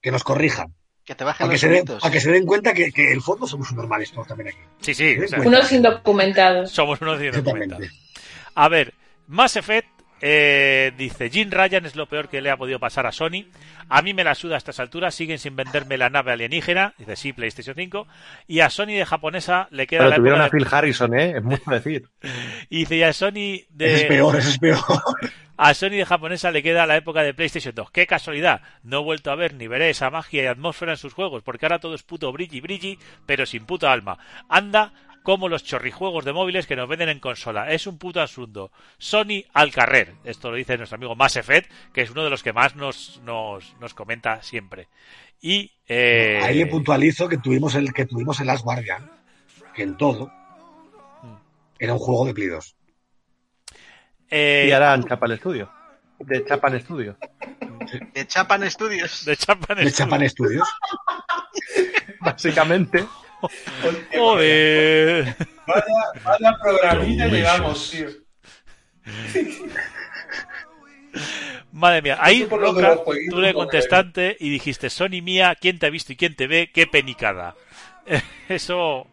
Que nos corrijan. Que te bajen los se den, para que se den cuenta que, que el fondo somos normales todos también aquí. Sí, sí. o sea, Unos indocumentados. somos unos indocumentados. A ver, Mass Effect eh, dice, Jim Ryan es lo peor que le ha podido pasar a Sony. A mí me la suda a estas alturas, siguen sin venderme la nave alienígena. Dice, sí, PlayStation 5. Y a Sony de japonesa le queda Pero la tuvieron a Phil Harrison, ¿eh? Es mucho decir. de... Y dice, y a Sony Eso es de... peor, eso es peor. A Sony de japonesa le queda la época de PlayStation 2. ¡Qué casualidad! No he vuelto a ver ni veré esa magia y atmósfera en sus juegos, porque ahora todo es puto brilli brilli, pero sin puta alma. Anda como los chorrijuegos de móviles que nos venden en consola. Es un puto absurdo. Sony al carrer. Esto lo dice nuestro amigo Mass Effect, que es uno de los que más nos, nos, nos comenta siempre. Y... Eh, Ahí le puntualizo que tuvimos el que tuvimos el Last Guardian, que en todo era un juego de Play 2. Eh, Y harán Chapan Studio. De Chapan Studio. De Chapan Studios. de Chapan De Chapan Studios. Básicamente. Joder. Vaya, vaya programita llevamos, tío. Madre mía, ahí por tú le contestaste y dijiste, Sony mía, ¿quién te ha visto y quién te ve? ¡Qué penicada! Eso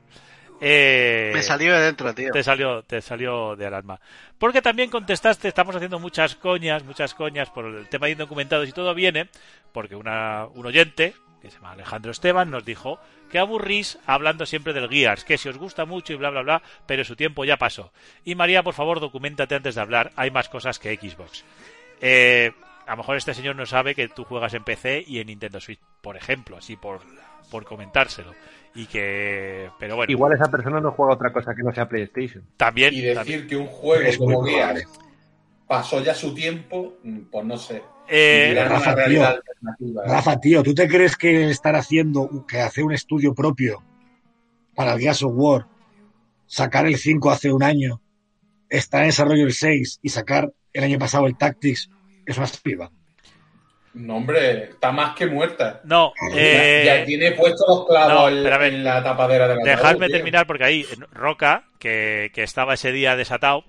eh, Me salió de dentro, tío. te salió, te salió de alarma. Porque también contestaste, estamos haciendo muchas coñas, muchas coñas por el tema de indocumentados y todo viene, porque una, un oyente, que se llama Alejandro Esteban, nos dijo que aburrís hablando siempre del Gears, que si os gusta mucho y bla bla bla, pero su tiempo ya pasó. Y María, por favor, documentate antes de hablar, hay más cosas que Xbox. Eh, a lo mejor este señor no sabe que tú juegas en PC y en Nintendo Switch, por ejemplo, así por, por comentárselo. Y que, pero bueno, Igual esa persona no juega otra cosa que no sea PlayStation. también, Y también. decir que un juego Es como. Gears pasó ya su tiempo, mm, pues no sé. Eh, una Rafa, realidad tío. alternativa. Rafa, tío, ¿tú te crees que estar haciendo, que hacer un estudio propio para el Gears of War, sacar el 5 hace un año, estar en desarrollo el 6 y sacar el año pasado el Tactics, Es más piba. No, hombre, está más que muerta. No, Ya- eh, ya, tiene puestos los clavos no, en- ver, la tapadera de la Dejadme terminar porque ahí Roca, que, que estaba ese día desatado,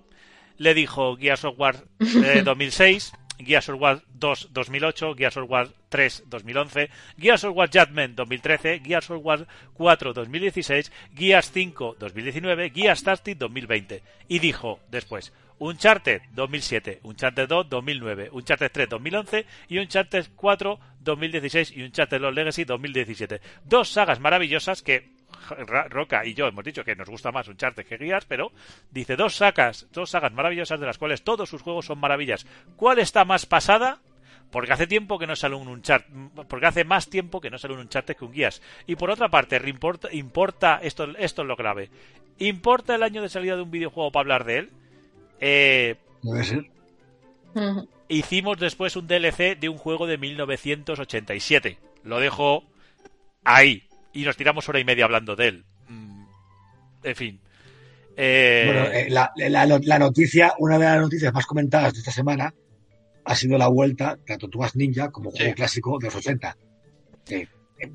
le dijo Gears of War eh, 2006, Gears of War 2 2008, Gears of War 3 2011, Gears of War Judgment 2013, Gears of War 4 2016, Gears 5 2019, Gears Tactics 2020. Y dijo después, Uncharted 2007, Uncharted 2 2009, Uncharted 3 2011 y Uncharted 4 2016 y Uncharted Lost Legacy 2017. Dos sagas maravillosas que Roca y yo hemos dicho que nos gusta más Uncharted que Gears, pero dice dos sagas, dos sagas maravillosas de las cuales todos sus juegos son maravillas. ¿Cuál está más pasada? Porque hace tiempo que no sale un Uncharted, porque hace más tiempo que no sale un Uncharted que un Gears. Y por otra parte, importa, importa esto, esto es lo grave. ¿Importa el año de salida de un videojuego para hablar de él? Eh, Debe ser. Hicimos después un DLC de un juego de 1987. Lo dejo ahí. Y nos tiramos hora y media hablando de él. Mm, En fin. Eh, Bueno, eh, la, la- la noticia, una de las noticias más comentadas de esta semana ha sido la vuelta de Tortugas Ninja como juego Sí. clásico de los 80.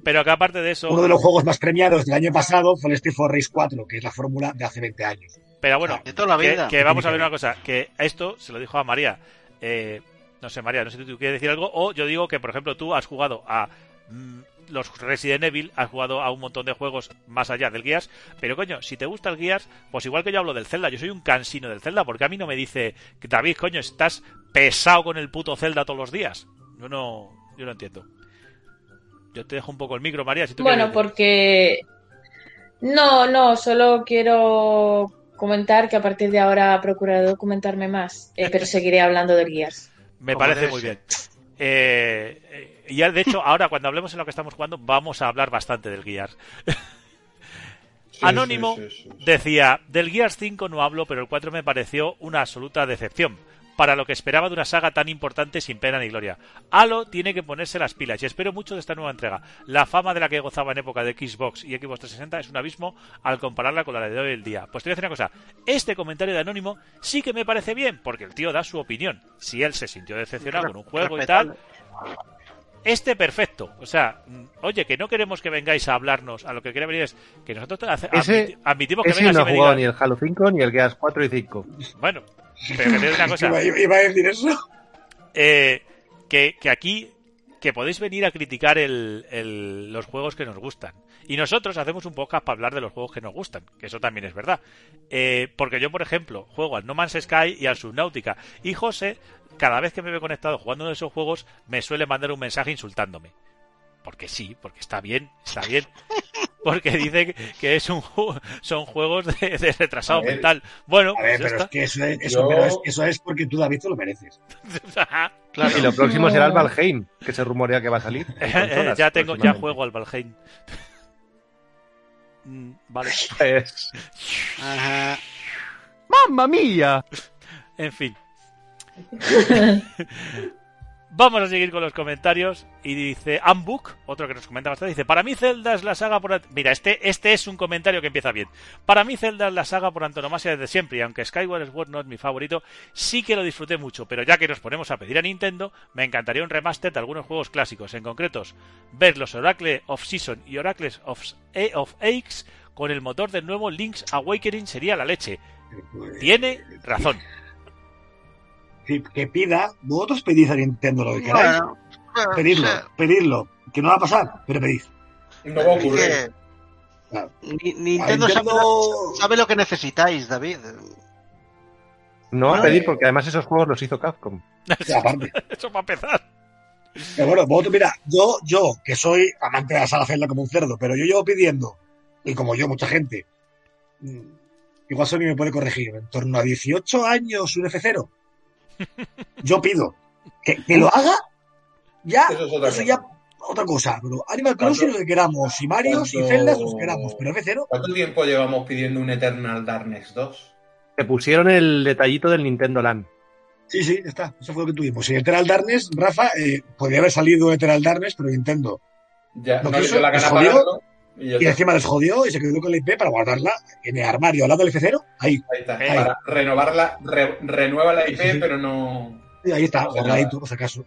pero que aparte de eso. Uno de los juegos más premiados del año pasado fue el Street for Race 4, que es la fórmula de hace 20 años. Pero bueno, la que, vida. que vamos a ver una cosa, que esto se lo dijo a María. Eh, no sé, María, no sé si tú quieres decir algo, o yo digo que, por ejemplo, tú has jugado a mm, los Resident Evil, has jugado a un montón de juegos más allá del Gears, pero coño, si te gusta el Gears, pues igual que yo hablo del Zelda, yo soy un cansino del Zelda, porque a mí no me dice, David, coño, estás pesado con el puto Zelda todos los días. Yo no, yo no entiendo. Yo te dejo un poco el micro, María, si tú Bueno, porque... No, no, solo quiero comentar que a partir de ahora procuraré documentarme más, eh, pero seguiré hablando del Gears. Me parece muy bien. Eh, eh, y ya, de hecho, ahora cuando hablemos en lo que estamos jugando, vamos a hablar bastante del Gears. Sí, Anónimo sí, sí, sí, sí. decía, del Gears 5 no hablo, pero el 4 me pareció una absoluta decepción. Para lo que esperaba de una saga tan importante sin pena ni gloria. Halo tiene que ponerse las pilas y espero mucho de esta nueva entrega. La fama de la que gozaba en época de Xbox y Xbox 360 es un abismo al compararla con la de hoy en día. Pues te voy a decir una cosa, este comentario de Anónimo sí que me parece bien, porque el tío da su opinión. Si él se sintió decepcionado con un juego y tal, este perfecto. O sea, mm, oye, que no queremos que vengáis a hablarnos. A lo que quería venir es que nosotros admitimos que Ese vengas no ha jugado ni el Halo 5 ni el Gears 4 y 5. Bueno, pero que te digo una cosa. Iba, iba a decir eso. eh, que, que aquí que podéis venir a criticar el- el- los juegos que nos gustan. Y nosotros hacemos un podcast para hablar de los juegos que nos gustan, que eso también es verdad. Eh, porque yo, por ejemplo, juego al No Man's Sky y al Subnautica. Y José, cada vez que me ve conectado jugando uno de esos juegos, me suele mandar un mensaje insultándome. Porque sí, porque está bien, está bien. Porque dice que- es un son juegos de, de retrasado A ver. mental. Bueno, A ver, pues ya pero es está. que eso es, eso, Yo- pero es- eso es porque tú, David, te lo mereces. Y lo próximo será el Valheim, que se rumorea que va a salir. ya tengo, ya próximamente. juego al Valheim. Mm, Vale. Pues, Ajá. ¡Mamma mía! En fin. Vamos a seguir con los comentarios. Y dice Ambook, otro que nos comenta bastante, dice, para mí Zelda es la saga por... Mira, este, este es un comentario que empieza bien. Para mí Zelda es la saga por antonomasia desde siempre, y aunque Skyward Sword no es mi favorito, sí que lo disfruté mucho, pero ya que nos ponemos a pedir a Nintendo, me encantaría un remaster de algunos juegos clásicos, en concretos, ver los Oracle of Season y Oracles of, eh, of Aches con el motor del nuevo Link's Awakening sería la leche. Tiene razón. Que, pida, vosotros pedís a Nintendo lo que queráis. Bueno, bueno, Pedidlo, sea, pedidlo. Que no va a pasar, pero pedid. No va a ocurrir. que Claro. Ni- Nintendo, A sabe, Nintendo- sabe lo que necesitáis, David. No va a pedir porque además esos juegos los hizo Capcom. Aparte. Eso para empezar. Pero bueno, vosotros, mira, yo, yo, que soy amante de la sala Zelda como un cerdo, pero yo llevo pidiendo, y como yo, mucha gente, mm, igual Sony me puede corregir, en torno a 18 años un F0. Yo pido que, que lo haga, ya, Eso es otra eso cosa. ya, otra cosa, pero Animal ¿Cuánto- Crossing lo que queramos, y Mario y Zelda los que queramos, pero F0, ¿Cuánto tiempo llevamos pidiendo un Eternal Darkness 2? Te pusieron el detallito del Nintendo Land. sí, sí, está, eso fue lo que tuvimos. Y Eternal Darkness, Rafa, eh, podría haber salido Eternal Darkness, pero Nintendo. Ya no dio la gana pagarlo y encima les jodió y se quedó con la IP para guardarla en el armario al lado del F0, ahí. Ahí está. Para renovarla, re- renueva la IP, Sí, sí. pero no. Y ahí está, guardadito, por si acaso.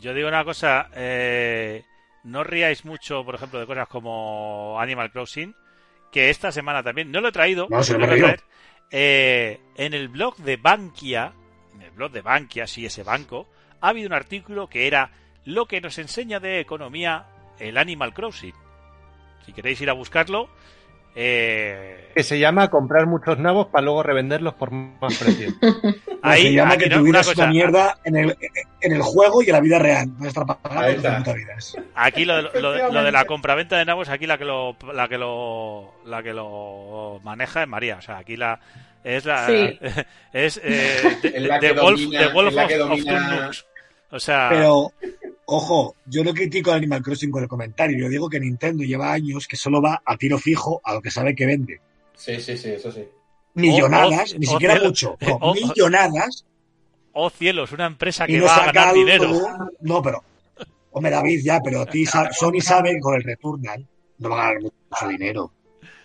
Yo digo una cosa, eh, no ríais mucho, por ejemplo, de cosas como Animal Crossing, que esta semana también, no lo he traído, No, se lo he voy a traído. traer, eh, en el blog de Bankia, en el blog de Bankia, sí, ese banco, ha habido un artículo que era lo que nos enseña de economía el Animal Crossing. Si queréis ir a buscarlo, eh, Que se llama comprar muchos nabos para luego revenderlos por más precio. ahí, se llama que no, tu una una mierda en el, en el juego y en la vida real. A estar pagando Aquí lo, lo- lo de la compraventa de nabos, aquí la que lo la que lo la que lo maneja es María, o sea, aquí la es la Sí. es eh, de, la Wolf domina- de Wolf of, domina-. O sea, Pero, ojo, yo no critico a Animal Crossing con el comentario. Yo digo que Nintendo lleva años que solo va a tiro fijo a lo que sabe que vende. Sí, sí, sí, eso sí. Millonadas, o- ni o siquiera cielo. mucho, no, millonadas oh cielos, una empresa y que no va a ganar dinero. No, pero, hombre, David, ya, pero a ti Sony sabe que con el Returnal no va a ganar mucho dinero.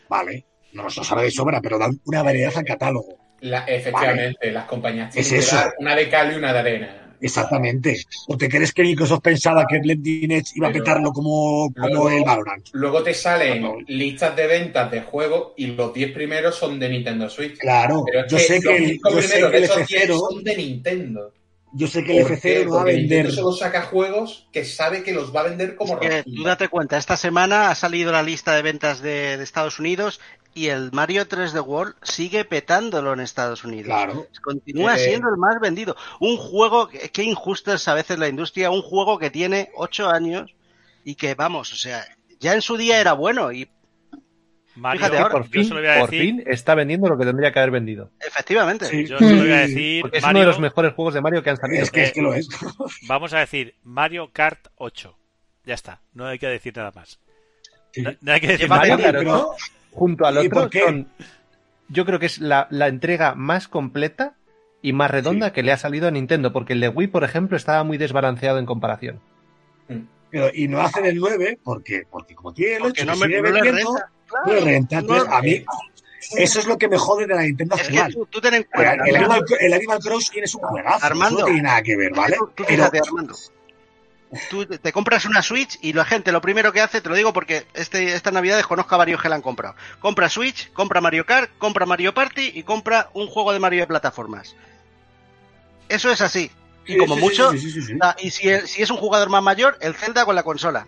Vale, no lo sabe de sobra, pero dan una variedad al catálogo. La- efectivamente, las compañías Es tienen que eso. dar una de cal y una de arena. Exactamente. ¿O te crees que Microsoft pensaba que Blending Edge iba a petarlo como, como Luego- el Valorant? Luego te salen No. listas de ventas de juegos y los 10 primeros son de Nintendo Switch. Claro, Pero yo sé que el, cinco yo sé primeros que el de esos 10 F0, son de Nintendo. yo sé que el ¿Por F0 qué? no va a Porque vender. Nintendo solo saca juegos que sabe que los va a vender como Es que tú date cuenta, esta semana ha salido la lista de ventas de, de Estados Unidos y el Mario 3D World sigue petándolo en Estados Unidos. Claro. Continúa Eh, siendo el más vendido. Un juego, que- qué injusto es a veces la industria, un juego que tiene ocho años y que, vamos, o sea, ya en su día era bueno y Mario, Fíjate Que ahora, por fin, por está vendiendo lo que tendría que haber vendido. efectivamente. Sí. yo se lo voy a decir, Porque es Mario, uno de los mejores juegos de Mario que han salido. Es que, es que lo es. vamos a decir Mario Kart 8. Ya está, no hay que decir nada más. Sí. No, no hay que decir. Mario Kart pero- 8, junto al ¿Y otro, por qué? son, yo creo que es la, la entrega más completa y más redonda que le ha salido a Nintendo, porque el de Wii, por ejemplo, estaba muy desbalanceado en comparación. Pero, y no hacen el 9 porque, porque como tiene el 8 Porque que no me sigue no le vendiendo, renta. Claro. no le renta. Entonces, No, a mí, eso es lo que me jode de la Nintendo es que actual. tú, tú ten en El, cuenta. el Animal, el Animal Crossing es un juegazo. Armando. eso no tiene nada que ver, ¿vale? Tú, tú Pero fíjate, Armando. Tú te compras una Switch y la gente lo primero que hace, te lo digo porque este, esta Navidad conozco a varios que la han comprado. Compra Switch, compra Mario Kart, compra Mario Party y compra un juego de Mario de plataformas. Eso es así. Y Sí, como sí, mucho, sí, y si, es- si es un jugador más mayor, el Zelda con la consola.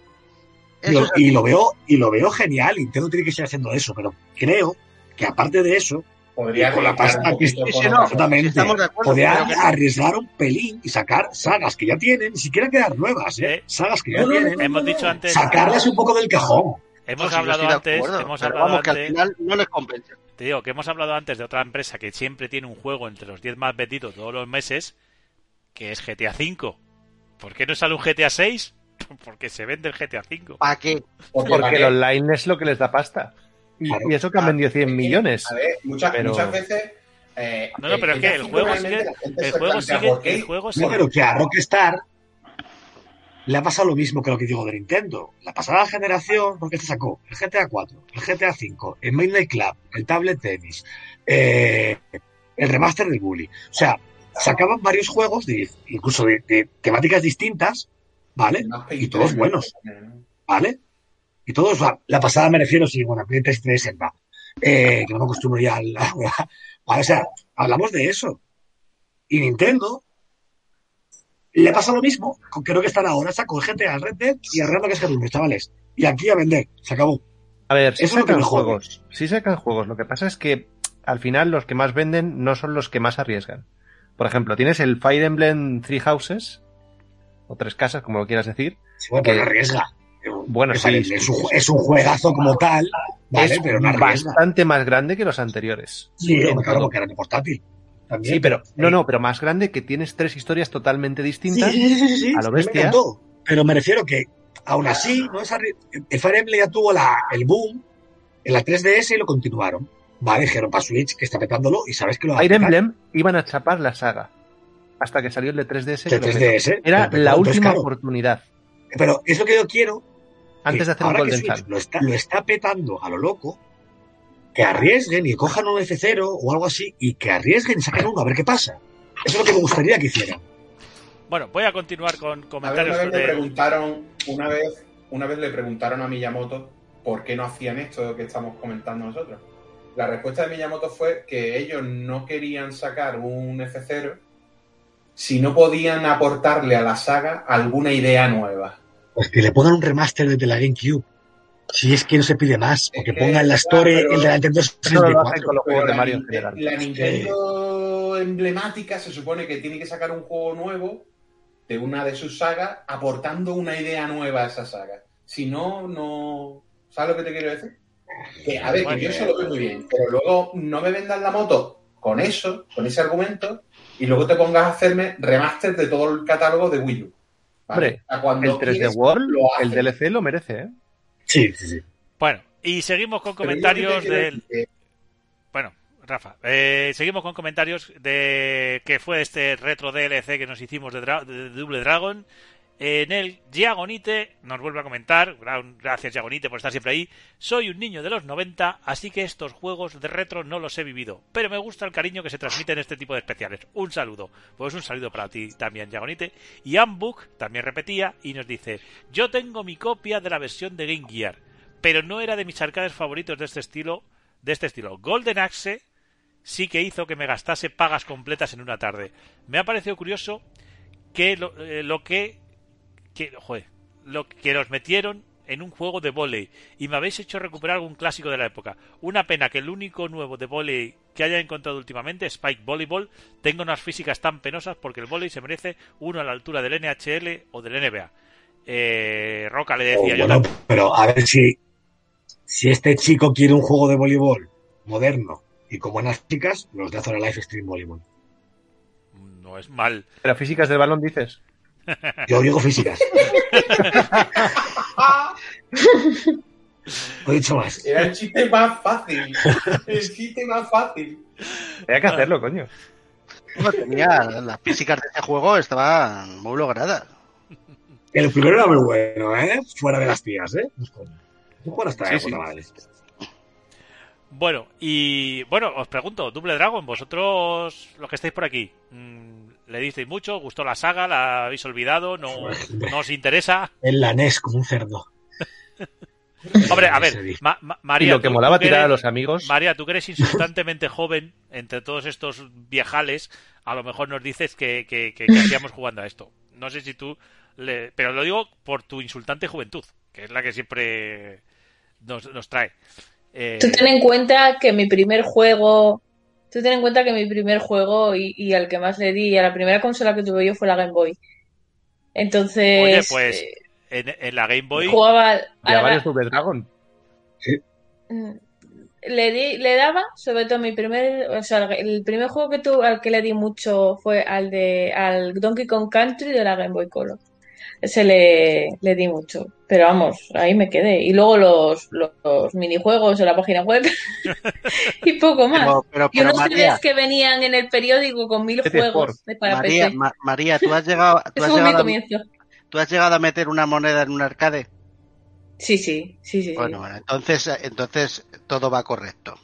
Eso y lo veo, y lo veo genial. Nintendo tiene que seguir haciendo eso, pero creo que aparte de eso, Podría Y con la pasta que sí, no, estamos de acuerdo, podría que arriesgar un pelín y sacar sagas que ya tienen, ni siquiera crear nuevas, ¿eh? Eh, sagas que ya no, tienen, Hemos dicho antes, sacarlas un poco del cajón. hemos No, hablado antes, acuerdo, hemos hablado vamos, que al antes, final no les compensa. te digo que hemos hablado antes de otra empresa que siempre tiene un juego entre los 10 más vendidos todos los meses, que es GTA V. ¿Por qué no sale un GTA 6? Porque se vende el GTA V. ¿Para qué? Porque, Porque ¿para el online es lo que les da pasta. Y, Claro. y eso que han vendido 100 millones. A ver, muchas, Pero- muchas veces. eh, No, no, pero es que el juego sigue- El juego sigue, el juego No, sigue. pero que a Rockstar le ha pasado lo mismo que lo que digo de Nintendo. La pasada generación, porque se sacó el GTA 4, el GTA 5, el Midnight Club, el Tablet Tennis, eh, el remaster del Bully. O sea, sacaban varios juegos, de, incluso de, de temáticas distintas, ¿vale? Y todos buenos. ¿Vale? Y todos, la, la pasada me refiero, sí, bueno, Play 3 3 va. Eh, que no me acostumbro ya al. O sea, hablamos de eso. Y Nintendo le pasa lo mismo, con creo que están ahora, sacó GTA, el Red Dead y Real que es chavales. Y aquí a vender, se acabó. A ver, si Eso es lo que sacan me juegos. Sí sacan juegos. Lo que pasa es que al final los que más venden no son los que más arriesgan. Por ejemplo, tienes el Fire Emblem Three Houses, o Tres Casas, como lo quieras decir. Sí, bueno, pero Que- arriesga. Bueno, es, un, es un juegazo como tal, ¿vale? es pero no bastante más grande que los anteriores. Sí, claro, todo. porque era de portátil. También, Sí, pero no, no, pero más grande que tienes tres historias totalmente distintas. sí, sí, sí, sí, a lo me bestia. encantó. Pero me refiero que, aún así, no es el Fire Emblem ya tuvo la, el boom en la 3DS y lo continuaron. Vale, dijeron para Switch que está petándolo y sabes que lo Fire. Emblem iban a chapar la saga. Hasta que salió el de 3DS. de que lo petó. 3DS. Era la última claro, oportunidad. Pero es lo que yo quiero. Antes de hacer un ahora Golden Sun. lo está, lo está petando a lo loco, que arriesguen y cojan un F0 o algo así y que arriesguen y saquen uno a ver qué pasa. Eso es lo que me gustaría que hicieran. Bueno, voy a continuar con A ver, comentarios una vez le preguntaron, una vez, una vez le preguntaron a Miyamoto por qué no hacían esto que estamos comentando nosotros. La respuesta de Miyamoto fue que ellos no querían sacar un F0 si no podían aportarle a la saga alguna idea nueva. Pues que le pongan un remaster desde la GameCube. Si es que no se pide más, o Es que pongan la claro, Story pero el de la Nintendo Eso no lo hacen 64. con los de la, Mario general. la Nintendo emblemática se supone que tiene que sacar un juego nuevo de una de sus sagas aportando una idea nueva a esa saga. Si no, no... ¿Sabes lo que te quiero decir? Que, a ver, que yo eso lo veo muy bien, pero luego no me vendan la moto con eso, con ese argumento, y luego te pongas a hacerme remaster de todo el catálogo de Wii U. Hombre, cuando El 3D quieres, World, lo el. DLC lo merece, ¿eh? Sí, sí, sí. Bueno, y seguimos con Pero comentarios que del... Bueno, Rafa, eh, seguimos con comentarios de que fue este retro DLC que nos hicimos de, Dra- de Double Dragon. En el Giagonite nos vuelve a comentar, gra- gracias Giagonite por estar siempre ahí, soy un niño de los 90, así que estos juegos de retro no los he vivido, pero me gusta el cariño que se transmite en este tipo de especiales. Un saludo, pues un saludo para ti también Giagonite. Y Ambook también repetía y nos dice, yo tengo mi copia de la versión de Game Gear, pero no era de mis arcades favoritos de este estilo, de este estilo. Golden Axe sí que hizo que me gastase pagas completas en una tarde. Me ha parecido curioso que lo, eh, lo que, que joder, lo que nos metieron en un juego de volei y me habéis hecho recuperar algún clásico de la época. Una pena que el único nuevo de volei que haya encontrado últimamente, Spike Volleyball, tenga unas físicas tan penosas porque el volei se merece uno a la altura del NHL o del NBA. Eh, Roca le decía Oh, yo bueno, pero a ver si, si este chico quiere un juego de voleibol moderno y con buenas chicas, los de Azora Life Stream Voleibol. no es mal. Pero físicas del balón dices. Yo digo físicas. No he dicho más. Era el chiste más fácil. El chiste más fácil. Hay que hacerlo, coño. No tenía las físicas de este juego estaban muy logradas. El primero era muy bueno, ¿eh? Fuera de las tías, ¿eh? No es coño. Un juego hasta Sí, madre. Bueno, y bueno, os pregunto, Double Dragon, vosotros, los que estáis por aquí, mm, ¿le disteis mucho? ¿Gustó la saga? ¿La habéis olvidado? ¿No, no os interesa? En la NES como un cerdo. Hombre, a ver, disco. Ma- Ma- Y María, lo que tú- molaba tirar a eres- los amigos. María, tú que eres insultantemente joven entre todos estos viejales, a lo mejor nos dices que, que, que- que hacíamos jugando a esto. No sé si tú... le- Pero lo digo por tu insultante juventud, que es la que siempre nos, nos trae. Eh, Tú ten en cuenta que mi primer juego, tú ten en cuenta que mi primer juego y, y al que más le di, a la primera consola que tuve yo fue la Game Boy. Entonces, Oye, pues eh, en, en la Game Boy... jugaba a Y a la- varios Double Dragon. Mm, le di, le daba, sobre todo mi primer, o sea, el primer juego que tuve al que le di mucho fue al de al Donkey Kong Country de la Game Boy Color. Ese le, le di mucho, pero vamos, ahí me quedé. Y luego los, los, los minijuegos en la página web y poco más. Pero, pero, Y unos María, que venían en el periódico con mil PC juegos de- para María, PC. Ma- María, ¿tú has llegado, tú has llegado, a, comienzo. tú has llegado a meter una moneda en un arcade? Sí, sí, sí, sí. sí. Bueno, bueno, entonces, entonces todo va correcto.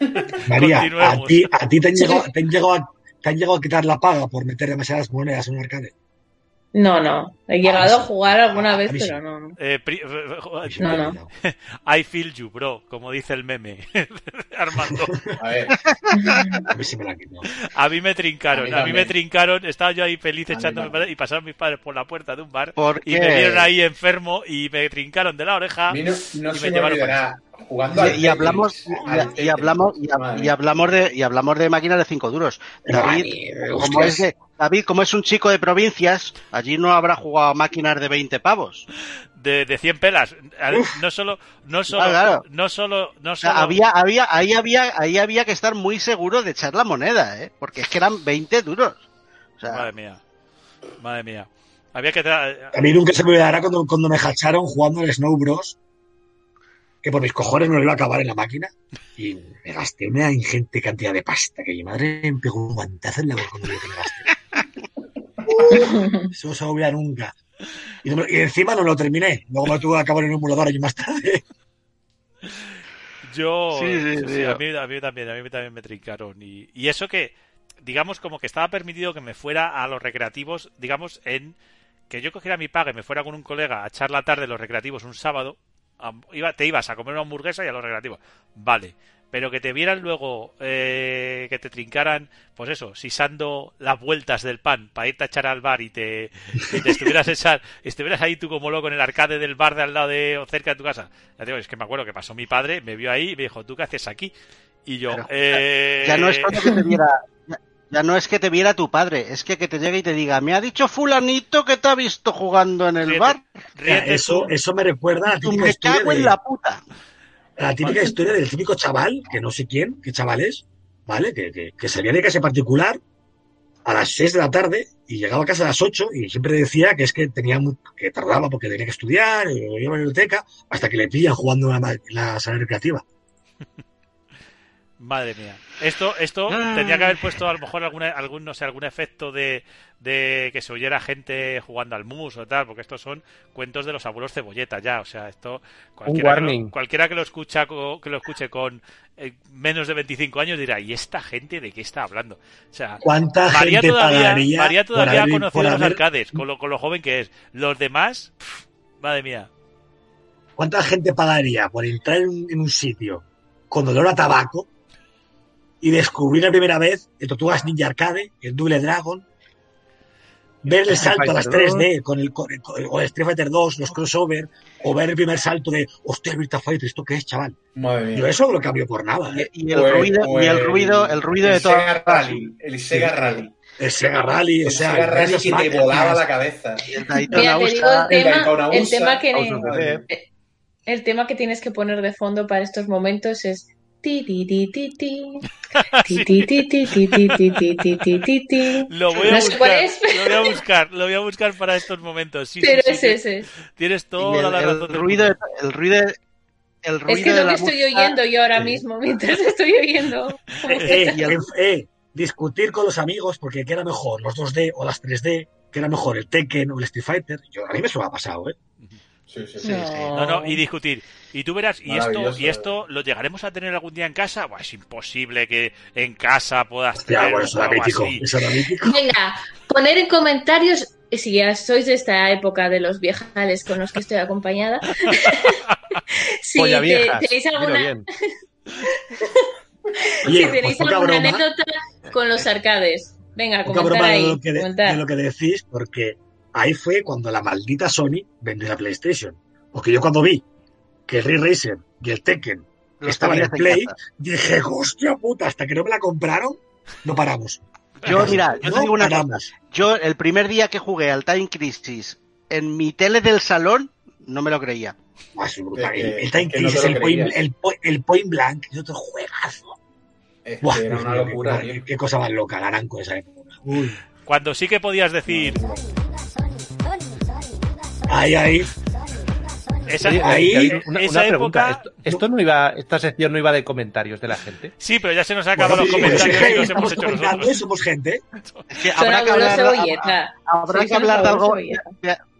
María, a ti, a ti te, han llegado, te, han llegado a, te han llegado a quitar la paga por meter demasiadas monedas en un arcade. No, no. He llegado a jugar alguna vez, pero no, no. eh, pri- No, no. I feel you, bro, como dice el meme. Armando. A ver, A mí sí me la han quitado. A mí me trincaron, A mí a mí, me trincaron, estaba yo ahí feliz A echándome para- y pasaron mis padres por la puerta de un bar y me vieron ahí enfermo y me trincaron de la oreja. a mí no, no Y se me me llevaron olvidará. Jugando y, y hablamos y, hablamos y, hablamos de y hablamos de máquinas de cinco duros. David, como es de, David, como es un chico de provincias, allí no habrá jugado a máquinas de 20 pavos. De, de 100 pelas. No solo, no solo, claro. no solo, no O sea, solo, había, había, ahí había, ahí había que estar muy seguro de echar la moneda, ¿eh? Porque es que eran 20 duros. O sea, Madre mía, madre mía. Había que tra- A mí nunca se me olvidará cuando, cuando me hacharon jugando al Snow Bros. Que por mis cojones me lo iba a acabar en la máquina. Y me gasté una ingente cantidad de pasta. Que mi madre me pegó un guantazo en la boca cuando me gasté. Eso no se olvida nunca. Y, encima no lo terminé. Luego me lo tuve que acabar en un emulador años más tarde. Yo, Sí, sí, sí, a, mí, a mí también, a mí también me trincaron. Y, y eso que digamos como que estaba permitido que me fuera a los recreativos, digamos, en que yo cogiera mi paga y me fuera con un colega a echar la tarde en los recreativos un sábado, iba, te ibas a comer una hamburguesa y a los recreativos. Vale. Pero que te vieran luego, eh, que te trincaran, pues eso, sisando las vueltas del pan para irte a echar al bar y te, y te estuvieras, echar, estuvieras ahí tú como loco en el arcade del bar de al lado de, o cerca de tu casa. Ya te digo, es que me acuerdo que pasó mi padre, me vio ahí y me dijo, ¿tú qué haces aquí? Y yo, Pero, eh... Ya no es solo que te viera. ya- Ya no es que te viera tu padre, es que, que te llegue y te diga, me ha dicho fulanito que te ha visto jugando en el Ríete, bar. ríete eso, eso me recuerda a típica me cago en la puta. La típica historia del típico chaval, que no sé quién, qué chaval es, ¿vale? Que, que, que salía de casa particular a las 6 de la tarde y llegaba a casa a las 8 y siempre decía que es que tenía mu- que tardaba porque tenía que estudiar, y iba a la biblioteca, hasta que le pillan jugando en la, en la sala recreativa. Madre mía. Esto, esto tendría que haber puesto a lo mejor alguna, algún, no sé, algún efecto de, de que se oyera gente jugando al mus o tal, porque estos son cuentos de los abuelos cebolleta ya, o sea, esto cualquiera, que lo, warning. cualquiera que lo escucha que lo escuche con eh, menos de 25 años dirá, ¿y esta gente de qué está hablando? O sea, ¿Cuánta María gente todavía, pagaría María todavía ha conocido los haber- arcades, con lo, con lo joven que es. Los demás, pff, madre mía. ¿Cuánta gente pagaría por entrar en un, en un sitio con olor a tabaco y descubrir la primera vez el Tortugas Ninja Arcade, el Double Dragon, ver el salto a las Fighter 3D con el, con el- con el- o el Street Fighter 2, los crossover, o ver el primer salto de, hostia, Virtua Fighter, ¿esto qué es, chaval? Yo eso lo cambio por nada, Y, ¿eh? y el O ruido, o y el ruido, el ruido de el Sega todas Rally, el Sega Rally. El Sega Rally, o El sea, Sega Rally que te volaba la cabeza. y el Mira, te digo el tema, el tema que el tema que tienes que poner de fondo para estos momentos es lo voy a buscar, lo voy a buscar, lo voy a buscar para estos momentos. Sí, Pero sí, es sí, ese. Tienes toda el, la razón. El ruido, el ruido el ruido es que es lo que estoy música... oyendo yo ahora mismo, mientras estoy oyendo. eh, y, eh, discutir con los amigos porque qué era mejor, los 2D o las 3D, qué era mejor, el Tekken o el Street Fighter. Yo, a mí me eso me ha pasado, ¿eh? Sí, sí, sí. Sí, sí. No, no, y discutir. Y tú verás, y esto, y esto lo llegaremos a tener algún día en casa. Buah, es imposible que en casa puedas Hostia, tener bueno, eso era algo mítico. así. Eso era mítico. Venga, poner en comentarios si ya sois de esta época de los viejales con los que estoy acompañada. si Polla te- tenéis alguna. Oye, si tenéis pues alguna broma, anécdota con los arcades. Venga, comentar broma de ahí. lo, que de, comentar. de lo que decís, porque ahí fue cuando la maldita Sony vendió la PlayStation. Porque yo cuando vi que el Ray Racer y el Tekken Los estaban en Play, casa. dije, hostia puta, hasta que no me la compraron, no paramos. Yo, mira, yo te no digo una cosa. Yo, el primer día que jugué al Time Crisis en mi tele del salón, no me lo creía. Ah, es brutal. Es El, Time no Crisis, lo el, point, el, po- el Point Blank, es otro juegazo. Es que Buah, era una locura, qué, cosa más loca, la Aranco esa época. Uy. Cuando sí que podías decir, Ahí, ahí. esa, Oye, ahí, una, esa una pregunta. época- Esto, esto no iba, esta sección no iba de comentarios de la gente. sí, pero ya se nos han acabado Bueno, los sí, comentarios sí, y los estamos hemos hecho nosotros. somos gente. Es que Son habrá que hablar, cebolleta. habrá Sois que hablar de algo,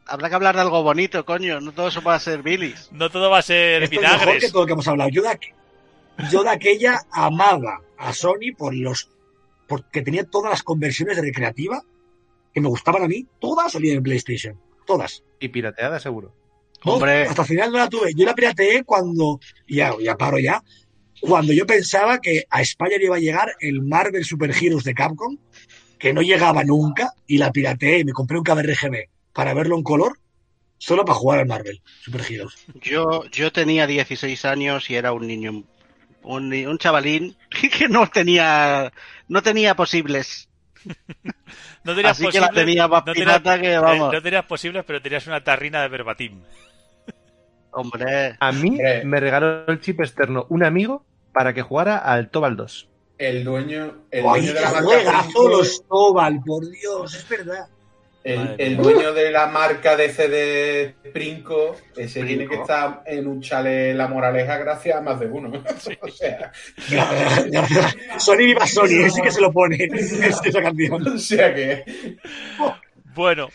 habrá que hablar de algo bonito, coño. No todo eso va a ser bilis. No todo va a ser Esto es mejor que todo lo que hemos hablado. Yo de, yo de aquella amaba a Sony por los porque tenía todas las conversiones de recreativa que me gustaban a mí, todas salían en PlayStation. Todas. Y pirateada, seguro. No, Hombre. Hasta el final no la tuve. Yo la pirateé cuando, ya, ya paro ya, cuando yo pensaba que a España le iba a llegar el Marvel Super Heroes de Capcom, que no llegaba nunca, y la pirateé y me compré un KBRGB para verlo en color, solo para jugar al Marvel Super Heroes. Yo, yo tenía 16 años y era un niño, un, un chavalín que no tenía, no tenía posibles. No tenías Así que la posibles- tenía más no tenías- que, eh, vamos. no tenías posibles, pero tenías una tarrina de verbatim. Hombre, A mí Hombre. me regaló el chip externo un amigo para que jugara al Tobal 2. El dueño, el ¡Ay, dueño de la marca juegazo Princo, los Tobal, por Dios, es verdad. El, dueño de la marca de CD Princo, ese Princo. tiene que estar en un chale La Moraleja gracias a más de uno. o sea, Sony viva Sony, ese que se lo pone esa canción. o sea que Bueno,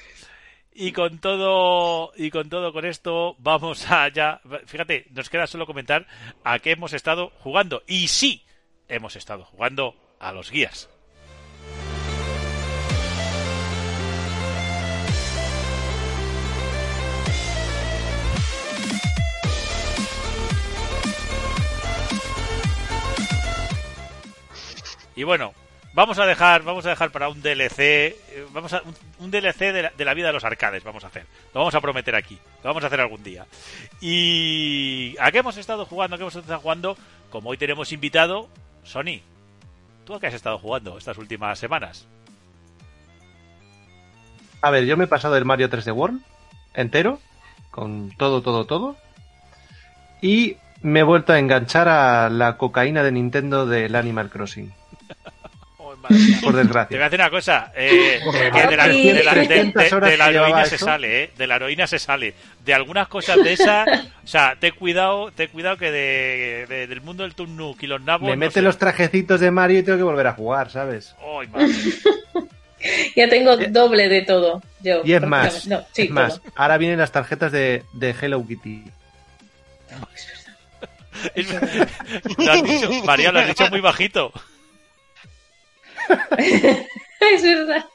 y con todo y con todo con esto vamos a ya, fíjate, nos queda solo comentar a qué hemos estado jugando y sí, hemos estado jugando a los guías. Y bueno, vamos a dejar, vamos a dejar para un DLC, eh, vamos a un, DLC de la, de la vida de los arcades, vamos a hacer. Lo vamos a prometer aquí, lo vamos a hacer algún día. Y ¿a qué hemos estado jugando? ¿A qué hemos estado jugando? Como hoy tenemos invitado, Sony. ¿Tú a qué has estado jugando estas últimas semanas? A ver, yo me he pasado el Mario 3D World entero, con todo, todo, todo. Y me he vuelto a enganchar a la cocaína de Nintendo del Animal Crossing. Por Te voy a desgracia. decir una cosa, eh, que de la, y- de la- de- de- 300 horas de la que llevaba heroína se sale, ¿eh? De la heroína se sale. De algunas cosas de esas, o sea, te he cuidado, te he cuidado que de, de- del mundo del Tunuk y los nabos... Me no mete sé. los trajecitos de Mario y tengo que volver a jugar, ¿sabes? Ay, madre. Ya tengo doble de todo. Yo, Y es más, No, sí, es más, todo. ahora vienen las tarjetas de, de Hello Kitty. Es- lo has dicho, María, lo has dicho muy bajito. es verdad.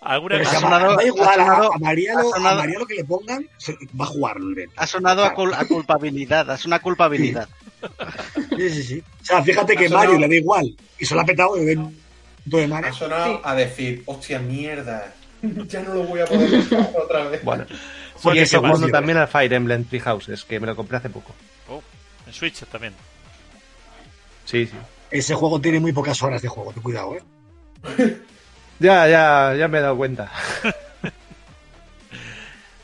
¿Alguna Pero Ha a- sonado- da igual, ha a- sonado- a, María ha lo, a sonado- María lo que le pongan, se- va a evento. Ha sonado a, cul- a culpabilidad, es una culpabilidad. Sí, sí, sí. O sea, fíjate que sonado- Mario le da igual y se lo ha petado evento de Mario. Ha sonado Sí. a decir, hostia, mierda. Ya no lo voy a poder jugar otra vez. Bueno, Porque jugando lleva. también al Fire Emblem Three Houses, que me lo compré hace poco. Oh, en Switch también. Sí, sí. Ese juego tiene muy pocas horas de juego, ten cuidado, ¿eh? Ya, ya, ya me he dado cuenta.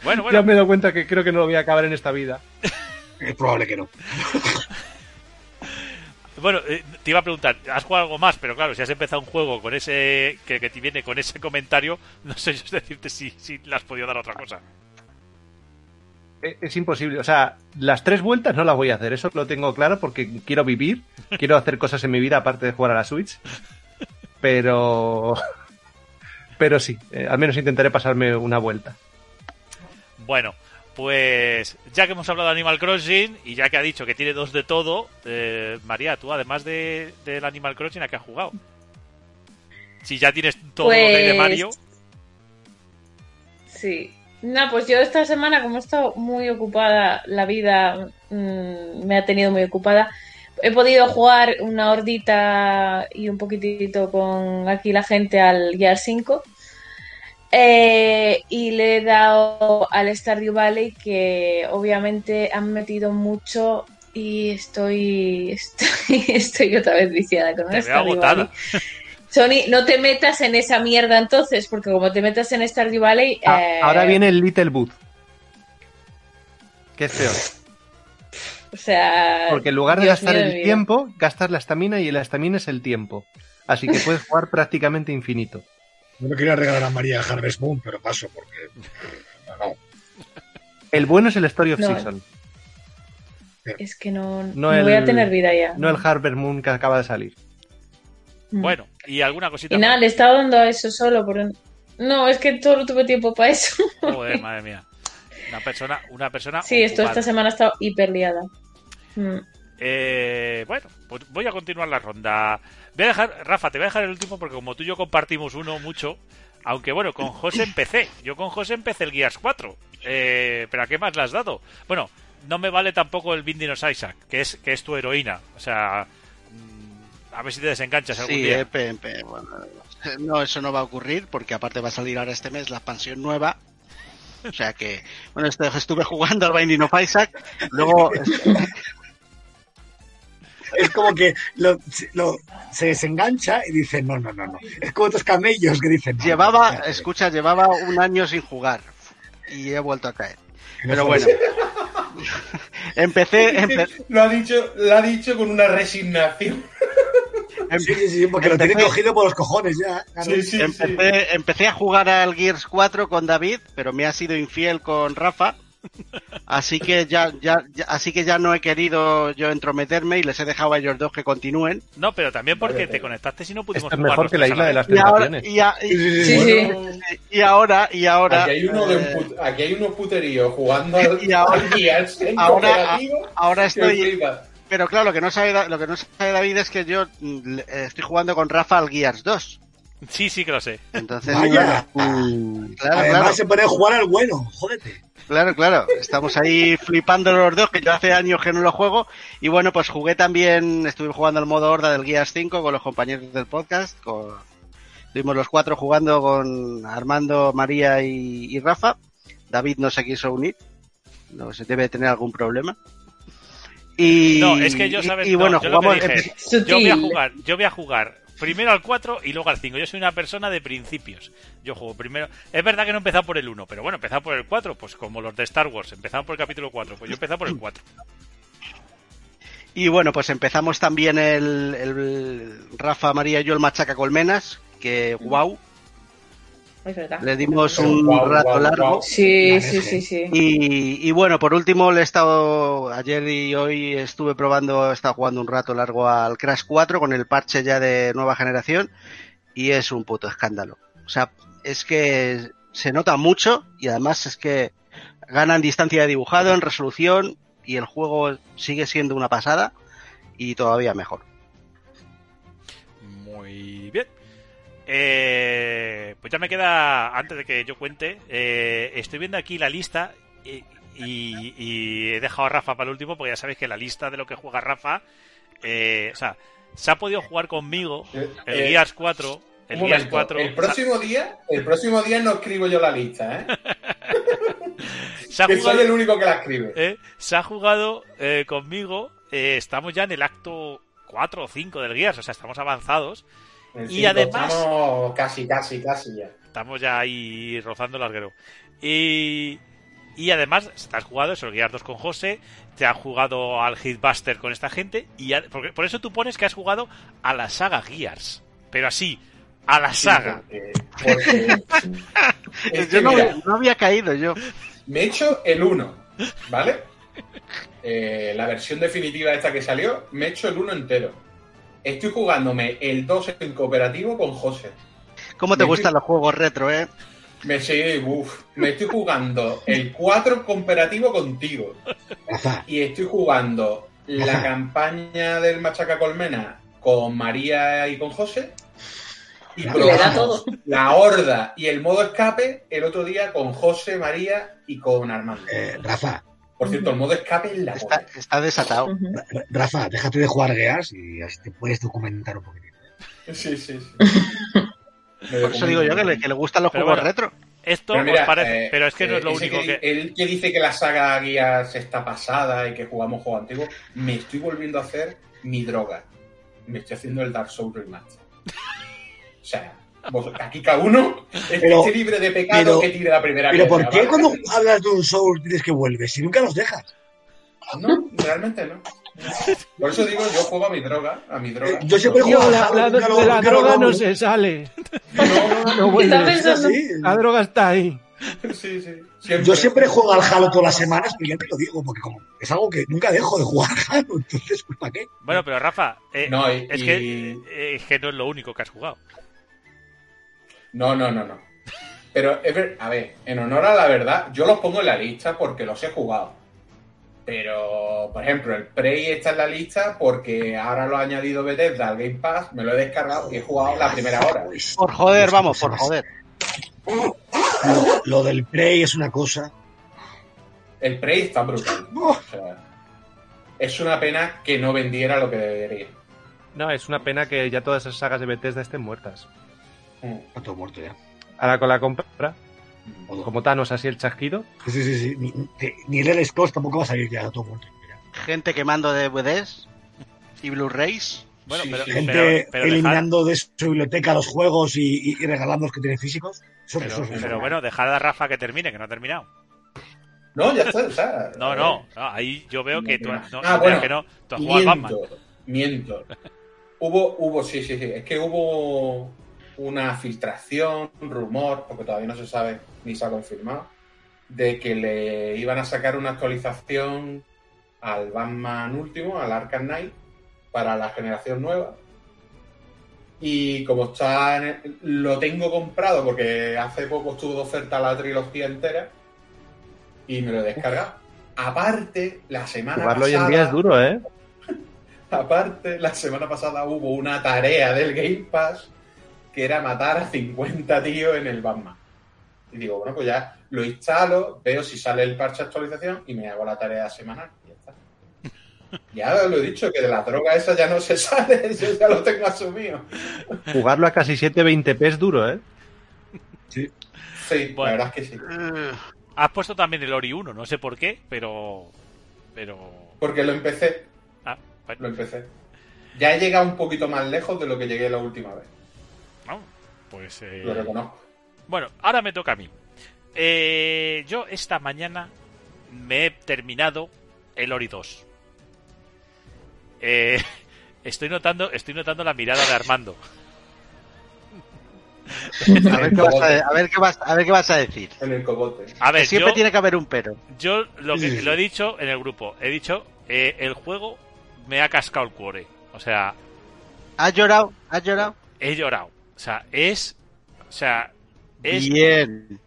Bueno, Ya me he dado cuenta que creo que no lo voy a acabar en esta vida. Es probable que no. bueno, eh, te iba a preguntar, ¿has jugado algo más? Pero claro, si has empezado un juego con ese que, que te viene con ese comentario, no sé yo decirte si, si le has podido dar otra cosa. Eh, Es imposible. O sea, las tres vueltas no las voy a hacer. Eso lo tengo claro porque quiero vivir. Quiero hacer cosas en mi vida aparte de jugar a la Switch. Pero. Pero sí, eh, al menos intentaré pasarme una vuelta. Bueno, pues ya que hemos hablado de Animal Crossing y ya que ha dicho que tiene dos de todo, eh, María, tú además de, del Animal Crossing, ¿a qué has jugado? Si ya tienes todo lo que hay de Pues- Mario. Sí. No, pues yo esta semana, como he estado muy ocupada, la vida mm, me ha tenido muy ocupada, he podido jugar una hordita y un poquitito con aquí la gente al Gear 5. Eh, y le he dado al Stardew Valley que obviamente han metido mucho y estoy estoy, estoy otra vez viciada con Te el Stardew. Valley. Sony, no te metas en esa mierda entonces, porque como te metas en Stardew Valley... Ah, eh, Ahora viene el Little Boot. Que es peor. O sea... Porque en lugar de Dios gastar mío el tiempo, gastas la estamina y la estamina es el tiempo. Así que puedes jugar prácticamente infinito. Yo no quería regalar a María Harvest Moon, pero paso porque. No, El bueno es el Story of No. Season, Es que no, No no el- voy a tener vida ya. no el Harvest Moon que acaba de salir. Mm. Bueno, y alguna cosita Y nada, más? le estaba dando a eso solo. Por... No, es que todo tuve tiempo para eso. Joder, madre mía. Una persona, una persona. Sí, esto esta semana ha estado hiper liada. Mm. Eh, bueno, pues voy a continuar la ronda. Voy a dejar, Rafa, te voy a dejar el último porque como tú y yo compartimos uno mucho, aunque bueno, con José empecé. Yo con José empecé el Gears 4. Eh, pero ¿a qué más le has dado? Bueno, no me vale tampoco el Binding of Isaac, que es, que es tu heroína. O sea, a ver si te desenganchas algún Sí, día. EP, bueno, no, eso no va a ocurrir porque aparte va a salir ahora este mes la expansión nueva. O sea que, bueno, este- estuve jugando al Binding of Isaac, luego Es como que lo, lo- se desengancha y dice: No, no, no, no. Es como otros camellos que dicen: no, llevaba, no, escucha, llevaba un año sin jugar y he vuelto a caer. Pero bueno, empecé, empe- Lo ha dicho, lo ha dicho con una resignación. Sí, sí, sí, porque lo Empecé- cogido por los cojones ya. claro. Sí, sí, sí. empecé, empecé a jugar al Gears 4 con David, pero me ha sido infiel con Rafa. Así que ya, ya, ya- así que ya no he querido yo entrometerme y les he dejado a ellos dos que continúen. No, pero también porque Vale, te conectaste si no pudimos es jugar mejor que la isla de las Y ahora, tentaciones. y, a- y- Sí, sí, Sí, sí. Bueno, y ahora, y ahora, Aquí hay uno de un eh, put- aquí hay unos puteríos jugando al, Y ahora- al Gears ahora- ahora estoy, flipas. Pero claro, lo que no sabe, lo que no sabe David es que yo mm, eh, estoy jugando con Rafa al Gears 2. Sí, sí que lo sé. Entonces, Vaya. mm, claro, Además claro, se pone a jugar al bueno, jódete. Claro, claro. Estamos ahí flipando los dos, que yo hace años que no lo juego. Y bueno, pues jugué también, estuve jugando el modo horda del Gears 5 con los compañeros del podcast. Con... Estuvimos los cuatro jugando con Armando, María y, y Rafa. David no se quiso unir. No se debe tener algún problema. Y, No, es que yo, ¿sabes? Y, No, bueno, yo lo que jugamos. dije, Sutil. yo voy a jugar, yo voy a jugar primero al 4 y luego al 5. Yo soy una persona de principios. Yo juego primero. Es verdad que no he empezado por el 1, pero bueno, he empezado por el 4, pues como los de Star Wars, empezaron por el capítulo 4, pues yo he empezado por el 4. Y bueno, pues empezamos también el, el Rafa, María y yo el Machaca Colmenas, que wow, Es verdad. le dimos un rato largo. sí, sí. sí, sí. Y, y bueno, por último le he estado, ayer y hoy estuve probando, he estado jugando un rato largo al Crash 4 con el parche ya de nueva generación y es un puto escándalo. O sea, es que se nota mucho y además es que ganan distancia de dibujado, en resolución y el juego sigue siendo una pasada y todavía mejor. Muy bien. Eh, pues ya me queda, antes de que yo cuente, eh, estoy viendo aquí la lista y, y- y he dejado a Rafa para el último porque ya sabéis que la lista de lo que juega Rafa, eh, o sea, se ha podido jugar conmigo el Eh, Gears 4, el Gears momento, 4, El próximo día, el próximo día no escribo yo la lista, ¿eh? se ha que jugado, soy el único que la escribe. eh, se ha jugado eh, conmigo, eh, estamos ya en el acto 4 o 5 del Gears, o sea, estamos avanzados. Y cinco, además- Estamos casi, casi, casi ya. Estamos ya ahí rozando el larguero. Y, y además, te has jugado eso, el Gears 2 con José, te has jugado al Hitbuster con esta gente, y ya- porque, por eso tú pones que has jugado a la saga Gears. Pero así, a la saga. Porque, porque- es que yo no, mira, no había caído yo. me he hecho el 1, ¿vale? Eh, la versión definitiva esta que salió, me he hecho el 1 entero. Estoy jugándome el 2 en cooperativo con José. ¿Cómo te Me- gustan los juegos retro, eh? Me, sí, uf, me estoy jugando el 4 cooperativo contigo. Rafa, Y estoy jugando la campaña del Machaca Colmena con María y con José. Y probamos todo. la horda y el modo escape el otro día con José, María y con Armando. eh, Rafa, Por cierto, el modo escape es la Está, está desatado. Rafa, déjate de jugar Gears y así te puedes documentar un poquitito. Sí, sí, sí. Por eso digo yo que le, que le gustan los Pero juegos bueno. retro. Esto Pero mira, os parece, eh, pero es que no eh, es lo ese único que... Él que dice que la saga Guías está pasada y que jugamos juegos antiguos, me estoy volviendo a hacer mi droga. Me estoy haciendo el Dark Souls Remaster. O sea, aquí cada uno es que Pero- libre de pecado pero- que tire la primera Pero piedra, ¿por qué ¿vale? cuando hablas de un Soul dices que vuelves si nunca los dejas? No, realmente no. Por eso digo, yo juego a mi droga, a mi droga. Eh, yo siempre juego la, a la- de la nunca lo droga no se sale. No, no, No Está vuelve. Es pensando. así. La droga está ahí. sí, sí. Yo siempre juego al Halo todas las semanas, pero ya te lo digo, porque como es algo que nunca dejo de jugar al Halo, entonces, pues, ¿para qué? Bueno, pero Rafa, eh, No, y- es, y- que, eh, es que no es lo único que has jugado. No, no, no, no. Pero, a ver, en honor a la verdad, yo los pongo en la lista porque los he jugado. Pero, por ejemplo, el Prey está en la lista porque ahora lo ha añadido Bethesda al Game Pass, me lo he descargado y he jugado la primera hora. Por joder, vamos, por joder. Lo, lo del Prey es una cosa. El Prey está brutal. O sea, es una pena que no vendiera lo que debería. No, es una pena que ya todas esas sagas de Bethesda estén muertas. Mm. Está todo muerto ya. Ahora con la compra, Todo. como Thanos así el chasquido, Sí, sí, sí. sí. Ni, ni- ni el Scrolls tampoco va a salir ya, todo muerto. ya. Gente quemando DVDs y Blu-rays. Bueno, Sí, pero. Gente pero, pero dejar- eliminando de su biblioteca los juegos y, y- y regalando los que tienen físicos. Eso, pero, eso bueno, dejar a Rafa que termine, que no ha terminado. No, ya está. o sea, No, no, no, ahí yo veo que tú, no, no, Ah, bueno. que no, tú has jugado al Batman. Miento, miento. Hubo, hubo, sí, sí, sí. Es que hubo una filtración, un rumor, porque todavía no se sabe ni se ha confirmado, de que le iban a sacar una actualización al Batman último, al Arkham Knight, para la generación nueva. Y como está, en el- lo tengo comprado porque hace poco estuvo de oferta la trilogía entera y me lo he descargado. Aparte, la semana jugarlo hoy pasada, en día es duro, ¿eh? Aparte, la semana pasada hubo una tarea del Game Pass que era matar a 50 tíos en el Batman. Y digo, bueno, pues ya lo instalo, veo si sale el parche de actualización y me hago la tarea semanal. Y ya está. Ya lo he dicho, que de la droga esa ya no se sale, yo ya lo tengo asumido. Jugarlo a casi 720p es duro, ¿eh? Sí, Bueno. la verdad es que sí. Has puesto también el Ori 1, no sé por qué, pero. Pero. Porque lo empecé, Ah, bueno, lo empecé. Ya he llegado un poquito más lejos de lo que llegué la última vez. Pues. eh, Lo reconozco. Bueno, ahora me toca a mí. Eh, yo esta mañana me he terminado el Ori 2. Eh, estoy notando, estoy notando la mirada de Armando. a, ver qué vas a, a ver qué vas, a ver qué vas a decir. En el cogote. A ver, Siempre yo, tiene que haber un pero. yo lo, que, Sí. lo he dicho en el grupo. He dicho, eh, el juego me ha cascado el cuore. O sea, ¿Has llorado? ¿Has llorado? he llorado. O sea, es. O sea, es. Bien.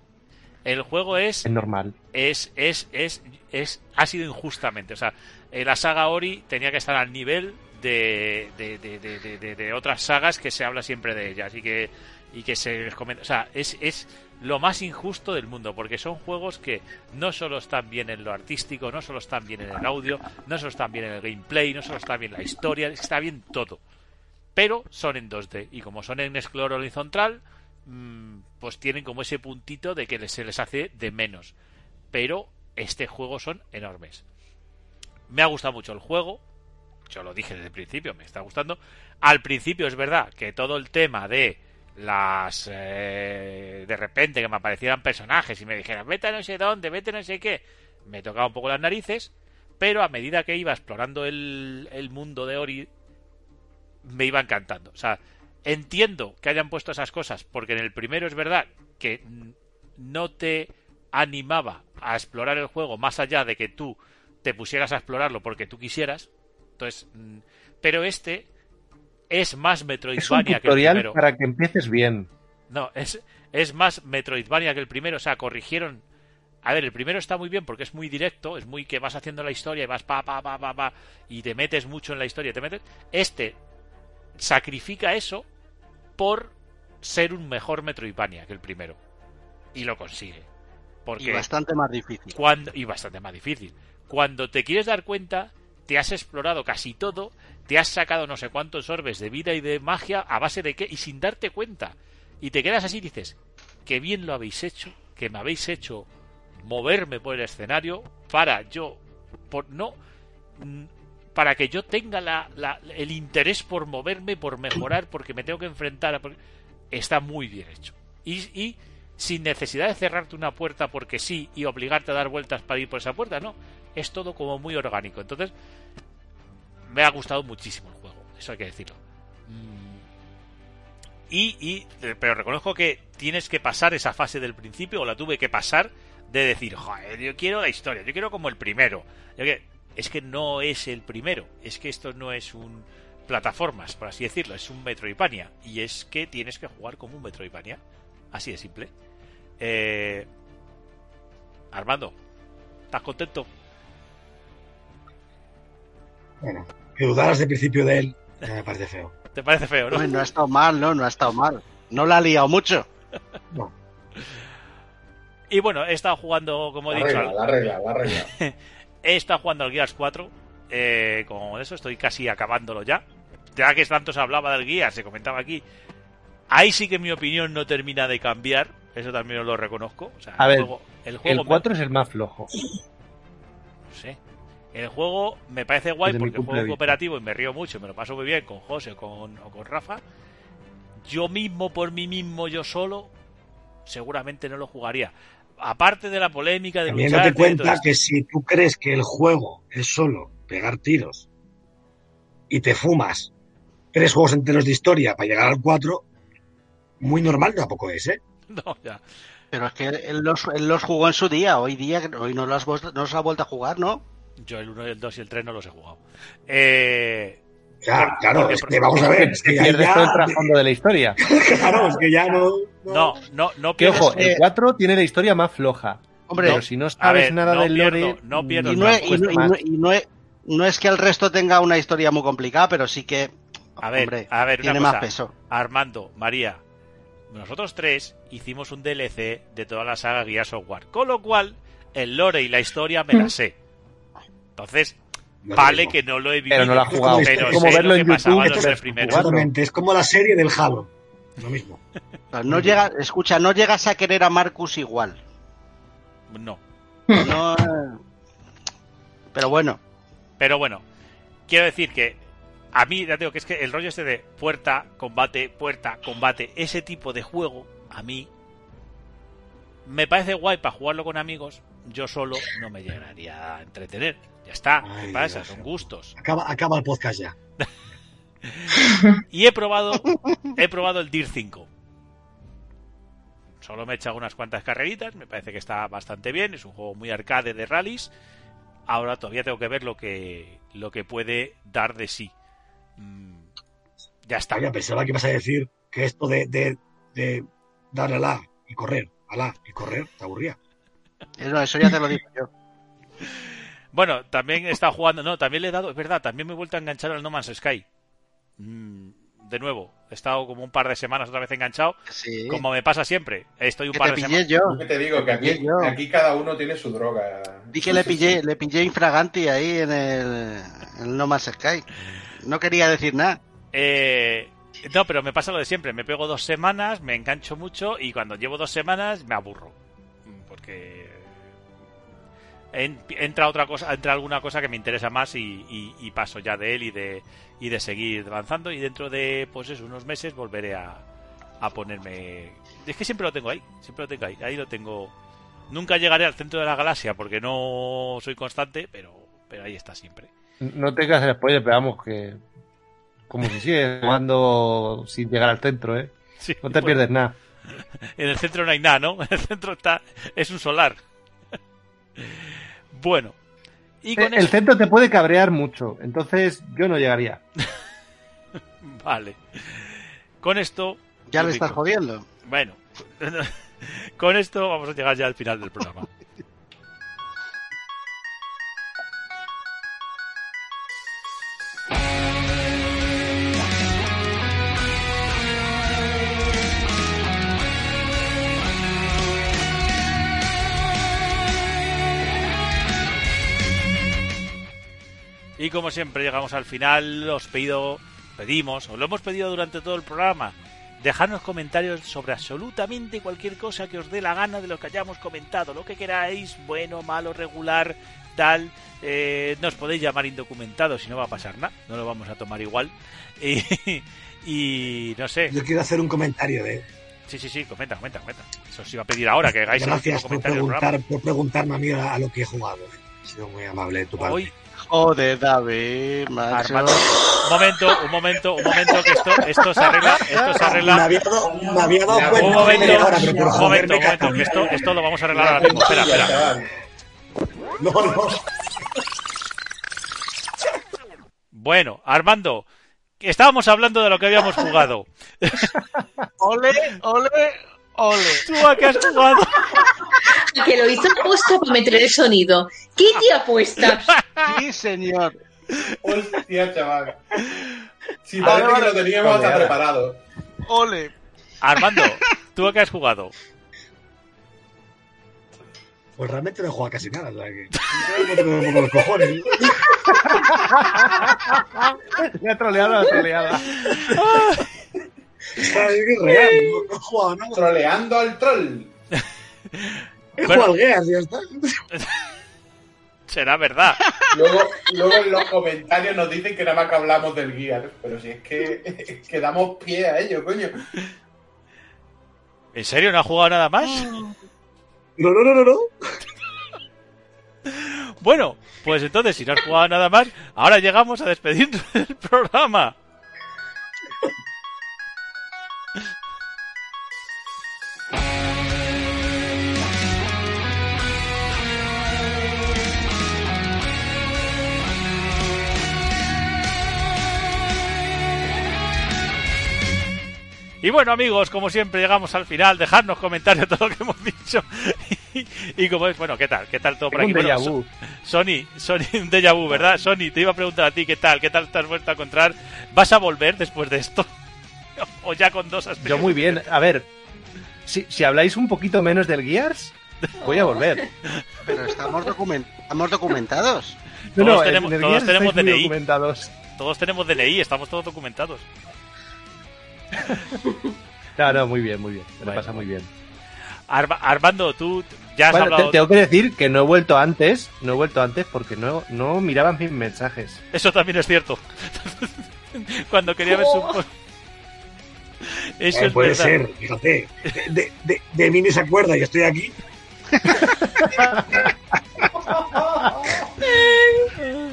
El juego es Es normal. es, es, es, es, ha sido injustamente. O sea, eh, la saga Ori tenía que estar al nivel de, de, de, de, de- de- de otras sagas que se habla siempre de ellas y que, y que se les comenta. O sea, es, es lo más injusto del mundo, porque son juegos que no solo están bien en lo artístico, no solo están bien en el audio, no solo están bien en el gameplay, no solo está bien la historia, está bien todo. Pero son en 2D y como son en escloro horizontal, mm, pues tienen como ese puntito de que se les hace de menos. Pero este juego son enormes. Me ha gustado mucho el juego. Yo lo dije desde el principio, me está gustando. Al principio es verdad que todo el tema de las... eh, de repente que me aparecieran personajes y me dijeran, vete a no sé dónde, vete a no sé qué, me tocaba un poco las narices. Pero a medida que iba explorando el, el mundo de Ori, me iba encantando. O sea, entiendo que hayan puesto esas cosas, porque en el primero es verdad que no te animaba a explorar el juego más allá de que tú te pusieras a explorarlo porque tú quisieras. Entonces, mm, pero este es más Es un Metroidvania que el primero. para que empieces bien. No, es, es más Metroidvania que el primero. O sea, corrigieron. A ver, el primero está muy bien porque es muy directo, es muy que vas haciendo la historia y vas pa, pa, pa, pa, pa, y te metes mucho en la historia. Te metes. Este sacrifica eso por ser un mejor Metroidvania que el primero. Y lo consigue. Porque Y bastante más difícil. cuando y bastante más difícil. Cuando te quieres dar cuenta, te has explorado casi todo, te has sacado no sé cuántos orbes de vida y de magia a base de qué y sin darte cuenta. Y te quedas así y dices, qué bien lo habéis hecho, que me habéis hecho moverme por el escenario para yo por no para que yo tenga la, la- el interés por moverme, por mejorar, porque me tengo que enfrentar a... Está muy bien hecho. Y, sin necesidad de cerrarte una puerta porque sí y obligarte a dar vueltas para ir por esa puerta, no. Es todo como muy orgánico. Entonces, me ha gustado muchísimo el juego, eso hay que decirlo. Mm. Y, y, eh, pero reconozco que tienes que pasar esa fase del principio, o la tuve que pasar, de decir, joder, yo quiero la historia, yo quiero como el primero. Yo es que no es el primero, es que esto no es un plataformas, por así decirlo, es un Metroidvania. Y es que tienes que jugar como un Metroidvania. Así de simple. Eh, Armando, ¿estás contento? Bueno, que dudaras de principio de él, me parece feo. ¿Te parece feo, no? Hombre, no ha estado mal, ¿no? No ha estado mal. No la ha liado mucho. No. Y bueno, he estado jugando, como he La dicho, regla, al- la regla, la regla. he estado jugando al Gears 4. Eh, con eso estoy casi acabándolo ya. Ya que tanto se hablaba del Gears, se comentaba aquí. Ahí sí que mi opinión no termina de cambiar. Eso también os lo reconozco. O sea, A el ver, juego, el juego El me- 4 es el más flojo. no sé. El juego me parece guay Desde porque juego cooperativo y me río mucho, me lo paso muy bien con José o con, o con Rafa. Yo mismo, por mí mismo, yo solo, seguramente no lo jugaría. Aparte de la polémica de También de todo cuenta que si tú crees que el juego es solo pegar tiros y te fumas tres juegos enteros de historia para llegar al 4, muy normal tampoco es, ¿eh? No, ya. Pero es que él los, él los jugó en su día. Hoy día, hoy no los, no los ha vuelto a jugar, ¿no? Yo el 1, el 2 y el 3 no los he jugado. Eh, Claro, porque- es que vamos a ver, es que ya, pierdes todo el trasfondo de la historia. claro, es que ya no... no, no, no Que pierdes. ojo, eh, el 4 tiene la historia más floja. Hombre, pero si no sabes ver, nada no del pierdo, lore, no pierdo y no, es, y no- y no- y no es- no es que el resto tenga una historia muy complicada, pero sí que A ver, hombre, a ver, una tiene cosa. más peso. Armando, María, nosotros tres hicimos un DLC de toda la saga Gears of War. Con lo cual, el lore y la historia me la sé. Entonces, vale que no lo he vivido. Pero no lo ha Es jugado. como pero como sé verlo lo en YouTube. los cuatro. Exactamente, es como la serie del Halo. Lo mismo. No llega, escucha, no llegas a querer a Marcus igual. No. No, eh, pero bueno, Pero bueno, quiero decir que a mí, ya digo que es que el rollo este de puerta, combate, puerta, combate, ese tipo de juego, a mí me parece guay para jugarlo con amigos. Yo solo no me llegaría a entretener. Ya está, Ay, ¿qué pasa? Dios. Son gustos. Acaba, acaba el podcast ya. Y he probado, he probado el Deer 5. Solo me he echado unas cuantas carreritas, me parece que está bastante bien, es un juego muy arcade de rallies. Ahora todavía tengo que ver lo que, lo que puede dar de sí. Mm, ya está. Oye, pensaba que ibas a decir que esto de, de, de darle a la y correr, a la y correr, te aburría. no, eso ya te lo digo yo. Bueno, también está jugando, no, también le he dado, es verdad, también me he vuelto a enganchar al No Man's Sky. Mm, de nuevo, he estado como un par de semanas otra vez enganchado, Sí. como me pasa siempre. Estoy un que par te de pillé semanas. yo. Te digo, que aquí, Pillé yo. aquí cada uno tiene su droga. Di que le pillé, le pillé infraganti ahí en el, en No Man's Sky. No quería decir nada. Eh, no, pero me pasa lo de siempre. Me pego dos semanas, me engancho mucho y cuando llevo dos semanas me aburro. Mm, Porque entra otra cosa, entra alguna cosa que me interesa más y, y- y paso ya de él y de, y de seguir avanzando y dentro de pues eso, unos meses volveré a, a ponerme... Es que siempre lo tengo ahí, siempre lo tengo ahí, ahí lo tengo... Nunca llegaré al centro de la galaxia porque no soy constante, pero, pero ahí está siempre. No tengas el spoiler, pero vamos que. Como si sigues jugando sin llegar al centro, ¿eh? Sí, No te bueno. pierdes nada. En el centro no hay nada, ¿no? En el centro está es un solar. Bueno. Y con Eh, El eso... centro te puede cabrear mucho, entonces yo no llegaría. Vale. Con esto... Ya lo le estás jodiendo. Bueno. con esto vamos a llegar ya al final del programa. Y como siempre llegamos al final, os pido, pedimos, os lo hemos pedido durante todo el programa, dejadnos comentarios sobre absolutamente cualquier cosa que os dé la gana de lo que hayamos comentado, lo que queráis, bueno, malo, regular, tal, eh, nos podéis llamar indocumentados y no va a pasar nada, no lo vamos a tomar igual. Y, y no sé, Yo quiero hacer un comentario de. sí, sí, sí, comenta, comenta, comenta. Eso os iba a pedir ahora que hagáis el Gracias por, preguntar, por preguntarme a mí a, lo que he jugado. Ha sido muy amable de tu parte. Joder, David, macho. Armando, un momento, un momento, un momento, que esto, esto se arregla, esto se me arregla. había dado, me había dado Un cuenta Un de momento, hora, un momento, joderme un momento, que esto, esto lo vamos a arreglar ahora mismo. Espera, espera. No, no. Bueno, Armando, que estábamos hablando de lo que habíamos jugado. Ole, ole, ole. ¿Tú a qué has jugado? Que lo hizo apuesta para meter el sonido. ¿Qué te apuesta? Sí, señor. Hostia, chaval. Si Vale, parece que lo teníamos hasta preparado. Ole. Armando, ¿tú a qué has jugado? Pues realmente no he jugado casi nada. O sea que. No tengo un poco los cojones. La troleada, la troleada. Es que es real. No, no he jugado nada. Troleando al troll. He Bueno. jugado ya está. Será verdad. Luego, luego en los comentarios nos dicen que nada más que hablamos del Gear. Pero si es que, es que damos pie a ello, coño. ¿En serio no has jugado nada más? No, no, no, no, no. Bueno, pues entonces, si no has jugado nada más, ahora llegamos a despedirnos del programa. Y bueno amigos, como siempre llegamos al final, dejadnos comentarios todo lo que hemos dicho. Y, y como es, bueno, ¿qué tal? ¿Qué tal todo por aquí? Bueno, déjà So- vu. Sony, Sony, un déjà vu, ¿verdad? Sony, te iba a preguntar a ti qué tal, qué tal te has vuelto a encontrar. ¿Vas a volver después de esto? ¿O ya con dos has Yo muy bien. A ver, si, si habláis un poquito menos del Gears, voy a volver. Pero estamos, document- estamos documentados. No, Todos no, tenemos- todos tenemos DNI. documentados. Todos tenemos DNI, estamos todos documentados. No, no, muy bien, muy bien. Me Bueno, pasa muy bien. Arma- Armando, tú ya has Bueno, hablado. te- tengo que decir que no he vuelto antes, no he vuelto antes porque no, no miraban mis mensajes. Eso también es cierto. Cuando quería ver su. Eso Eh, es puede verdad. ser, fíjate. De, de, de- de mí ni se acuerda y estoy aquí.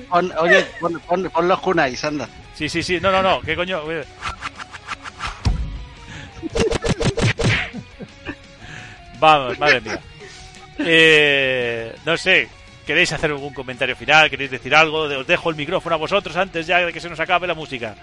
Pon- oye, pon, pon- pon los kunais, anda. Sí, sí, sí. No, no, no. ¿Qué coño? Vamos, madre mía. Eh, no sé. ¿Queréis hacer algún comentario final? ¿Queréis decir algo? Os dejo el micrófono a vosotros antes ya de que se nos acabe la música.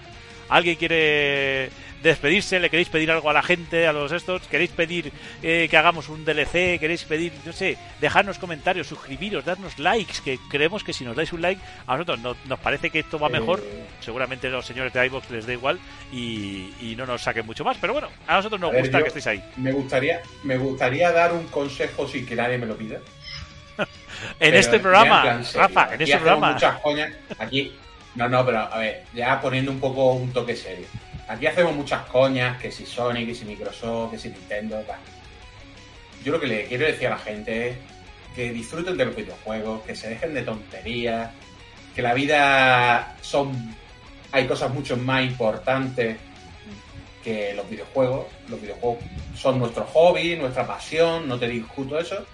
¿Alguien quiere despedirse? ¿Le queréis pedir algo a la gente, a los estos? ¿Queréis pedir eh, que hagamos un DLC? ¿Queréis pedir, no sé, dejarnos comentarios, suscribiros, darnos likes? Que creemos que si nos dais un like, a nosotros no- nos parece que esto va mejor. Eh, Seguramente a los señores de iVox les da igual y, y no nos saquen mucho más. Pero bueno, a nosotros nos A gusta que estéis ahí. Me gustaría, me gustaría dar un consejo sin que nadie me lo pida. En Pero este en programa, plan. Rafa, en este programa. muchas coñas. Aquí, no, no, pero a ver, ya poniendo un poco un toque serio. Aquí hacemos muchas coñas, que si Sony, que si Microsoft, que si Nintendo, tal. Yo lo que le quiero decir a la gente es que disfruten de los videojuegos, que se dejen de tonterías, que la vida son. Hay cosas mucho más importantes que los videojuegos. Los videojuegos son nuestro hobby, nuestra pasión, no te discuto eso,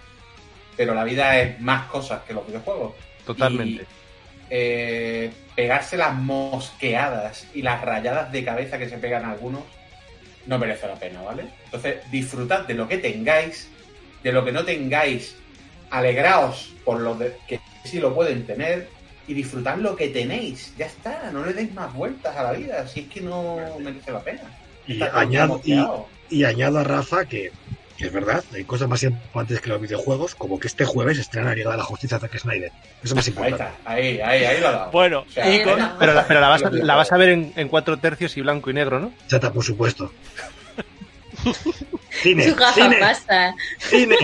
pero la vida es más cosas que los videojuegos. Totalmente. Y, eh, pegarse las mosqueadas y las rayadas de cabeza que se pegan algunos no merece la pena, ¿vale? Entonces, disfrutad de lo que tengáis, de lo que no tengáis, alegraos por lo de- que sí lo pueden tener y disfrutad lo que tenéis. Ya está, no le deis más vueltas a la vida, si es que no merece la pena. Y añado, y, añado a Rafa que es verdad, hay cosas más importantes que los videojuegos, como que este jueves estrena Liga de la Justicia de Zack Snyder. Eso es más Ahí importante. está, ahí, ahí, ahí lo ha dado. Bueno, O sea, y con- Ahí Pero, la, pero la, vas a, la vas a ver en, en cuatro tercios y blanco y negro, ¿no? Chata, por supuesto. cine, cine, pasta. cine.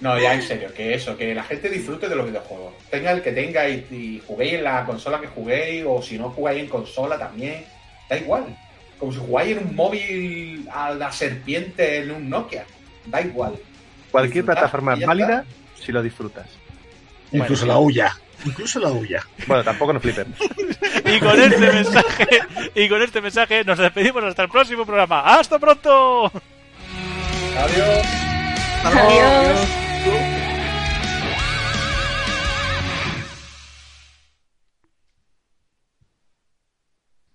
No, ya en serio, que eso, que la gente disfrute de los videojuegos. Tenga el que tenga y, y juguéis en la consola que juguéis, o si no jugáis en consola también, da igual. Como si jugáis en un móvil a la serpiente en un Nokia, da igual. Cualquier Disfrutar plataforma ya válida si lo disfrutas. Incluso la huya. Incluso la huya. Bueno, tampoco nos flipen. y con este mensaje, y con este mensaje nos despedimos hasta el próximo programa. ¡Hasta pronto! Adiós. Adiós.